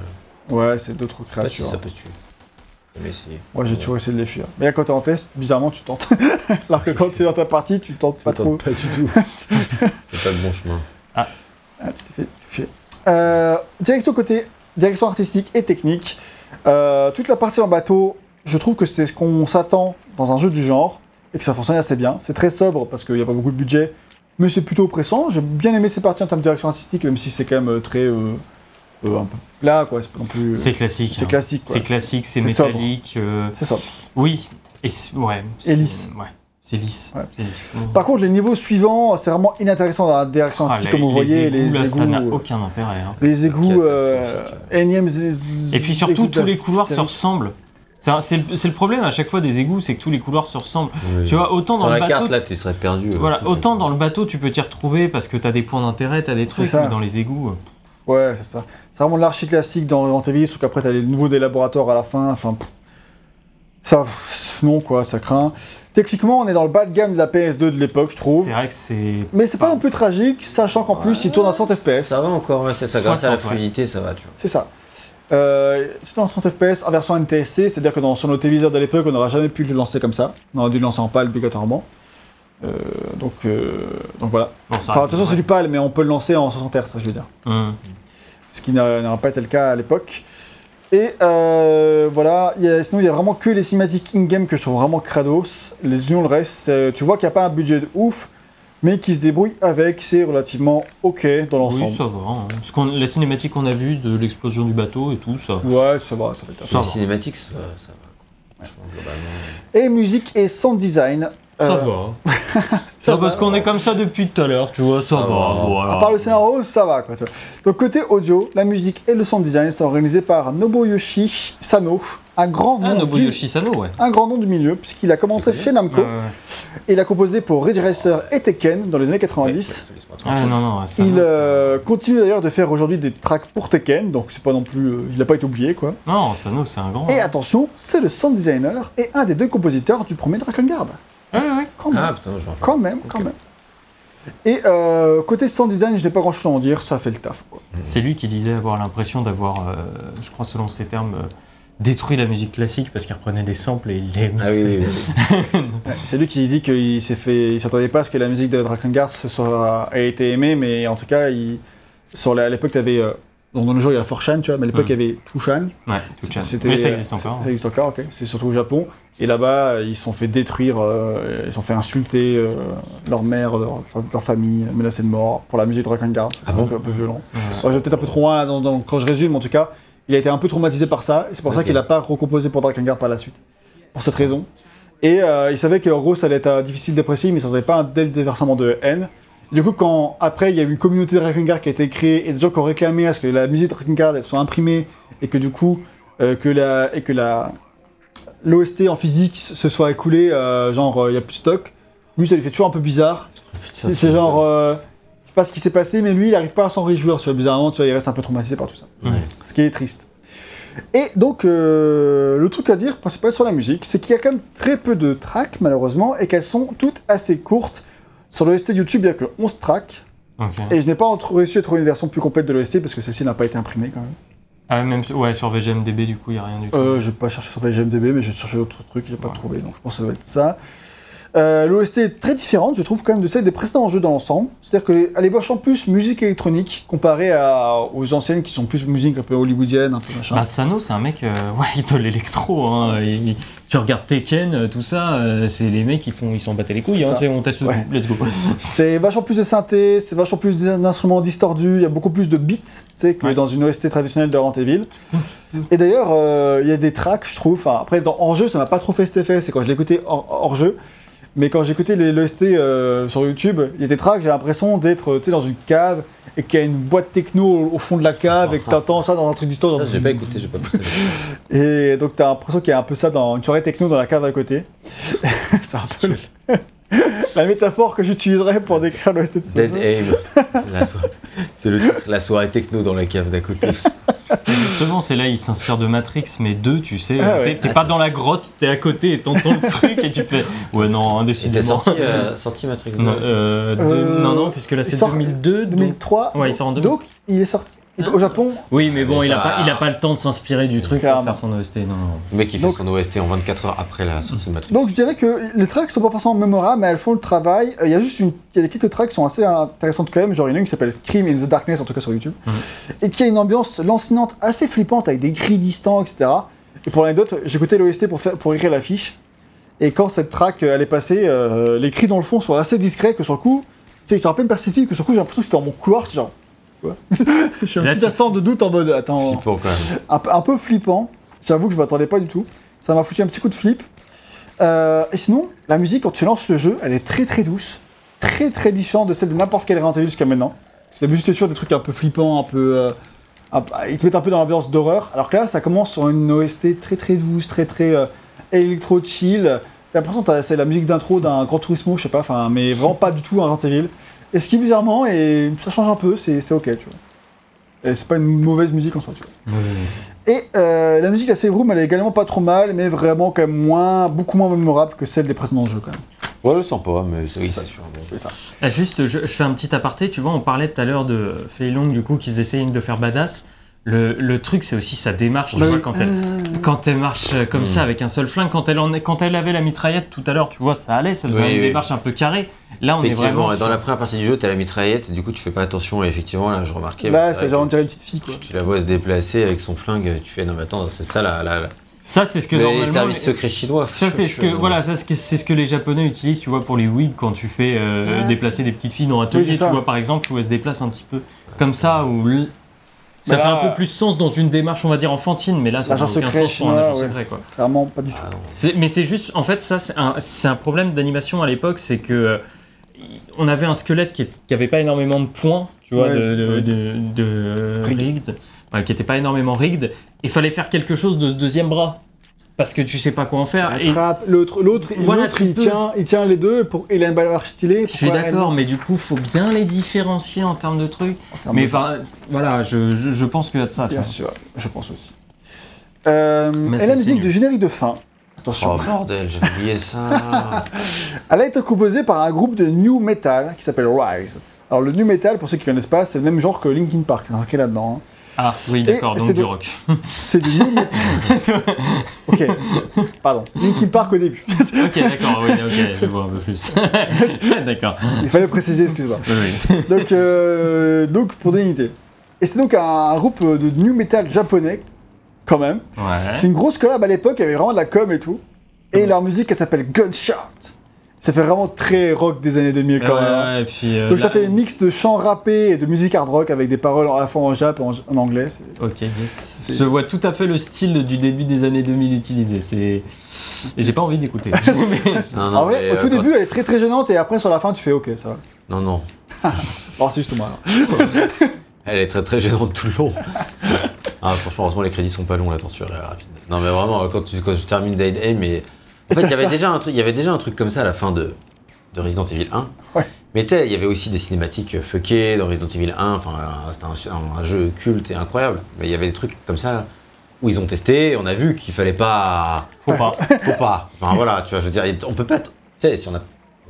Ouais, c'est d'autres Je sais pas si créatures. ça peut se tuer. Moi j'ai toujours essayé de les fuir. Mais là, quand t'es en test, bizarrement tu tentes. Alors que quand t'es dans ta partie, tu tentes pas trop. pas du tout. c'est pas le bon chemin. Ah, tu t'es fait toucher. Euh, direction côté direction artistique et technique. Euh, toute la partie en bateau, je trouve que c'est ce qu'on s'attend dans un jeu du genre et que ça fonctionne assez bien. C'est très sobre parce qu'il n'y a pas beaucoup de budget, mais c'est plutôt oppressant. J'ai bien aimé ces parties en termes de direction artistique, même si c'est quand même euh, très euh, euh, un peu plat, quoi. C'est pas non plus. euh, C'est classique. c'est hein. classique. C'est classique, c'est c'est métallique. euh, C'est ça. Oui. Et ouais. c'est- lisse. Ouais. C'est lisse. Ouais. C'est lisse. Par contre, les niveaux suivants, c'est vraiment inintéressant dans la direction Ah, comme vous voyez, les égouts, là, ça n'a euh, aucun intérêt. hein. Les égouts, euh, énièmes Et puis surtout, tous la les couloirs se ressemblent. C'est le, problème à chaque fois des égouts, c'est que tous les couloirs se ressemblent. Oui. Tu vois, autant dans Sur le la bateau. carte, là, tu serais perdu. euh, Voilà, autant dans le bateau tu peux t'y retrouver parce que t'as des points d'intérêt, t'as des trucs, mais dans les égouts. Ouais, c'est ça. C'est vraiment l'archi classique dans Resident Evil, sauf qu'après t'as les nouveaux des laboratoires à la fin. Enfin, pff. ça, pff, non quoi, ça craint. Techniquement, on est dans le bas de gamme de la PS2 de l'époque, je trouve. C'est vrai que c'est. Mais c'est pas non plus tragique, sachant qu'en plus il tourne à 100 FPS. Ça va encore, ouais, c'est ça. Grâce à la 60, ouais. fluidité, ça va, tu vois. C'est ça. Euh, à 100 FPS en version NTSC, c'est-à-dire que dans, sur nos téléviseurs de l'époque, on n'aurait jamais pu le lancer comme ça. On aurait dû le lancer en PAL obligatoirement. Euh, donc, euh, donc voilà. Bon, Enfin, attention, c'est ouais. du PAL, mais on peut le lancer en 60 Hz, ça je veux dire. Hum. ce qui n'a- n'aura pas été le cas à l'époque. Et euh, voilà, il y a- sinon il y a vraiment que les cinématiques in-game que je trouve vraiment crados. Les unions, le reste, c'est- tu vois qu'il n'y a pas un budget de ouf, mais qui se débrouille avec, c'est relativement ok dans l'ensemble. Oui, ça va. hein. Parce qu'on- la cinématique qu'on a vue de l'explosion du bateau et tout, ça. Ouais, ça va, ça va être Ça Les va. cinématiques, ça, ça va. globalement. Et musique et sound design. Ça euh, va. ça Ça, va. parce qu'on est comme ça depuis tout à l'heure, tu vois, ça, Ça va. va. voilà. À part le scénario, ça va quoi. Donc côté audio, la musique et le sound design sont organisés par Nobuyoshi Sano, un grand Ah, nom, du, Sano, ouais. un grand nom du milieu, puisqu'il a commencé chez Namco. Et il a composé pour Ridge Racer et Tekken dans les années 90. Ouais, ouais, je te laisse pas Ah, non, non, Il euh, continue d'ailleurs de faire aujourd'hui des tracks pour Tekken, donc c'est pas non plus, euh, il n'a pas été oublié quoi. Non, Sano, c'est un grand. Et attention, c'est le sound designer et un des deux compositeurs du premier Drakengard. Ouais, ouais. Quand même, Ah putain, je quand même, quand même. Et euh, côté sound design, je n'ai pas grand chose à en dire, ça fait le taf quoi. C'est lui qui disait avoir l'impression d'avoir, euh, je crois selon ses termes, euh, détruit la musique classique parce qu'il reprenait des samples et il les Ah oui, oui, oui. Ouais, C'est lui qui dit qu'il s'est fait, il s'attendait pas à ce que la musique de Drakengard se soit, ait été aimée, mais en tout cas, il, sur la- à l'époque, t'avais, euh, dans le jeu il y a Forshan, tu vois, mais à l'époque Mm. il y avait Tushan. Ouais. C'était- Mais ça existe encore. Ça existe encore, ok. C'est surtout au Japon. Et là-bas, euh, ils se sont fait détruire, euh, ils se sont fait insulter euh, leur mère, leur, famille, menacés de mort pour la musique de Drakengard. C'est Ah un, peu, un peu violent. Ouais. Vais peut-être un peu trop loin dans- dans- quand je résume, en tout cas, il a été un peu traumatisé par ça, et c'est pour ça qu'il n'a pas recomposé pour Drakengard par la suite. Pour cette raison. Et euh, il savait qu'en gros, ça allait être euh, difficile d'apprécier, mais ça n'avait pas un tel déversement de haine. Du coup, quand après, il y a eu une communauté de Drakengard qui a été créée, et des gens qui ont réclamé à ce que la musique de Drakengard elle soit imprimée, et que du coup, euh, que la, et que la l'OST en physique se soit écoulé, euh, genre, euh, il n'y a plus de stock. Lui, ça lui fait toujours un peu bizarre. C'est genre, euh, je sais pas ce qui s'est passé, mais lui, il n'arrive pas à s'en réjouir, tu vois, bizarrement, tu vois, il reste un peu traumatisé par tout ça. Ouais. Ce qui est triste. Et donc, euh, le truc à dire, principal sur la musique, c'est qu'il y a quand même très peu de tracks, malheureusement, et qu'elles sont toutes assez courtes. Sur l'OST YouTube, il n'y a que 11 tracks, et je n'ai pas réussi à trouver une version plus complète de l'OST, parce que celle-ci n'a pas été imprimée quand même. Ah, même ouais, sur VGMDB, du coup, il n'y a rien du tout. Euh, je vais pas chercher sur VGMDB, mais j'ai cherché d'autres trucs, j'ai pas Ouais. trouvé, donc je pense que ça doit être ça. Euh, L'OST est très différente, je trouve, quand même, de celle des précédents jeux dans l'ensemble. C'est-à-dire qu'elle est vachement plus musique électronique, comparée à- aux anciennes qui sont plus musique un peu hollywoodienne, un peu machin. Bah, Sano, c'est un mec, euh, ouais, il de l'électro. Hein. Il- tu regardes Tekken, euh, tout ça, euh, c'est les mecs qui font, ils s'en battent les couilles. C'est Hein, on teste Ouais. tout, let's go. C'est vachement plus de synthé, c'est vachement plus d'instruments distordus, il y a beaucoup plus de beats, tu sais, que Ouais. dans une OST traditionnelle de Resident Evil. Et d'ailleurs, euh, il y a des tracks, je trouve, enfin, après, dans, en jeu, ça m'a pas trop fait cet effet, c'est quand je l'écoutais hors, hors jeu, Mais quand j'écoutais les l'OST euh, sur YouTube, il y a des tracks, j'ai l'impression d'être dans une cave et qu'il y a une boîte techno au, au fond de la cave et que t'entends ça dans un truc d'histoire. J'ai pas écouté, j'ai pas poussé. Et donc t'as l'impression qu'il y a un peu ça dans une soirée techno dans la cave à côté. C'est un peu le- la métaphore que j'utiliserais pour décrire l'OST de ce Dead. Aim. La so- la soirée techno dans la cave d'à côté. Justement, c'est là, il s'inspire de Matrix, mais deux, tu sais. Ah ouais. T'es t'es pas dans la grotte, t'es à côté et t'entends le truc et tu fais. Ouais, non, indécidément. sorti, euh, sorti Matrix 2. Non, euh, deux- Euh, non, non, puisque là il c'est sort 2002. donc- 2003. Ouais, il sort en 2000. Donc il est sorti au Japon. Oui, mais bon, il a, Bah. pas, il a pas le temps de s'inspirer du truc Clairement. pour faire son OST. Non, non. Le mec, il fait Donc- son OST en 24 heures après la sortie de Matrix. Donc je dirais que les tracks sont pas forcément mémorables, mais elles font le travail. Euh, Il y a juste une, il y a quelques tracks qui sont assez intéressantes quand même. Genre il y en a une qui s'appelle Scream in the Darkness, en tout cas sur YouTube, Mhm. et qui a une ambiance lancinante assez flippante avec des cris distants, etc. Et pour l'anecdote, j'écoutais l'OST pour faire, pour écrire l'affiche. Et quand cette track euh, elle est passée, euh, les cris dans le fond sont assez discrets que sur le coup, tu sais, ils sont à peine perceptibles que sur le coup j'ai l'impression que c'était dans mon couloir, genre. Quoi Je suis un Là, petit tu- instant de doute en mode attends Flippant quand même. un, peu- un peu flippant. J'avoue que je m'attendais pas du tout. Ça m'a foutu un petit coup de flip. Euh, et sinon, la musique, quand tu lances le jeu, elle est très très douce. Très très différente de celle de n'importe quelle Resident Evil jusqu'à maintenant. La musique, c'est sûr, des trucs un peu flippants, un peu. euh, un- ils te mettent un peu dans l'ambiance d'horreur. Alors que là, ça commence sur une OST très très douce, très très euh, électro chill. T'as l'impression que t'as- c'est la musique d'intro d'un Grand Turismo, je sais pas, enfin, mais vraiment pas du tout un Resident Evil. Et ce qui est bizarrement, et ça change un peu, c'est c'est ok, tu vois. Et c'est pas une mauvaise musique en soi, tu vois. Et euh, la musique de la Save Room, elle est également pas trop mal, mais vraiment quand même moins, beaucoup moins mémorable que celle des précédents jeux quand même. Ouais, je sens pas, mais c'est oui, c'est sûr. mais- C'est ça. Ah, juste, je, je fais un petit aparté. Tu vois, on parlait tout à l'heure de Fei Long, du coup, qu'ils essayent de faire badass. Le, le truc, c'est aussi sa démarche. Tu Bah vois, quand elle, quand elle marche euh, comme Mm. ça avec un seul flingue, quand elle, en est- quand elle avait la mitraillette tout à l'heure, tu vois, ça allait, ça faisait Oui, une oui. démarche un peu carrée. Là, on est vraiment. dans sur- la première partie du jeu, t'as la mitraillette, et du coup, tu fais pas attention, et effectivement, là, je remarquais. Là, bah, c'est genre on dirait une petite fille quoi. Tu la vois se déplacer avec son flingue, tu fais non, mais attends, c'est ça la. la, la- Ça, c'est ce que les normalement. services les- secrets chinois. Ça, c'est ce que, voilà, ça, c'est c'est ce que les Japonais utilisent, tu vois, pour les whips quand tu fais euh, Ah. déplacer des petites filles dans un atelier, tu vois, par exemple, où elles se déplacent un petit peu comme ça, où l- ça fait un peu plus sens dans une démarche, on va dire, enfantine, mais là, ça n'a aucun sens pour un agent ouais. secret, quoi. Clairement pas du tout. Ah. C'est- Mais c'est juste, en fait, ça, c'est un, problème d'animation à l'époque, c'est que euh, on avait un squelette qui, est- qui avait pas énormément de points, tu vois, Ouais, de, de, ouais. de- de Rigged. qui était pas énormément rigged. Il fallait faire quelque chose de ce deuxième bras. Parce que tu sais pas quoi en faire. L'autre, l'autre, Voilà, il peux. tient, il tient les deux. Pour, il a une balle stylée. je suis d'accord, mais du coup, faut bien les différencier en termes de trucs. Mais voilà, je, je, je pense qu'il y a de ça. bien sûr, je pense aussi. Euh, et la musique de générique de fin. Attention. Oh bordel, j'ai oublié ça. Elle a été composée par un groupe de new metal qui s'appelle Rise. Alors le new metal, pour ceux qui connaissent pas, c'est le même genre que Linkin Park, hein, qui est là-dedans. hein. Ah oui, d'accord, donc du rock. C'est du new metal. ok, pardon. Linkin Park au début. ok, d'accord, oui, ok, je vois un peu plus. d'accord. Il fallait préciser, excuse-moi. Oui. Donc, euh, donc pour donner une idée. Et c'est donc un, groupe de new metal japonais, quand même. Ouais. C'est une grosse collab à l'époque, il y avait vraiment de la com et tout. Et leur musique, elle s'appelle Gunshot. Ça fait vraiment très rock des années 2000 quand Ouais, même. hein. ouais, et puis, euh, Donc ça là- fait un mix de chants rappés et de musique hard rock avec des paroles à la fois en jap et en, en anglais. Ok, yes. Je vois tout à fait le style du début des années 2000 utilisé. C'est. Et j'ai pas envie d'écouter. En vrai, au tout début, elle est très très gênante et après sur la fin, tu fais ok, ça va. Non, non. Alors c'est juste moi. Elle est très très gênante tout le long. ah, franchement, heureusement, les crédits sont pas longs, la torture est rapide. Non, mais vraiment, quand tu, quand tu termines Dead Aim, mais. En fait, il y avait déjà un truc, il y avait déjà un truc comme ça à la fin de, de Resident Evil 1. Ouais. Mais tu sais, il y avait aussi des cinématiques euh, fuckées dans Resident Evil 1. Enfin, c'était un, un jeu culte et incroyable. Mais il y avait des trucs comme ça où ils ont testé. et On a vu qu'il fallait pas. Faut pas. Faut pas. Enfin voilà, tu vois, je veux dire, on peut pas. Tu sais, si on a.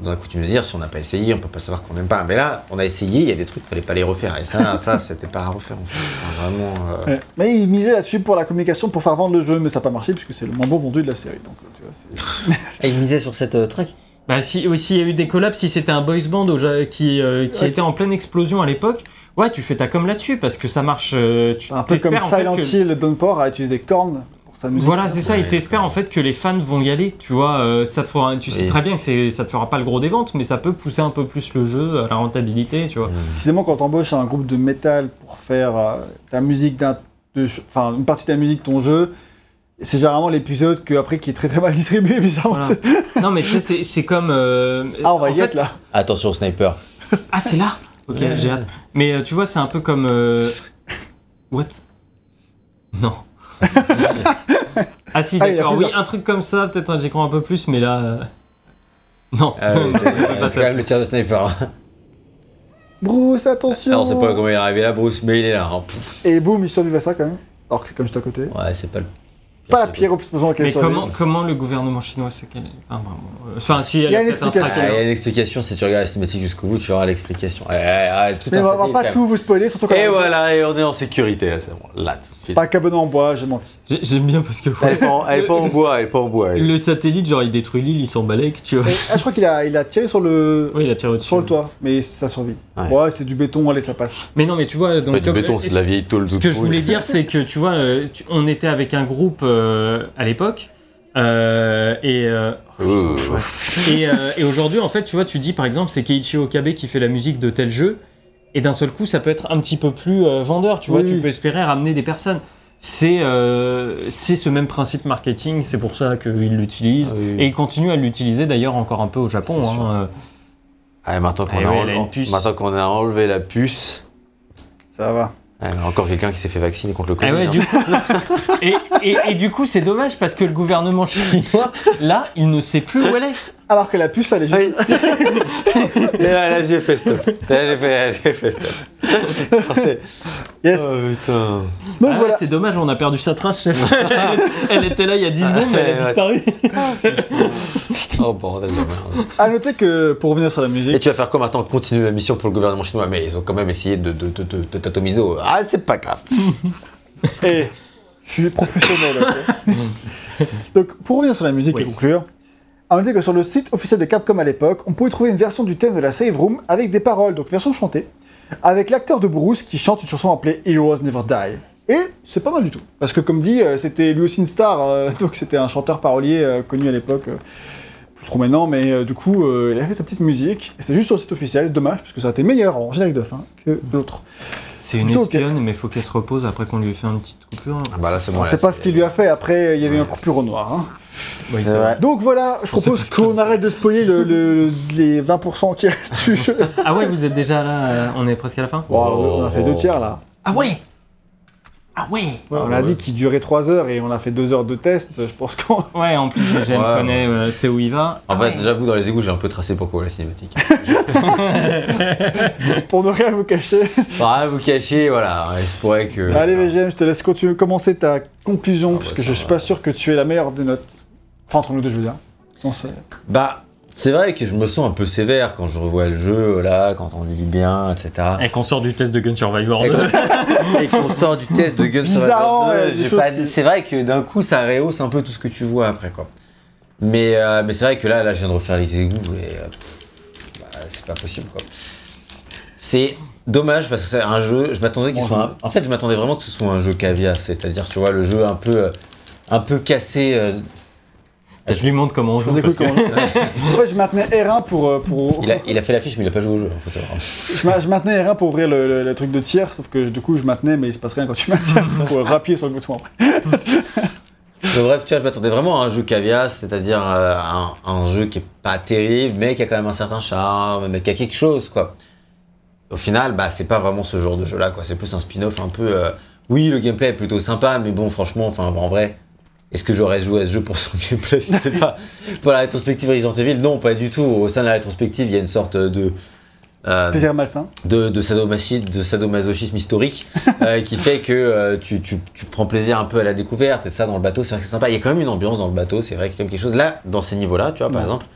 On a coutume de dire, si on n'a pas essayé, on peut pas savoir qu'on n'aime pas. Mais là, on a essayé, il y a des trucs, il fallait pas les refaire. Et ça, ça, c'était pas à refaire. En fait. Enfin, vraiment. euh, Ouais. Mais ils misaient là-dessus pour la communication, pour faire vendre le jeu, mais ça n'a pas marché puisque c'est le moins bon vendu de la série. Donc tu vois, Et ils misaient sur cette euh, truc. Bah si aussi il y a eu des collabs, si c'était un boys band qui, euh, qui Ouais. était en pleine explosion à l'époque, ouais tu fais ta com là-dessus parce que ça marche. euh, tu un peu comme t'espères, en fait, Silent que- Hill Downpour a utilisé Korn pour sa musique. Voilà, c'est ça, et t'espères en fait que les fans vont y aller, tu vois, euh, ça te fera, tu sais très bien que c'est, ça te fera pas le gros des ventes, mais ça peut pousser un peu plus le jeu à la rentabilité, tu vois. Décidément, quand t'embauches un groupe de métal pour faire euh, ta musique d'un, de- enfin une partie de ta musique, ton jeu, C'est généralement l'épisode que, après, qui est très très mal distribué, bizarrement. Voilà. Non, mais tu sais, c'est- c'est comme. euh, Ah, on va en y fait- être là. Attention au sniper. Ah, c'est là? Ok, Ouais. j'ai hâte. Mais tu vois, c'est un peu comme. euh, What? Non. Ah, si, Ah, il d'accord. Oui, un truc comme ça, peut-être un- j'y crois un peu plus, mais là. euh, Non. Ah ouais, c'est On peut pas c'est quand même le tir de sniper. Bruce, attention Alors, on sait pas comment il est arrivé là, Bruce, mais il est là. hein. Pff, Et boum, histoire du Vassa quand même. Alors que c'est comme juste à côté. Ouais, c'est pas le. Pas la pire explosion à laquelle Mais comment, comment le gouvernement chinois sait qu'elle est. Enfin, vraiment. euh, Enfin, si, elle Il y a une peut-être un explication. Ah, il y a une explication, si tu regardes la cinématique jusqu'au bout, tu auras l'explication. Ouais, ouais, tout Mais un on va- pas tout vous spoiler, surtout quand. Et voilà, et on est en sécurité là, c'est bon. Là, tout de suite. Pas cabinet en bois, j'ai menti. J'ai- J'aime bien parce que. Elle est pas en, elle est pas en bois, elle est pas en bois. elle. Le satellite, genre, il détruit l'île, il s'en balèque, tu vois. Et- ah, je crois qu'il a, il a tiré sur le, Oui, il a tiré au-dessus. sur le toit, mais ça survit. Ouais. Ouais, c'est du béton, allez, ça passe. Mais non, mais tu vois. C'est donc, pas du comme- béton, c'est de la vieille tôle Ce que je voulais dire, c'est que tu vois, euh, tu- on était avec un groupe euh, à l'époque. euh, et euh, et, euh, et aujourd'hui, en fait, tu vois, tu dis par exemple, c'est Keiichi Okabe qui fait la musique de tel jeu. Et d'un seul coup, ça peut être un petit peu plus euh, vendeur, tu vois, Oui, tu peux espérer ramener des personnes. C'est euh, c'est ce même principe marketing, c'est pour ça qu'ils l'utilisent. Ah oui. Et ils continuent à l'utiliser d'ailleurs encore un peu au Japon. Hein, euh. Ah, qu'on Eh a, ouais, enlevé- maintenant qu'on a enlevé la puce, Ça va. Ah, encore quelqu'un qui s'est fait vacciner contre le Ah Covid. ouais, hein. du coup, et, et- et du coup, c'est dommage parce que le gouvernement chinois, là, il ne sait plus où elle est. Alors que la puce, elle est juste. Et là, là, j'ai fait stop. Là, j'ai fait, stop. Yes. Oh putain. Donc Ah, voilà. C'est dommage, on a perdu sa trace, chef. elle, elle était là il y a 10 secondes, mais elle a disparu. Oh bordel de merde. À noter que, pour revenir sur la Et musique, tu vas faire quoi maintenant Continuer la mission pour le gouvernement chinois? Mais ils ont quand même essayé de, de, de, de, de t'atomiser au- Ah, c'est pas grave. et je suis professionnel. ok Donc, pour revenir sur la musique Oui. et conclure, à noter que sur le site officiel de Capcom à l'époque, on pouvait trouver une version du thème de la Save Room avec des paroles, donc version chantée, avec l'acteur de Bruce qui chante une chanson appelée Heroes Never Die. Et c'est pas mal du tout. Parce que, comme dit, euh, c'était lui aussi une star, euh, donc c'était un chanteur parolier euh, connu à l'époque. plus trop maintenant, mais du coup, il a fait sa petite musique. Et c'est juste sur le site officiel, dommage, parce que ça a été meilleur en générique de fin que l'autre. C'est une espionne, mais il faut qu'elle se repose après qu'on lui ait fait une petite coupure. Ah bah là, c'est bon. On là, sait pas ce qu'il lui a fait, après il y avait un coupure au noir. hein. Oui, C'est vrai. Donc voilà, je propose pas qu'on arrête de spoiler le, le- les 20% qui restent du jeu. Ah ouais, vous êtes déjà là, euh, on est presque à la fin on a fait deux tiers là. Ah ouais Ah ouais Ouais, on a dit qu'il durait 3 heures et on a fait 2 heures de test. Je pense qu'on. Ouais, en plus, GGN Ouais, connaît, euh, c'est où il va. En Ah fait, ouais. j'avoue, dans les égouts, j'ai un peu tracé pourquoi la cinématique. Pour ne rien vous cacher. Ah, vous cachez, voilà. Il se pourrait que. Allez, VGM, je te laisse continuer, commencer ta conclusion, parce que ça je suis va. pas sûr que tu es la meilleure des notes. Enfin, entre nous deux, je veux dire. Bah, c'est vrai que je me sens un peu sévère quand je revois le jeu, là, quand on dit bien, etc. Et qu'on sort du test de Gun Survivor Et 2. qu'on- Et qu'on sort du test de Gun Survivor 2, ouais, des j'ai choses pas qui- dit- c'est vrai que d'un coup ça rehausse un peu tout ce que tu vois après quoi. Mais, euh, mais c'est vrai que là, là je viens de refaire les égouts et euh, bah, c'est pas possible quoi. C'est dommage parce que c'est un jeu, je m'attendais qu'il soit un- En fait je m'attendais vraiment que ce soit un jeu caviar, c'est-à-dire tu vois le jeu un peu, euh, un peu cassé. Euh, Je lui montre comment on joue. me parce découvre que- comment. En fait, je maintenais R1 pour. euh, pour... il, a, il a fait l'affiche mais il a pas joué au jeu, faut savoir. Je, ma- je maintenais R1 pour ouvrir le, le- le truc de tir, sauf que du coup, je maintenais, mais il se passe rien quand tu maintiens. Il faut rappuyer sur le bouton après. Mais bref, tu vois, je m'attendais vraiment à un jeu caviar, c'est-à-dire euh, un, un jeu qui est pas terrible, mais qui a quand même un certain charme, mais qui a quelque chose, quoi. Au final, bah, c'est pas vraiment ce genre de jeu-là, quoi. C'est plus un spin-off un peu. euh, Oui, le gameplay est plutôt sympa, mais bon, franchement, enfin, en vrai, est-ce que j'aurais joué à ce jeu pour son gameplay si c'est pas pour la rétrospective Resident Evil Non, pas du tout. Au sein de la rétrospective, il y a une sorte de. euh, Plaisir malsain. de, de, sadomasochisme historique euh, qui fait que euh, tu, tu, tu prends plaisir un peu à la découverte et ça dans le bateau c'est vrai que c'est sympa il y a quand même une ambiance dans le bateau c'est vrai qu'il y a quand même quelque chose là dans ces niveaux là tu vois par Ouais. exemple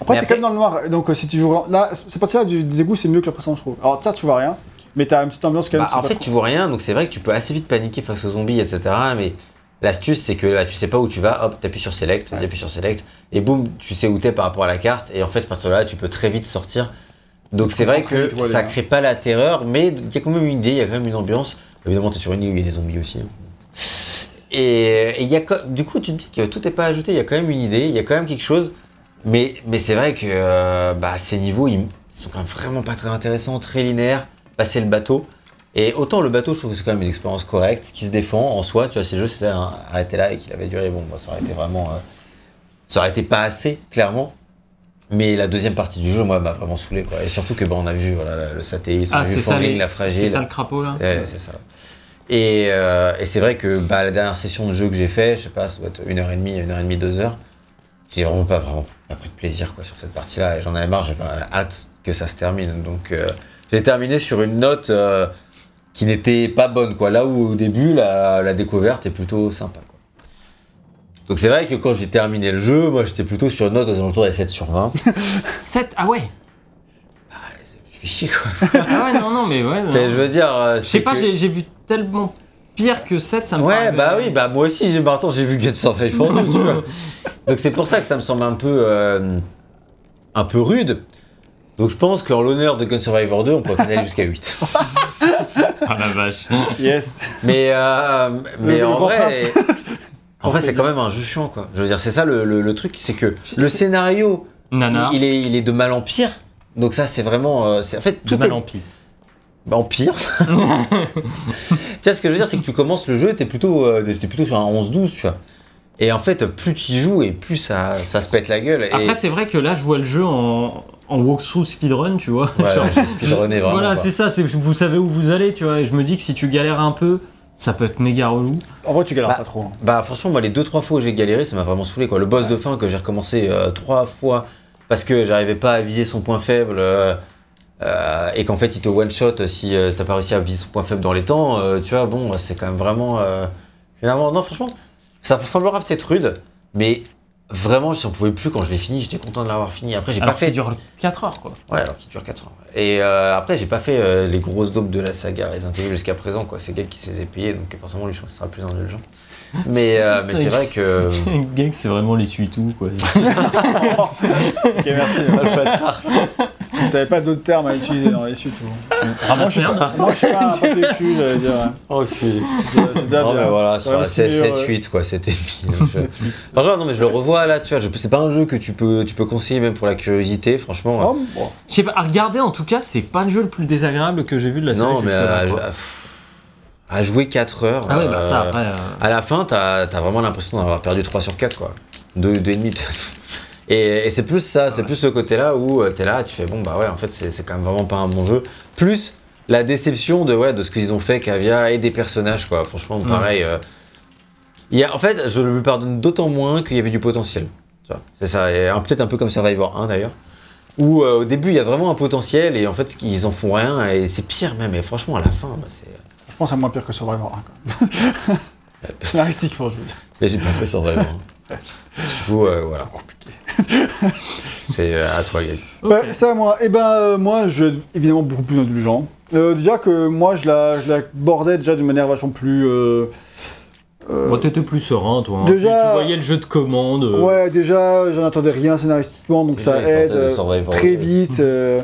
Après, t'es après- quand même dans le noir, donc euh, si tu joues. Là, cette partie-là du des égouts, c'est mieux que la précédente, je trouve. Alors, ça, tu vois rien, mais t'as une petite ambiance quand même. bah, en fait tu vois rien donc c'est vrai que tu peux assez vite paniquer face aux zombies etc mais l'astuce c'est que là tu sais pas où tu vas hop t'appuies sur select vas-y appuies sur select et boum tu sais où t'es par rapport à la carte et en fait à partir de là tu peux très vite sortir donc c'est vrai que vite ça hein. crée pas la terreur mais il y a quand même une idée il y a quand même une ambiance évidemment t'es sur une île où il y a des zombies aussi hein. Et y a, du coup, tu te dis que tout n'est pas ajouté, il y a quand même une idée, il y a quand même quelque chose. Mais, mais c'est vrai que euh, bah, ces niveaux, ils, ils sont quand même vraiment pas très intéressants, très linéaires. Passer le bateau, Et autant le bateau, je trouve que c'est quand même une expérience correcte, qui se défend en soi. Tu vois, si le jeu s'était arrêté là et qu'il avait duré, bon, bah, ça aurait été vraiment. euh, ça aurait été pas assez, clairement. Mais la deuxième partie du jeu, moi, m'a vraiment saoulé. Quoi. Et surtout que bah, on a vu voilà, le satellite, on Ah, a vu c'est les- la c'est fragile. ça le crapaud là Ouais, c'est ça. Et, euh, et c'est vrai que bah, la dernière session de jeu que j'ai fait, je sais pas, ça doit être une heure et demie, une heure et demie, deux heures. J'ai vraiment pas vraiment pas pris de plaisir quoi sur cette partie-là et j'en avais marre, j'avais hâte que ça se termine. Donc euh, j'ai terminé sur une note euh, qui n'était pas bonne quoi. Là où au début la, la découverte est plutôt sympa quoi. Donc c'est vrai que quand j'ai terminé le jeu, moi j'étais plutôt sur une note aux alentours des 7 sur 20. 7 Ah ouais je fais chier quoi. Ah ouais, non, non, mais ouais. Non. je veux dire. euh, Je sais pas, que- j'ai vu tellement pire que 7, ça me Ouais, paraît- bah oui, bah moi aussi, j'ai j'ai vu Guns Survival 2, tu vois. Donc c'est pour ça que ça me semble un peu, euh, un peu rude. Donc je pense qu'en l'honneur de Gun Survivor 2, on pourrait aller jusqu'à 8. Ah la vache. Yes. Mais, euh, mais en vrai, en vrai c'est quand même un jeu chiant, quoi. Je veux dire, c'est ça le, le- le truc, c'est que le scénario, Nana, il, il est, il est de mal en pire. Donc ça, c'est vraiment, euh, c'est en fait de tout mal est en pire. bah, en pire. tu vois, ce que je veux dire, c'est que tu commences le jeu, t'es plutôt, euh, t'es plutôt sur un 11-12, tu vois. Et en fait, plus tu y joues et plus ça, ça se pète la gueule. Et... Après, c'est vrai que là, je vois le jeu en, en walkthrough speedrun, tu vois. Ouais, Genre- speedrunné vraiment. voilà, c'est ça, c'est- vous savez où vous allez, tu vois. Et je me dis que si tu galères un peu, ça peut être méga relou. En vrai, tu galères Bah, pas trop. hein. Bah franchement, moi, les deux trois fois où j'ai galéré, ça m'a vraiment saoulé quoi. Le boss de fin que j'ai recommencé euh, trois fois parce que j'arrivais pas à viser son point faible euh, euh, et qu'en fait il te one shot si euh, t'as pas réussi à viser son point faible dans les temps. euh, tu vois, bon, c'est quand même vraiment. euh, c'est vraiment non, franchement, ça semblera peut-être rude, mais vraiment, si on pouvait plus quand je l'ai fini, j'étais content de l'avoir fini. Après, j'ai pas Alors fait. qu'il dure 4 heures, quoi. Ouais, alors qu'il dure 4 ans. Et euh, après, j'ai pas fait euh, les grosses daubes de la saga Resident Evil jusqu'à présent, quoi. C'est Gag qui s'est payé, donc forcément, lui, je pense que ce sera plus indulgent. Mais, euh, mais c'est vrai que. Gang, c'est vraiment l'essuie-tout, quoi. Ok, merci. T'avais pas d'autres termes à utiliser dans les suites. ou- Ramasse merde. Moi, je suis pas un j'allais dire. Oh, C'est déjà Non, bien. mais voilà, c'est c'est meilleur, 7-8, quoi, c'était Franchement, non, mais je le revois là, tu vois. je- C'est pas un jeu que tu peux, tu peux conseiller même pour la curiosité, franchement. Oh, bon. Je sais pas, à regarder en tout cas, c'est pas le jeu le plus désagréable que j'ai vu de la série. non, mais jusque-là, à, quoi. à- pff, à jouer 4 heures. Ah ouais, bah ça euh, après. euh, À la fin, t'as as vraiment l'impression d'avoir perdu 3 sur 4, quoi. 2, 2,5 peut-être. Et, et c'est plus ça, c'est plus ce côté-là où euh, t'es là, tu fais bon, bah ouais, en fait, c'est quand même vraiment pas un bon jeu. Plus la déception de, ouais, de ce qu'ils ont fait, Cavia, et des personnages, quoi. Franchement, pareil. euh, y a, en fait, je le pardonne d'autant moins qu'il y avait du potentiel. Tu C'est ça, et un- peut-être un peu comme Survivor 1 d'ailleurs. Où euh, au début, il y a vraiment un potentiel, et en fait, ils en font rien, et c'est pire même. Et franchement, à la fin, bah, c'est. Je pense à moins pire que Survivor 1. Quoi. Scénaristique, pour je veux dire. Mais j'ai pas fait Survivor. Du coup, euh, voilà. C'est euh, à toi, Gaël. Ouais, ça, moi. Eh ben, euh, moi, je vais être évidemment beaucoup plus indulgent. Euh, déjà que moi, je la, je la bordais déjà d'une manière vachement plus. euh, euh, Bon, t'étais plus serein, toi. hein. Déjà- Tu, tu voyais le jeu de commande. euh, Ouais, déjà, j'en attendais rien scénaristiquement, donc ça aide. euh, très vite, euh,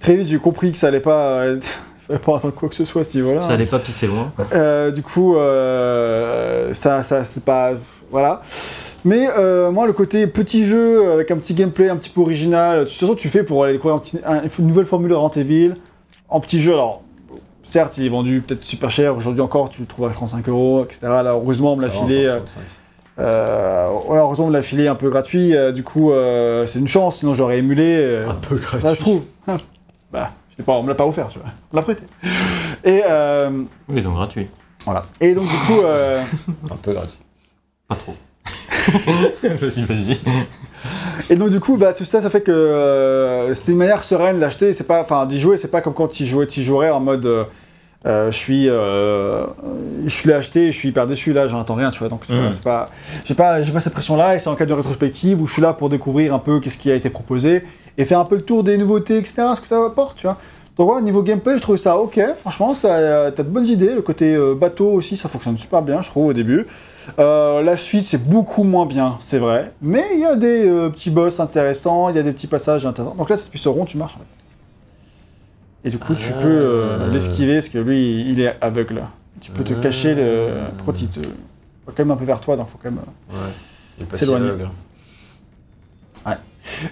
très vite, j'ai compris que ça allait pas. pas attendre quoi que ce soit à ce niveau-là. Ça allait pas pisser loin. Euh, du coup, euh, ça, ça c'est pas. Voilà. Mais euh, moi, le côté petit jeu avec un petit gameplay un petit peu original, de toute façon, tu fais pour aller découvrir un petit- un- une nouvelle formule de Resident Evil en petit jeu. Alors, certes, il est vendu peut-être super cher. Aujourd'hui encore, tu le trouves à 35 euros, etc. Là, heureusement, on me l'a filé. euh, euh, heureusement, on me l'a filé un peu gratuit. euh, du coup, euh, c'est une chance. Sinon, j'aurais émulé. euh, Un peu gratuit. Ça, je trouve. Ah, bah, je sais pas, on me l'a pas offert, tu vois. On l'a prêté. Et euh, Oui, donc gratuit. voilà. Et donc, du coup. euh, Un peu gratuit. Pas trop. vas-y, vas-y. Et donc du coup, bah, tout ça, ça fait que euh, c'est une manière sereine d'acheter, c'est pas, enfin, d'y jouer, c'est pas comme quand tu jouais, tu jouerais en mode, euh, euh, je suis, euh, je l'ai acheté, je suis hyper déçu là, j'en attends rien, tu vois, donc c'est Mm. pas, j'ai pas, j'ai pas cette pression là, et c'est en cas de rétrospective où je suis là pour découvrir un peu qu'est-ce qui a été proposé et faire un peu le tour des nouveautés, etc., ce que ça apporte, tu vois. Donc voilà, niveau gameplay, je trouve ça ok, franchement, ça, t'as de bonnes idées, le côté bateau aussi, ça fonctionne super bien, je trouve, au début. Euh, la suite, c'est beaucoup moins bien, c'est vrai. Mais il y a des euh, petits boss intéressants, il y a des petits passages intéressants. Donc là, cette piste rond, tu marches en fait. Et du coup, tu Ah. peux euh, l'esquiver parce que lui, il est aveugle. Tu peux te cacher le. Pourquoi il te. Il va quand même un peu vers toi, donc faut quand même. Ouais. Il si aveugle.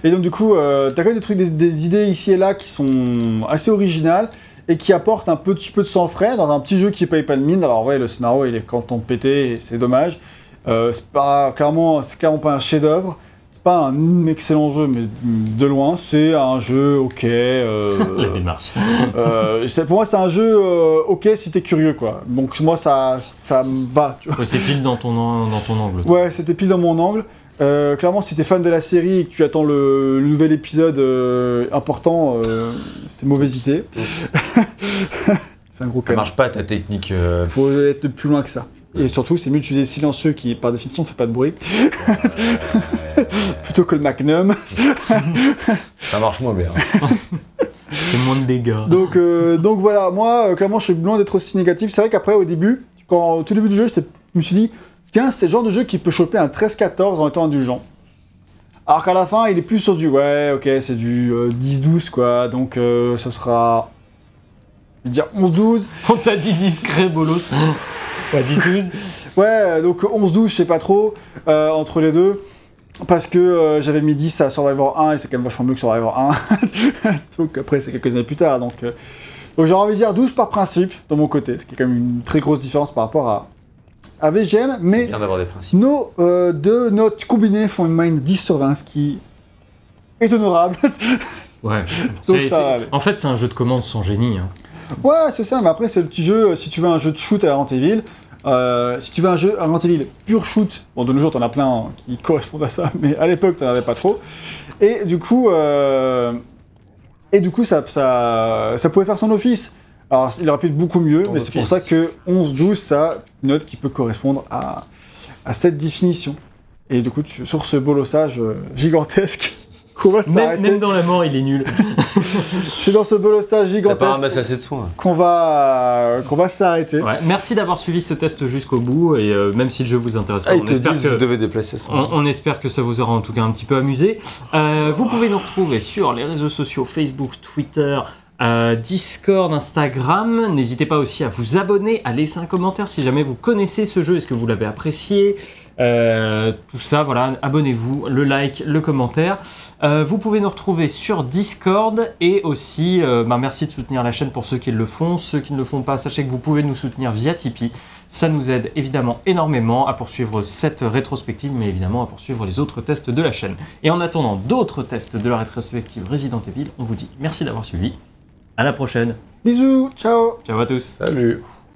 Et donc, du coup, euh, t'as quand même des trucs, des, des idées ici et là qui sont assez originales. Et qui apporte un petit peu de sang frais dans un petit jeu qui paye pas de mine. Alors ouais, le scénario il est quand on pété, c'est dommage. Euh, c'est pas clairement, c'est clairement pas un chef-d'œuvre. C'est pas un excellent jeu, mais de loin, c'est un jeu ok. euh, La démarche. euh, c'est- pour moi, c'est un jeu euh, ok si t'es curieux quoi. Donc moi ça, ça me va. Tu vois. Ouais, c'est pile dans ton, an- dans ton angle. toi. Ouais, c'était pile dans mon angle. Euh, clairement, si t'es fan de la série et que tu attends le, le nouvel épisode euh, important, euh, c'est mauvaise idée. c'est un gros Ça marche pas ta technique. euh, Faut être plus loin que ça. Et surtout, c'est mieux d'utiliser silencieux qui, par définition, fait pas de bruit, plutôt que le Magnum. ça marche moins bien. C'est moins de dégâts. Donc, euh, donc voilà, moi, euh, clairement, je suis loin d'être aussi négatif. C'est vrai qu'après, au début, quand, au tout début du jeu, je me suis dit, tiens, c'est le genre de jeu qui peut choper un 13-14 en étant indulgent. Alors qu'à la fin, il est plus sur du, ouais, ok, c'est du euh, 10-12, quoi. Donc, euh, ce sera, je vais dire 11-12. On t'a dit discret, bolos. Ouais, 10-12. Ouais, euh, donc 11-12, je sais pas trop, euh, entre les deux. Parce que euh, j'avais mis 10 à Survivor 1 et c'est quand même vachement mieux que Survivor 1. donc après, c'est quelques années plus tard. Donc, euh, donc j'aurais envie de dire 12 par principe, de mon côté. Ce qui est quand même une très grosse différence par rapport à, à VGM. Mais bien d'avoir des principes. nos euh, deux notes combinées font une moyenne de 10 sur 20, ce qui est honorable. Ouais. Donc ça en fait, c'est un jeu de commande sans génie. hein. Ouais, c'est ça, mais après, c'est le petit jeu. euh, Si tu veux un jeu de shoot à la Evil, euh, si tu veux un jeu à Evil pur shoot, bon, de nos jours, t'en as plein hein, qui correspondent à ça, mais à l'époque, t'en avais pas trop. Et du coup, euh, et du coup ça, ça, ça pouvait faire son office. Alors, il aurait pu être beaucoup mieux, Ton mais c'est pour ça que 11-12, ça, une note qui peut correspondre à, à cette définition. Et du coup, tu- sur ce bolossage euh, gigantesque, qu'on va Même, s'arrêter. même dans la mort, il est nul. Je suis dans ce bolossage T'as pas gigantesque ramassé assez de soins. qu'on va, qu'on va s'arrêter. Ouais, Merci d'avoir suivi ce test jusqu'au bout et euh, même si le jeu vous intéresse pas, Ah, on, espère disent que, vous devez déplacer ça. on, on espère que ça vous aura en tout cas un petit peu amusé. Euh, vous pouvez nous retrouver sur les réseaux sociaux Facebook, Twitter, Discord, Instagram. N'hésitez pas aussi à vous abonner, à laisser un commentaire si jamais vous connaissez ce jeu, est-ce que vous l'avez apprécié. Euh, tout ça, voilà, abonnez-vous, le like, le commentaire. Euh, vous pouvez nous retrouver sur Discord et aussi, euh, bah, merci de soutenir la chaîne pour ceux qui le font. Ceux qui ne le font pas, sachez que vous pouvez nous soutenir via Tipeee. Ça nous aide évidemment énormément à poursuivre cette rétrospective, mais évidemment à poursuivre les autres tests de la chaîne. Et en attendant d'autres tests de la rétrospective Resident Evil, on vous dit merci d'avoir suivi. À la prochaine. Bisous, ciao Ciao à tous. Salut.